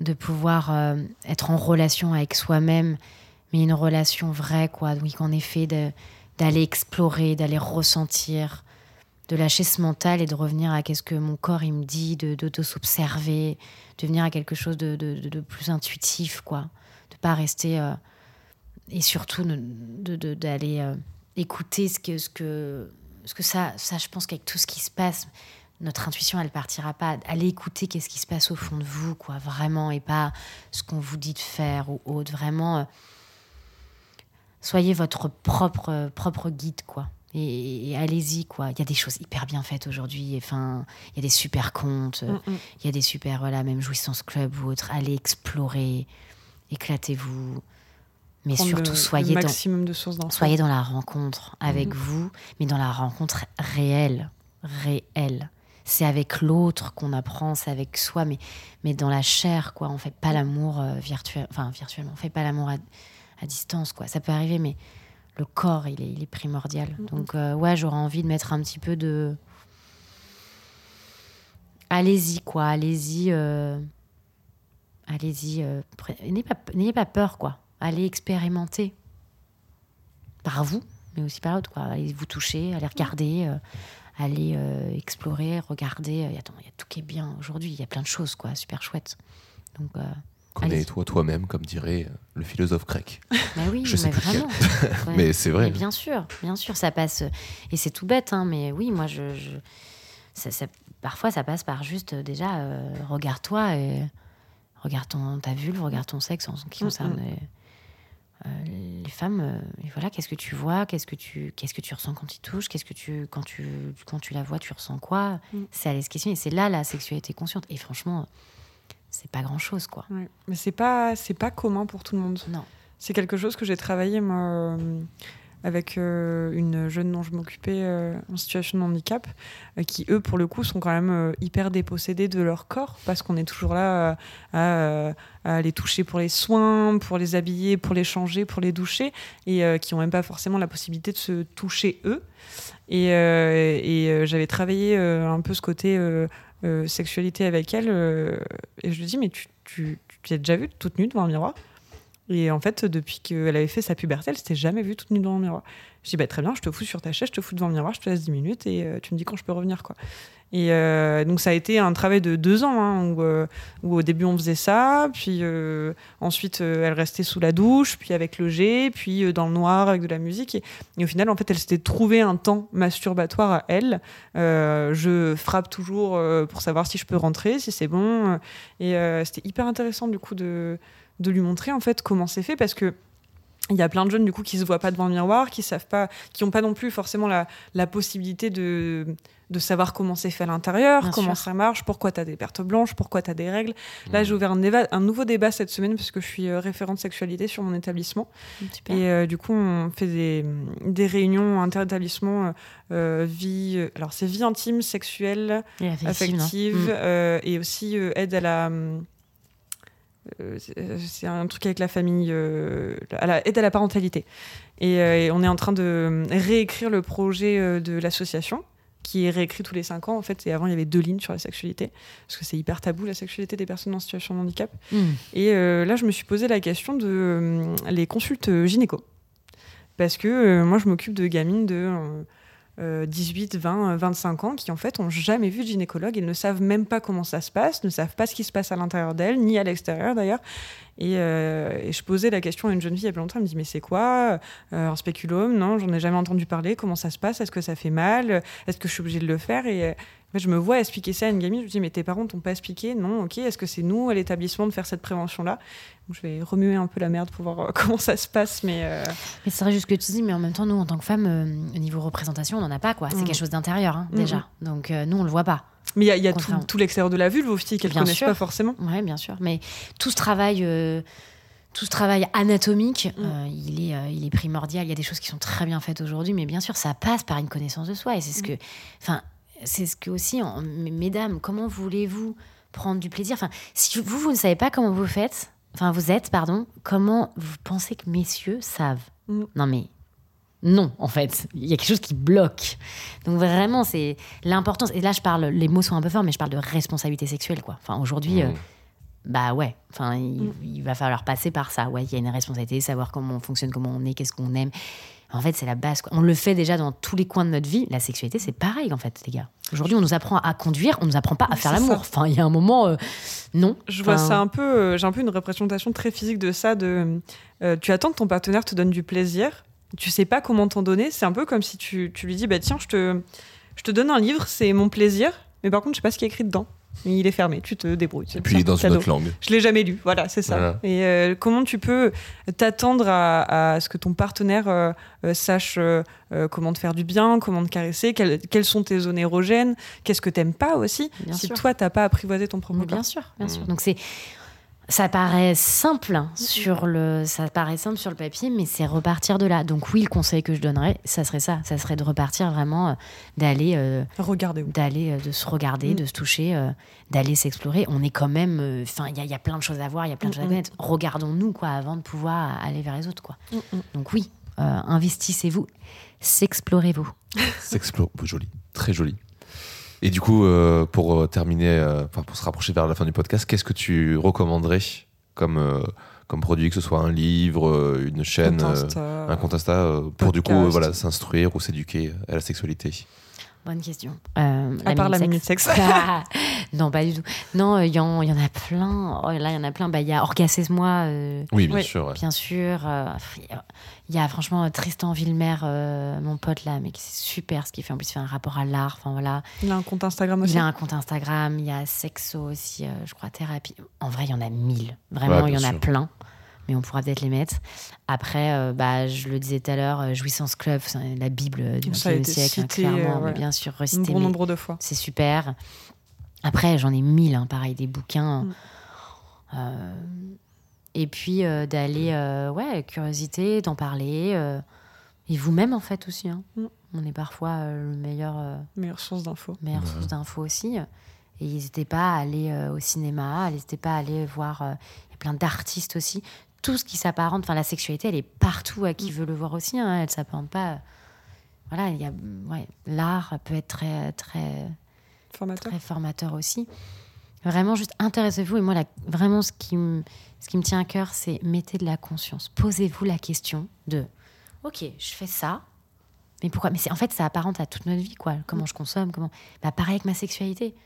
Speaker 3: de, pouvoir euh, être en relation avec soi-même, mais une relation vraie, quoi. Oui, qu'en effet, d'aller explorer, d'aller ressentir, de lâcher ce mental et de revenir à qu'est-ce que mon corps il me dit, de, de, de s'observer, de venir à quelque chose de, de, plus intuitif, quoi. De pas rester. euh, et surtout d'aller euh, écouter ce que, ce que, ce que ça, ça, je pense qu'avec tout ce qui se passe, notre intuition, elle partira pas. Allez écouter qu'est-ce qui se passe au fond de vous, quoi, vraiment, et pas ce qu'on vous dit de faire ou autre. Vraiment, euh, soyez votre propre, euh, propre guide, quoi. Et, et allez-y, quoi. Il y a des choses hyper bien faites aujourd'hui. Enfin, il y a des super comptes. euh,
Speaker 1: Mm, mm.
Speaker 3: il y a des super, voilà, même Jouissance Club ou autre. Allez explorer, éclatez-vous. Mais
Speaker 1: Prendre
Speaker 3: surtout,
Speaker 1: le-
Speaker 3: soyez,
Speaker 1: le
Speaker 3: dans,
Speaker 1: maximum de sources d'infos.
Speaker 3: soyez dans la rencontre avec
Speaker 1: Mhm.
Speaker 3: vous, mais dans la rencontre réelle. Réelle. C'est avec l'autre qu'on apprend, c'est avec soi, mais, mais dans la chair, quoi. On fait pas l'amour euh, virtuel, enfin virtuellement, on fait pas l'amour à, à distance, quoi. Ça peut arriver, mais le corps, il est, il est primordial. Donc, euh, ouais, j'aurais envie de mettre un petit peu de. Allez-y, quoi. Allez-y. euh, Allez-y. euh, N'ayez pas, n'ayez pas peur, quoi. Allez expérimenter. Par vous, mais aussi par l'autre, quoi. Allez vous toucher, allez regarder, euh, allez euh, explorer, regarder. Euh, attends, il y a tout qui est bien aujourd'hui. Il y a plein de choses, quoi. Super chouette. Donc, euh,
Speaker 2: Connais-toi toi-même, comme dirait euh, le philosophe grec.
Speaker 3: bah oui,
Speaker 2: Je sais
Speaker 3: mais
Speaker 2: plus lequel.
Speaker 3: vraiment. Ouais.
Speaker 2: Mais c'est vrai.
Speaker 3: Mais bien sûr, bien sûr, ça passe. Et c'est tout bête, hein, mais oui, moi, je, je- ça- ça- parfois, ça passe par juste euh, déjà, euh, regarde-toi et regarde ton, ta vulve, regarde ton sexe en ce qui
Speaker 1: Mm,
Speaker 3: concerne
Speaker 1: mm.
Speaker 3: euh, euh, les femmes. euh, voilà, qu'est-ce que tu vois, qu'est-ce que tu, qu'est-ce que tu ressens quand il touche, qu'est-ce que tu, quand tu, quand tu la vois, tu ressens quoi
Speaker 1: Mm.
Speaker 3: C'est aller se questionner. Et c'est là la sexualité consciente. Et franchement, c'est pas grand-chose, quoi.
Speaker 1: Ouais. Mais c'est pas, c'est pas commun pour tout le monde.
Speaker 3: Non.
Speaker 1: C'est quelque chose que j'ai travaillé moi, euh, avec une jeune dont je m'occupais en situation de handicap, qui eux, pour le coup, sont quand même hyper dépossédés de leur corps parce qu'on est toujours là à, les toucher pour les soins, pour les habiller, pour les changer, pour les doucher, et qui n'ont même pas forcément la possibilité de se toucher eux. Et, j'avais travaillé un peu ce côté sexualité avec elle, et je lui dis, mais tu, tu, tu t'es déjà vue toute nue devant un miroir? Et en fait, depuis qu'elle avait fait sa puberté, elle s'était jamais vue toute nue devant le miroir. Je dis, bah, très bien, je te fous sur ta chaise, je te fous devant le miroir, je te laisse 10 minutes et euh, tu me dis quand je peux revenir. quoi. Et euh, donc, ça a été un travail de deux ans, hein, euh, où, au début, on faisait ça, puis ensuite, elle restait sous la douche, puis avec le jet, puis dans le noir avec de la musique. Et, au final, en fait, elle s'était trouvé un temps masturbatoire à elle. je frappe toujours pour savoir si je peux rentrer, si c'est bon. Et c'était hyper intéressant, du coup, de de lui montrer en fait comment c'est fait parce que il y a plein de jeunes du coup qui se voient pas devant le miroir, qui savent pas, qui ont pas non plus forcément la, la possibilité de, de savoir comment c'est fait à l'intérieur, comment ça marche, pourquoi tu as des pertes blanches, pourquoi tu as des règles. Là, j'ai ouvert un, un, nouveau débat cette semaine parce que je suis euh, référente sexualité sur mon établissement. Et euh, du coup, on fait des, des réunions inter-établissements euh, vie, alors c'est vie intime, sexuelle, affective, mm. et aussi aide à la euh, c'est un truc avec la famille, euh, à la, aide à la parentalité. Euh, et, on est en train de réécrire le projet de l'association, qui est réécrit tous les cinq ans en fait. Et avant, il y avait deux lignes sur la sexualité, parce que c'est hyper tabou la sexualité des personnes en situation de handicap. Hmm. Et là, je me suis posé la question de les consultes gynéco, parce que moi, je m'occupe de gamines de 18, 20, 25 ans qui en fait ont jamais vu de gynécologue. Et ne savent même pas comment ça se passe, ne savent pas ce qui se passe à l'intérieur d'elles, ni à l'extérieur d'ailleurs. Et, euh, je posais la question à une jeune fille il y a pas longtemps, elle me dit mais c'est quoi euh, un spéculum? Non, j'en ai jamais entendu parler. Comment ça se passe? Est-ce que ça fait mal? Est-ce que je suis obligée de le faire? Et je me vois expliquer ça à une gamine. Je me dis mais tes parents t'ont pas expliqué? Non, ok. Est-ce que c'est nous à l'établissement de faire cette prévention là je vais remuer un peu la merde pour voir euh, comment ça se passe. Mais, euh,
Speaker 3: mais c'est vrai, juste que tu dis, mais en même temps, nous, en tant que femmes, euh, au niveau représentation, on n'en a pas, quoi. C'est mm. quelque chose d'intérieur, hein, déjà. Mm. Donc, nous, on le voit pas.
Speaker 1: Mais il y a, tout, l'extérieur de la vulve aussi qu'elles ne connaissent pas forcément.
Speaker 3: Oui, bien sûr. Mais tout ce travail. tout ce travail anatomique, mm. il, est, il est primordial. Il y a des choses qui sont très bien faites aujourd'hui, mais bien sûr, ça passe par une connaissance de soi. Et c'est ce que, enfin, c'est ce que aussi, mesdames, comment voulez-vous prendre du plaisir? Enfin, si vous, vous ne savez pas comment vous faites, enfin vous êtes, pardon, comment vous pensez que messieurs savent? Mm. Non mais non, en fait, il y a quelque chose qui bloque. Donc vraiment, c'est l'importance. Et là, je parle, les mots sont un peu forts, mais je parle de responsabilité sexuelle, quoi. Enfin, aujourd'hui, mm. euh, bah ouais. Enfin, mm. il, va falloir passer par ça. Ouais, il y a une responsabilité, savoir comment on fonctionne, comment on est, qu'est-ce qu'on aime. En fait, c'est la base. On le fait déjà dans tous les coins de notre vie. La sexualité, c'est pareil, en fait, les gars. Aujourd'hui, on nous apprend à conduire, on nous apprend pas à faire l'amour. Enfin, il y a un moment, euh, non.
Speaker 1: Je vois ça un peu. Euh, j'ai un peu une représentation très physique de ça. De, euh, tu attends que ton partenaire te donne du plaisir. Tu sais pas comment t'en donner. C'est un peu comme si tu, tu lui dis, bah tiens, je te, je te donne un livre, c'est mon plaisir, mais par contre, je sais pas ce qui est écrit dedans il est fermé, tu te débrouilles.
Speaker 2: Et puis il est dans une autre langue.
Speaker 1: Je l'ai jamais lu, voilà, c'est ça. Et euh, comment tu peux t'attendre à, ce que ton partenaire euh, euh, sache comment te faire du bien, comment te caresser, quelles, sont tes zones érogènes, qu'est-ce que t'aimes pas aussi, si toi t'as pas apprivoisé ton propre
Speaker 3: Bien sûr, bien sûr. Donc c'est ça paraît simple sur le, ça paraît simple sur le papier, mais c'est repartir de là. Donc oui, le conseil que je donnerais, ça serait ça, ça serait de repartir vraiment, euh, d'aller euh,
Speaker 1: regarder,
Speaker 3: d'aller, euh, de se regarder, mm. de se toucher, d'aller s'explorer. On est quand même, enfin, il y, a plein de choses à voir, il y a plein de choses à connaître. Regardons-nous quoi, avant de pouvoir aller vers les autres quoi. Donc oui, investissez-vous, s'explorez-vous.
Speaker 2: S'explore, joli, très joli. Et du coup, euh, pour euh, terminer, euh, pour se rapprocher vers la fin du podcast, qu'est-ce que tu recommanderais comme, comme produit, que ce soit un livre, une chaîne, un compte Insta, pour du coup voilà, s'instruire ou s'éduquer à la sexualité?
Speaker 3: Bonne question.
Speaker 1: Euh, à part la minute sexe.
Speaker 3: non, pas du tout. Non, il y, en a plein. Oh, là, il y en a plein. Bah, il y a Orgasme-moi. Euh,
Speaker 2: oui, bien sûr.
Speaker 3: Bien sûr. Il y a franchement Tristan Villemer, euh, mon pote là, mais c'est super ce qu'il fait. En plus, il fait un rapport à l'art. Enfin, voilà.
Speaker 1: Il a un compte Instagram aussi.
Speaker 3: Il a un compte Instagram. Il y a Sexo aussi, je crois, thérapie. En vrai, il y en a mille. Vraiment, il y en a plein mais on pourra peut-être les mettre. Après, euh, bah, je le disais tout à l'heure, euh, Jouissance Club, la Bible du XXe siècle, hein, clairement, euh, bien sûr,
Speaker 1: recité. Un bon nombre de fois.
Speaker 3: C'est super. Après, j'en ai mille, hein, pareil, des bouquins. Mm. et puis d'aller, ouais, curiosité, d'en parler. Et vous-même, en fait, aussi. hein.
Speaker 1: Mm.
Speaker 3: On est parfois euh, le meilleur, euh,
Speaker 1: Meilleure source d'infos.
Speaker 3: meilleure
Speaker 2: Ouais.
Speaker 3: source d'infos aussi. Et n'hésitez pas à aller euh, au cinéma, n'hésitez pas à aller voir. euh, Il y a plein d'artistes aussi. Tout ce qui s'apparente, enfin, la sexualité, elle est partout à qui veut le voir aussi. hein. Elle s'apparente pas. euh, Voilà, il y a. Ouais, l'art peut être très, très,
Speaker 1: Formateur.
Speaker 3: très formateur aussi. Vraiment, juste intéressez-vous. Et moi, la- vraiment, ce qui, me, ce qui me tient à cœur, c'est mettez de la conscience. Posez-vous la question de Ok, je fais ça, mais pourquoi? Mais c'est en fait, ça apparente à toute notre vie, quoi. Comment je consomme, comment. Bah, pareil avec ma sexualité.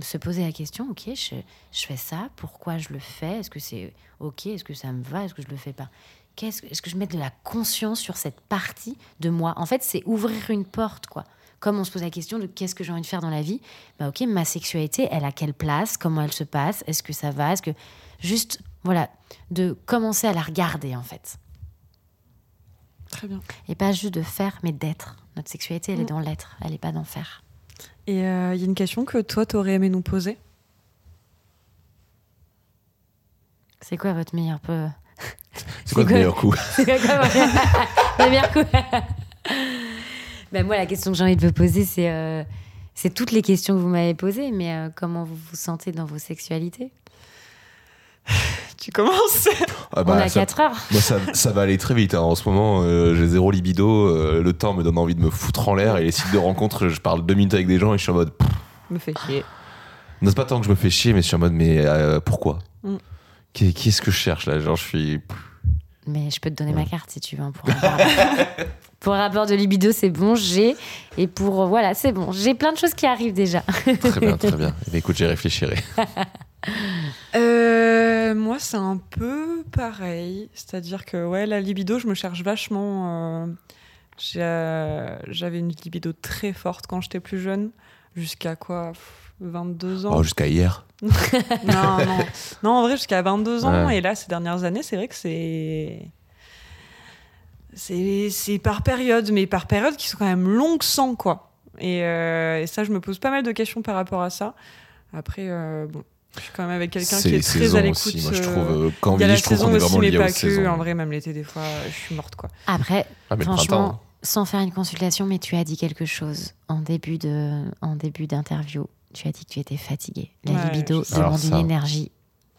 Speaker 3: Se poser la question Ok, je, je fais ça, pourquoi je le fais Est-ce que c'est ok Est-ce que ça me va Est-ce que je le fais pas? Que- Est-ce que je mets de la conscience sur cette partie de moi? En fait, c'est ouvrir une porte, quoi. Comme on se pose la question de qu'est-ce que j'ai envie de faire dans la vie, bah ok, ma sexualité, elle a quelle place? Comment elle se passe? Est-ce que ça va? Est-ce que juste, voilà, de commencer à la regarder en fait,
Speaker 1: Très bien.
Speaker 3: et pas juste de faire, mais d'être. Notre sexualité, elle est
Speaker 1: Mm.
Speaker 3: dans l'être, elle est pas dans faire.
Speaker 1: Et il y a une question que toi, t'aurais aimé nous poser?
Speaker 3: C'est quoi votre meilleur peu?
Speaker 2: C'est quoi le
Speaker 3: quoi
Speaker 2: meilleur coup?
Speaker 3: C'est quoi votre meilleur coup? Ben moi, la question que j'ai envie de vous poser, c'est euh, c'est toutes les questions que vous m'avez posées, mais euh, comment vous vous sentez dans vos sexualités?
Speaker 1: Tu commences?
Speaker 2: Ah
Speaker 3: On
Speaker 2: bah,
Speaker 3: a
Speaker 2: ça,
Speaker 3: 4 heures.
Speaker 2: moi, ça, ça va aller très vite. hein. En ce moment, euh, j'ai zéro libido. euh, le temps me donne envie de me foutre en l'air. Et les sites de rencontres, je parle deux minutes avec des gens et je suis en mode. pff,
Speaker 1: Me fait chier.
Speaker 2: Non, c'est pas tant que je me fais chier, mais je suis en mode, mais euh, pourquoi
Speaker 1: Mm.
Speaker 2: Qu'est- Qu'est-ce que je cherche là? Genre, je suis.
Speaker 3: Mais je peux te donner ma carte si tu veux. hein, Pour un rapport, pour un rapport de libido, c'est bon, j'ai. Et pour. Voilà, c'est bon. J'ai plein de choses qui arrivent déjà.
Speaker 2: Très bien, très bien. Eh bien, écoute, j'y réfléchirai.
Speaker 1: Euh, moi, c'est un peu pareil. C'est-à-dire que, ouais, la libido, je me cherche vachement. euh, euh, J'avais une libido très forte quand j'étais plus jeune. Jusqu'à quoi pff, 22 ans
Speaker 2: Oh, jusqu'à hier.
Speaker 1: non, non. non, en vrai, jusqu'à 22 ans.
Speaker 2: Ouais.
Speaker 1: Et là, ces dernières années, c'est vrai que c'est. C'est c'est par période, mais par période qui sont quand même longues sans, quoi. Et, euh, et ça, je me pose pas mal de questions par rapport à ça. Après, euh, bon, je suis quand même avec quelqu'un qui est très à l'écoute.
Speaker 2: Moi, je
Speaker 1: euh,
Speaker 2: trouve. euh, quand on
Speaker 1: il y a la
Speaker 2: vieillit, je trouve
Speaker 1: saison
Speaker 2: qu'on est
Speaker 1: aussi,
Speaker 2: vraiment
Speaker 1: mais pas que.
Speaker 2: saisons.
Speaker 1: En vrai, même l'été, des fois, je suis morte, quoi.
Speaker 3: Après,
Speaker 2: Ah,
Speaker 3: franchement,
Speaker 2: printemps.
Speaker 3: sans faire une consultation, mais tu as dit quelque chose en début de, en début d'interview. Tu as dit que tu étais fatiguée. La
Speaker 1: Ouais,
Speaker 3: libido demande une énergie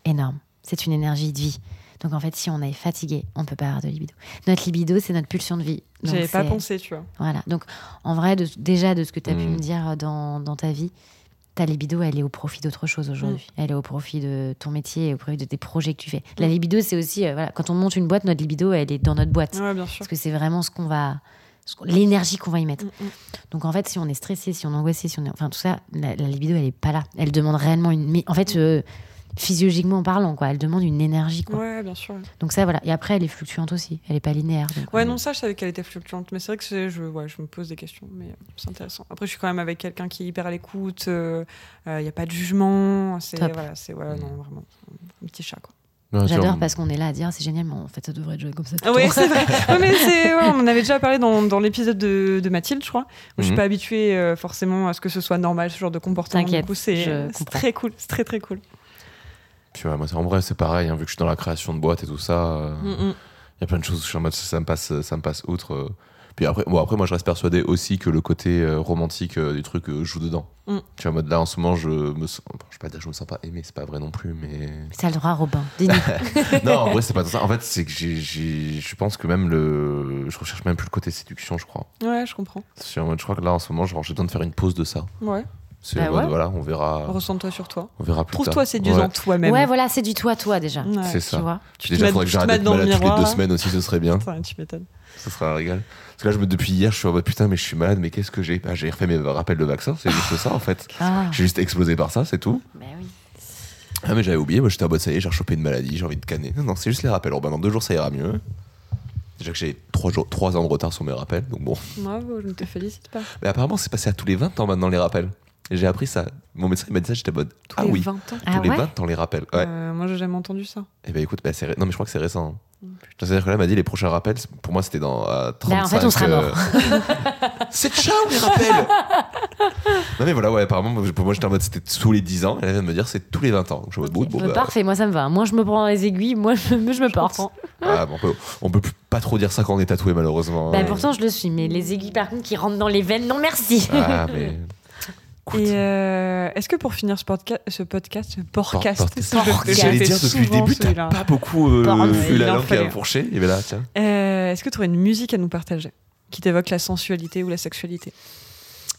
Speaker 3: énorme. C'est une énergie de vie. Donc en fait, si on est fatigué, on peut pas avoir de libido. Notre libido, c'est notre pulsion de vie.
Speaker 1: J'avais pas pensé, tu vois.
Speaker 3: Voilà. Donc, en vrai, de- déjà, de ce que tu as pu
Speaker 2: Mm.
Speaker 3: me dire dans, dans ta vie, ta libido, elle est au profit d'autre chose aujourd'hui.
Speaker 1: Mm.
Speaker 3: Elle est au profit de ton métier au profit de tes projets que tu fais. La libido, c'est aussi, euh, voilà, quand on monte une boîte, notre libido, elle est dans notre boîte.
Speaker 1: Ouais, bien sûr.
Speaker 3: Parce que c'est vraiment ce qu'on va. L'énergie qu'on va y mettre.
Speaker 1: Mm, mm.
Speaker 3: Donc en fait, si on est stressé, si on est angoissé, si on est. Enfin, tout ça, la, la libido, elle est pas là. Elle demande réellement une. Mais en fait, euh, physiologiquement parlant, quoi, elle demande une énergie, quoi.
Speaker 1: Ouais, bien sûr.
Speaker 3: Donc ça, voilà. Et après, elle est fluctuante aussi. Elle est pas linéaire. donc,
Speaker 1: Ouais,
Speaker 3: euh,
Speaker 1: non, ça, je savais qu'elle était fluctuante. Mais c'est vrai que c'est- je, ouais, je me pose des questions. Mais euh, c'est intéressant. Après, je suis quand même avec quelqu'un qui est hyper à l'écoute. Il n'y a pas de jugement. C'est
Speaker 3: Top.
Speaker 1: voilà, c'est ouais, non, vraiment un petit chat, quoi.
Speaker 3: J'adore parce qu'on est là à dire c'est génial, mais en fait, ça devrait être joué comme ça.
Speaker 1: Ah
Speaker 3: temps.
Speaker 1: c'est vrai. Ouais, mais c'est, ouais, on en avait déjà parlé dans, dans l'épisode de, de Mathilde, je crois. Où Je suis
Speaker 2: Mhm.
Speaker 1: pas habituée euh, forcément à ce que ce soit normal, ce genre de comportement.
Speaker 3: T'inquiète,
Speaker 1: Du coup, c'est
Speaker 3: je
Speaker 1: c'est
Speaker 3: comprends.
Speaker 1: très cool. C'est très, très cool.
Speaker 2: Puis ouais, moi, en vrai, c'est pareil. hein, vu que je suis dans la création de boîtes et tout ça, il
Speaker 1: Mm, mm.
Speaker 2: y a plein de choses où je suis en mode ça me passe, ça me passe outre. euh. Puis après, bon, après, moi, je reste persuadé aussi que le côté euh, romantique euh, du truc euh, joue dedans.
Speaker 1: Mm.
Speaker 2: Tu vois, en mode là, en ce moment, je me sens. bon, je vais pas dire que je me sens pas aimé, c'est pas vrai non plus, mais.
Speaker 3: Ça a le droit, Robin.
Speaker 2: Non, en vrai, c'est pas ça. En fait, c'est que j'ai- je pense que même le. Je recherche même plus le côté séduction, je crois.
Speaker 1: Ouais, je comprends.
Speaker 2: Je, suis en mode, je crois que là, en ce moment, j'ai besoin de faire une pause de ça.
Speaker 1: Ouais.
Speaker 2: C'est
Speaker 3: Bah ouais.
Speaker 2: voilà, on verra,
Speaker 1: Ressens-toi sur toi.
Speaker 2: on verra plus
Speaker 1: Trouve-toi
Speaker 2: tard.
Speaker 1: séduisant
Speaker 2: Ouais,
Speaker 1: toi-même.
Speaker 3: ouais, voilà, c'est du toi, toi déjà.
Speaker 1: Ouais.
Speaker 2: C'est ça.
Speaker 3: Tu vois
Speaker 1: Tu
Speaker 2: Déjà, faudrait que j'arrête d'être malade toutes les deux
Speaker 1: là.
Speaker 2: semaines aussi, ce serait bien.
Speaker 1: Putain, tu m'étonnes.
Speaker 2: Ce serait un régal. Parce que là, je me, depuis hier, je suis en mode putain, mais je suis malade, mais qu'est-ce que j'ai? Bah, J'ai refait mes rappels de vaccin, c'est juste ça en fait.
Speaker 3: Ah,
Speaker 2: J'ai juste explosé par ça, c'est tout.
Speaker 3: bah oui.
Speaker 2: Ah, mais j'avais oublié, moi j'étais en mode ça y est, j'ai rechopé une maladie, j'ai envie de canner. Non, non, c'est juste les rappels. Alors, bah, dans deux jours, ça ira mieux. Déjà que j'ai trois, jours, trois ans de retard sur mes rappels, donc bon.
Speaker 1: Bravo, je ne te félicite pas.
Speaker 2: Mais apparemment, c'est passé à tous les 20 ans maintenant les rappels. J'ai appris ça. Mon médecin il m'a dit ça, j'étais en mode
Speaker 1: Tous
Speaker 2: ah
Speaker 1: les
Speaker 2: oui,
Speaker 1: 20 ans.
Speaker 3: Ah
Speaker 2: tous les
Speaker 3: ouais
Speaker 2: 20 ans les rappels. Ouais.
Speaker 1: Euh, moi, j'ai jamais entendu ça.
Speaker 2: Et bah écoute, bah, c'est ré- non, mais je crois que c'est récent.
Speaker 1: Mm,
Speaker 2: C'est-à-dire que là, il m'a dit les prochains rappels, c'est- pour moi, c'était dans euh, 35.
Speaker 3: Bah, en fait, on sera mort.
Speaker 2: c'est ou les rappels Non, mais voilà, ouais, apparemment, moi, pour moi, j'étais en mode c'était tous les 10 ans. Et elle vient de me dire c'est tous les 20 ans. Donc, je mode, bon, bon,
Speaker 3: Euh,
Speaker 2: bah,
Speaker 3: Parfait, moi ça me va. Moi je me prends les aiguilles, moi je, me- je me porte.
Speaker 1: comprends.
Speaker 2: ah, bon, on, peut, on peut plus- pas trop dire ça quand on est tatoué, malheureusement.
Speaker 3: Bah, pourtant, je le suis, mais les aiguilles, par contre, qui rentrent dans les veines, non merci.
Speaker 2: Ah, mais. Écoute,
Speaker 1: Et euh, est-ce que pour finir ce, podca- ce podcast, ce podcast, ce fais-
Speaker 2: J'allais dire depuis le début, t'as pas beaucoup euh,
Speaker 1: Il
Speaker 2: la langue qui a
Speaker 1: fallait.
Speaker 2: fourché. Et ben là, tiens.
Speaker 1: Euh, est-ce que tu aurais une musique à nous partager qui t'évoque la sensualité ou la sexualité?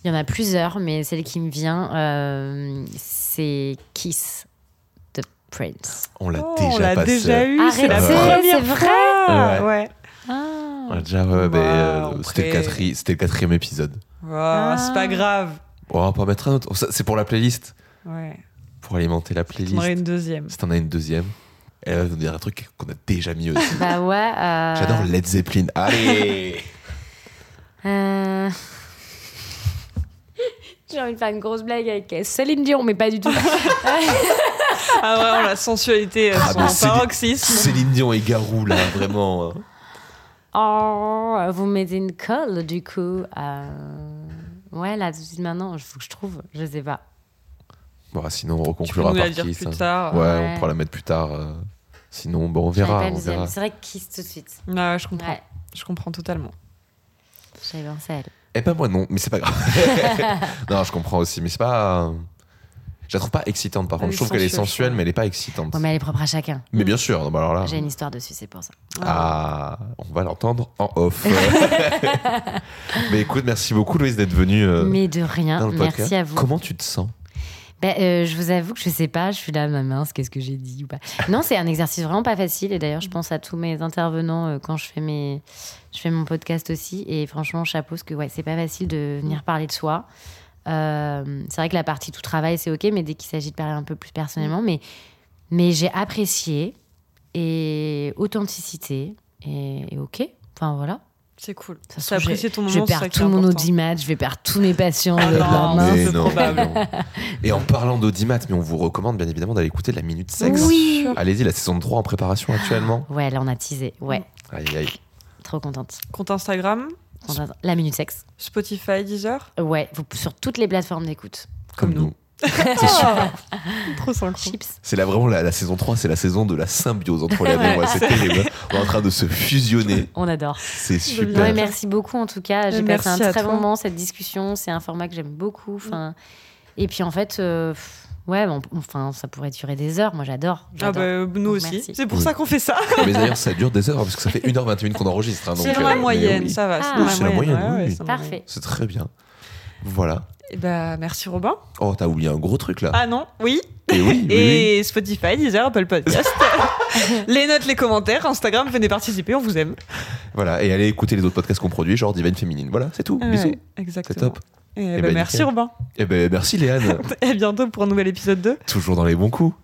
Speaker 3: Il y en a plusieurs, mais celle qui me vient, euh, c'est Kiss de Prince.
Speaker 2: On l'a
Speaker 1: Oh,
Speaker 2: déjà
Speaker 1: on l'a
Speaker 2: passé.
Speaker 1: déjà eu, c'est la première
Speaker 3: c'est
Speaker 1: fois.
Speaker 2: vrai
Speaker 1: Ouais.
Speaker 3: Ah.
Speaker 2: On l'a déjà, ouais, euh,
Speaker 1: Wow,
Speaker 2: c'était, le
Speaker 1: après-
Speaker 2: quatri- c'était le quatrième épisode.
Speaker 1: Wow, C'est pas grave.
Speaker 2: On va pas mettre un autre. C'est pour la playlist.
Speaker 1: Ouais.
Speaker 2: Pour alimenter la
Speaker 1: J'en
Speaker 2: playlist.
Speaker 1: aurais une deuxième.
Speaker 2: Si t'en as une deuxième, elle va nous dire un truc qu'on a déjà mis aussi.
Speaker 3: Bah ouais. euh,
Speaker 2: J'adore Led Zeppelin. Allez
Speaker 3: euh, J'ai envie de faire une grosse blague avec euh, Céline Dion, mais pas du tout.
Speaker 1: Ah vraiment, la sensualité,
Speaker 2: Ah,
Speaker 1: son paroxysme.
Speaker 2: Céline Dion et Garou, là, vraiment. hein.
Speaker 3: oh, vous mettez une colle, du coup. euh, Ouais, là, tout de suite maintenant, il faut que je trouve. Je sais pas.
Speaker 2: Bon, ah, sinon, on reconclura par Kiss.
Speaker 1: plus
Speaker 2: hein.
Speaker 1: tire.
Speaker 2: Ouais,
Speaker 3: Ouais.
Speaker 2: on pourra la mettre plus tard. euh. Sinon, bon, on verra. On.
Speaker 3: C'est vrai que Kiss tout de suite.
Speaker 1: Ouais, je comprends.
Speaker 3: Ouais,
Speaker 1: Je comprends totalement.
Speaker 3: j'avais pensé à elle.
Speaker 2: Eh ben, moi, non, mais c'est pas grave. non, je comprends aussi, mais c'est pas. Je la trouve pas excitante, par contre. Je trouve qu'elle est
Speaker 1: sensuelle,
Speaker 2: mais elle est pas excitante.
Speaker 3: Ouais, mais elle est propre à chacun.
Speaker 2: Mais bien sûr, non, bah alors là.
Speaker 3: J'ai une histoire dessus, c'est pour ça.
Speaker 2: Ah, on va l'entendre en off. mais écoute, merci beaucoup, Louise, d'être venue euh,
Speaker 3: Mais de rien,
Speaker 2: dans le podcast.
Speaker 3: merci à vous.
Speaker 2: Comment tu te sens?
Speaker 3: Ben, euh, je vous avoue que je sais pas, je suis là, ma mince, qu'est-ce que j'ai dit ou pas. Non, c'est un exercice vraiment pas facile. Et d'ailleurs, je pense à tous mes intervenants euh, quand je fais, mes... je fais mon podcast aussi. Et franchement, chapeau, parce que ouais, c'est pas facile de venir parler de soi. Euh, c'est vrai que la partie tout travail, c'est ok, mais dès qu'il s'agit de parler un peu plus personnellement, mais, mais j'ai apprécié et authenticité et, et ok. Enfin voilà.
Speaker 1: C'est cool.
Speaker 3: Ça
Speaker 1: apprécier ton moment.
Speaker 3: Je vais perdre tout mon
Speaker 1: important.
Speaker 3: audimat, je vais perdre tous mes patients.
Speaker 1: Ah non,
Speaker 2: Mais non,
Speaker 1: probable.
Speaker 2: non. Et en parlant d'audimat, mais on vous recommande bien évidemment d'aller écouter la Minute Sexe.
Speaker 3: Oui.
Speaker 2: Allez-y, la saison 3 en préparation actuellement.
Speaker 3: Ouais, là on a teasé. Ouais,
Speaker 2: Aïe, aïe.
Speaker 3: trop contente.
Speaker 1: Compte Instagram.
Speaker 3: La minute sexe.
Speaker 1: Spotify, Deezer.
Speaker 3: Ouais, vous- sur toutes les plateformes d'écoute.
Speaker 2: Comme,
Speaker 1: Comme
Speaker 2: nous.
Speaker 1: C'est super. Trop synchro.
Speaker 3: Chips.
Speaker 2: C'est là vraiment la, la saison 3, c'est la saison de la symbiose entre les deux. C'est terrible. On est en train de se fusionner.
Speaker 3: On adore.
Speaker 2: C'est super.
Speaker 3: Ouais, merci beaucoup en tout cas. J'ai passé un très
Speaker 1: toi.
Speaker 3: bon moment cette discussion. C'est un format que j'aime beaucoup. Enfin, et puis en fait, euh, ouais, bon, enfin, ça pourrait durer des heures. Moi, j'adore.
Speaker 1: Ah bah, nous
Speaker 3: Donc,
Speaker 1: aussi.
Speaker 3: merci.
Speaker 1: C'est pour
Speaker 2: Oui.
Speaker 1: ça qu'on fait ça.
Speaker 2: Mais d'ailleurs, ça dure des heures parce que ça fait 1h21 qu'on enregistre. hein, donc,
Speaker 1: C'est dans
Speaker 2: euh,
Speaker 1: la moyenne,
Speaker 2: oui.
Speaker 1: ça va.
Speaker 3: Ah.
Speaker 1: C'est
Speaker 2: la moyenne,
Speaker 1: ouais, ouais,
Speaker 2: oui.
Speaker 3: Parfait.
Speaker 2: C'est très bien. Voilà.
Speaker 1: Et bah, merci Robin.
Speaker 2: Oh, t'as oublié un gros truc là.
Speaker 1: Ah non, oui.
Speaker 2: Et oui, oui, oui.
Speaker 1: Et Spotify, Deezer, Apple Podcast. les notes, les commentaires, Instagram, venez participer, on vous aime.
Speaker 2: Voilà. Et allez écouter les autres podcasts qu'on produit, genre Divine Féminine. Voilà, c'est tout. Bisous.
Speaker 1: Exactement.
Speaker 2: C'est top.
Speaker 1: Et
Speaker 2: Eh
Speaker 1: bah,
Speaker 2: ben,
Speaker 1: merci. Robin.
Speaker 2: Et ben merci Léane.
Speaker 1: Et à bientôt pour un nouvel épisode 2.
Speaker 2: Toujours dans les bons coups.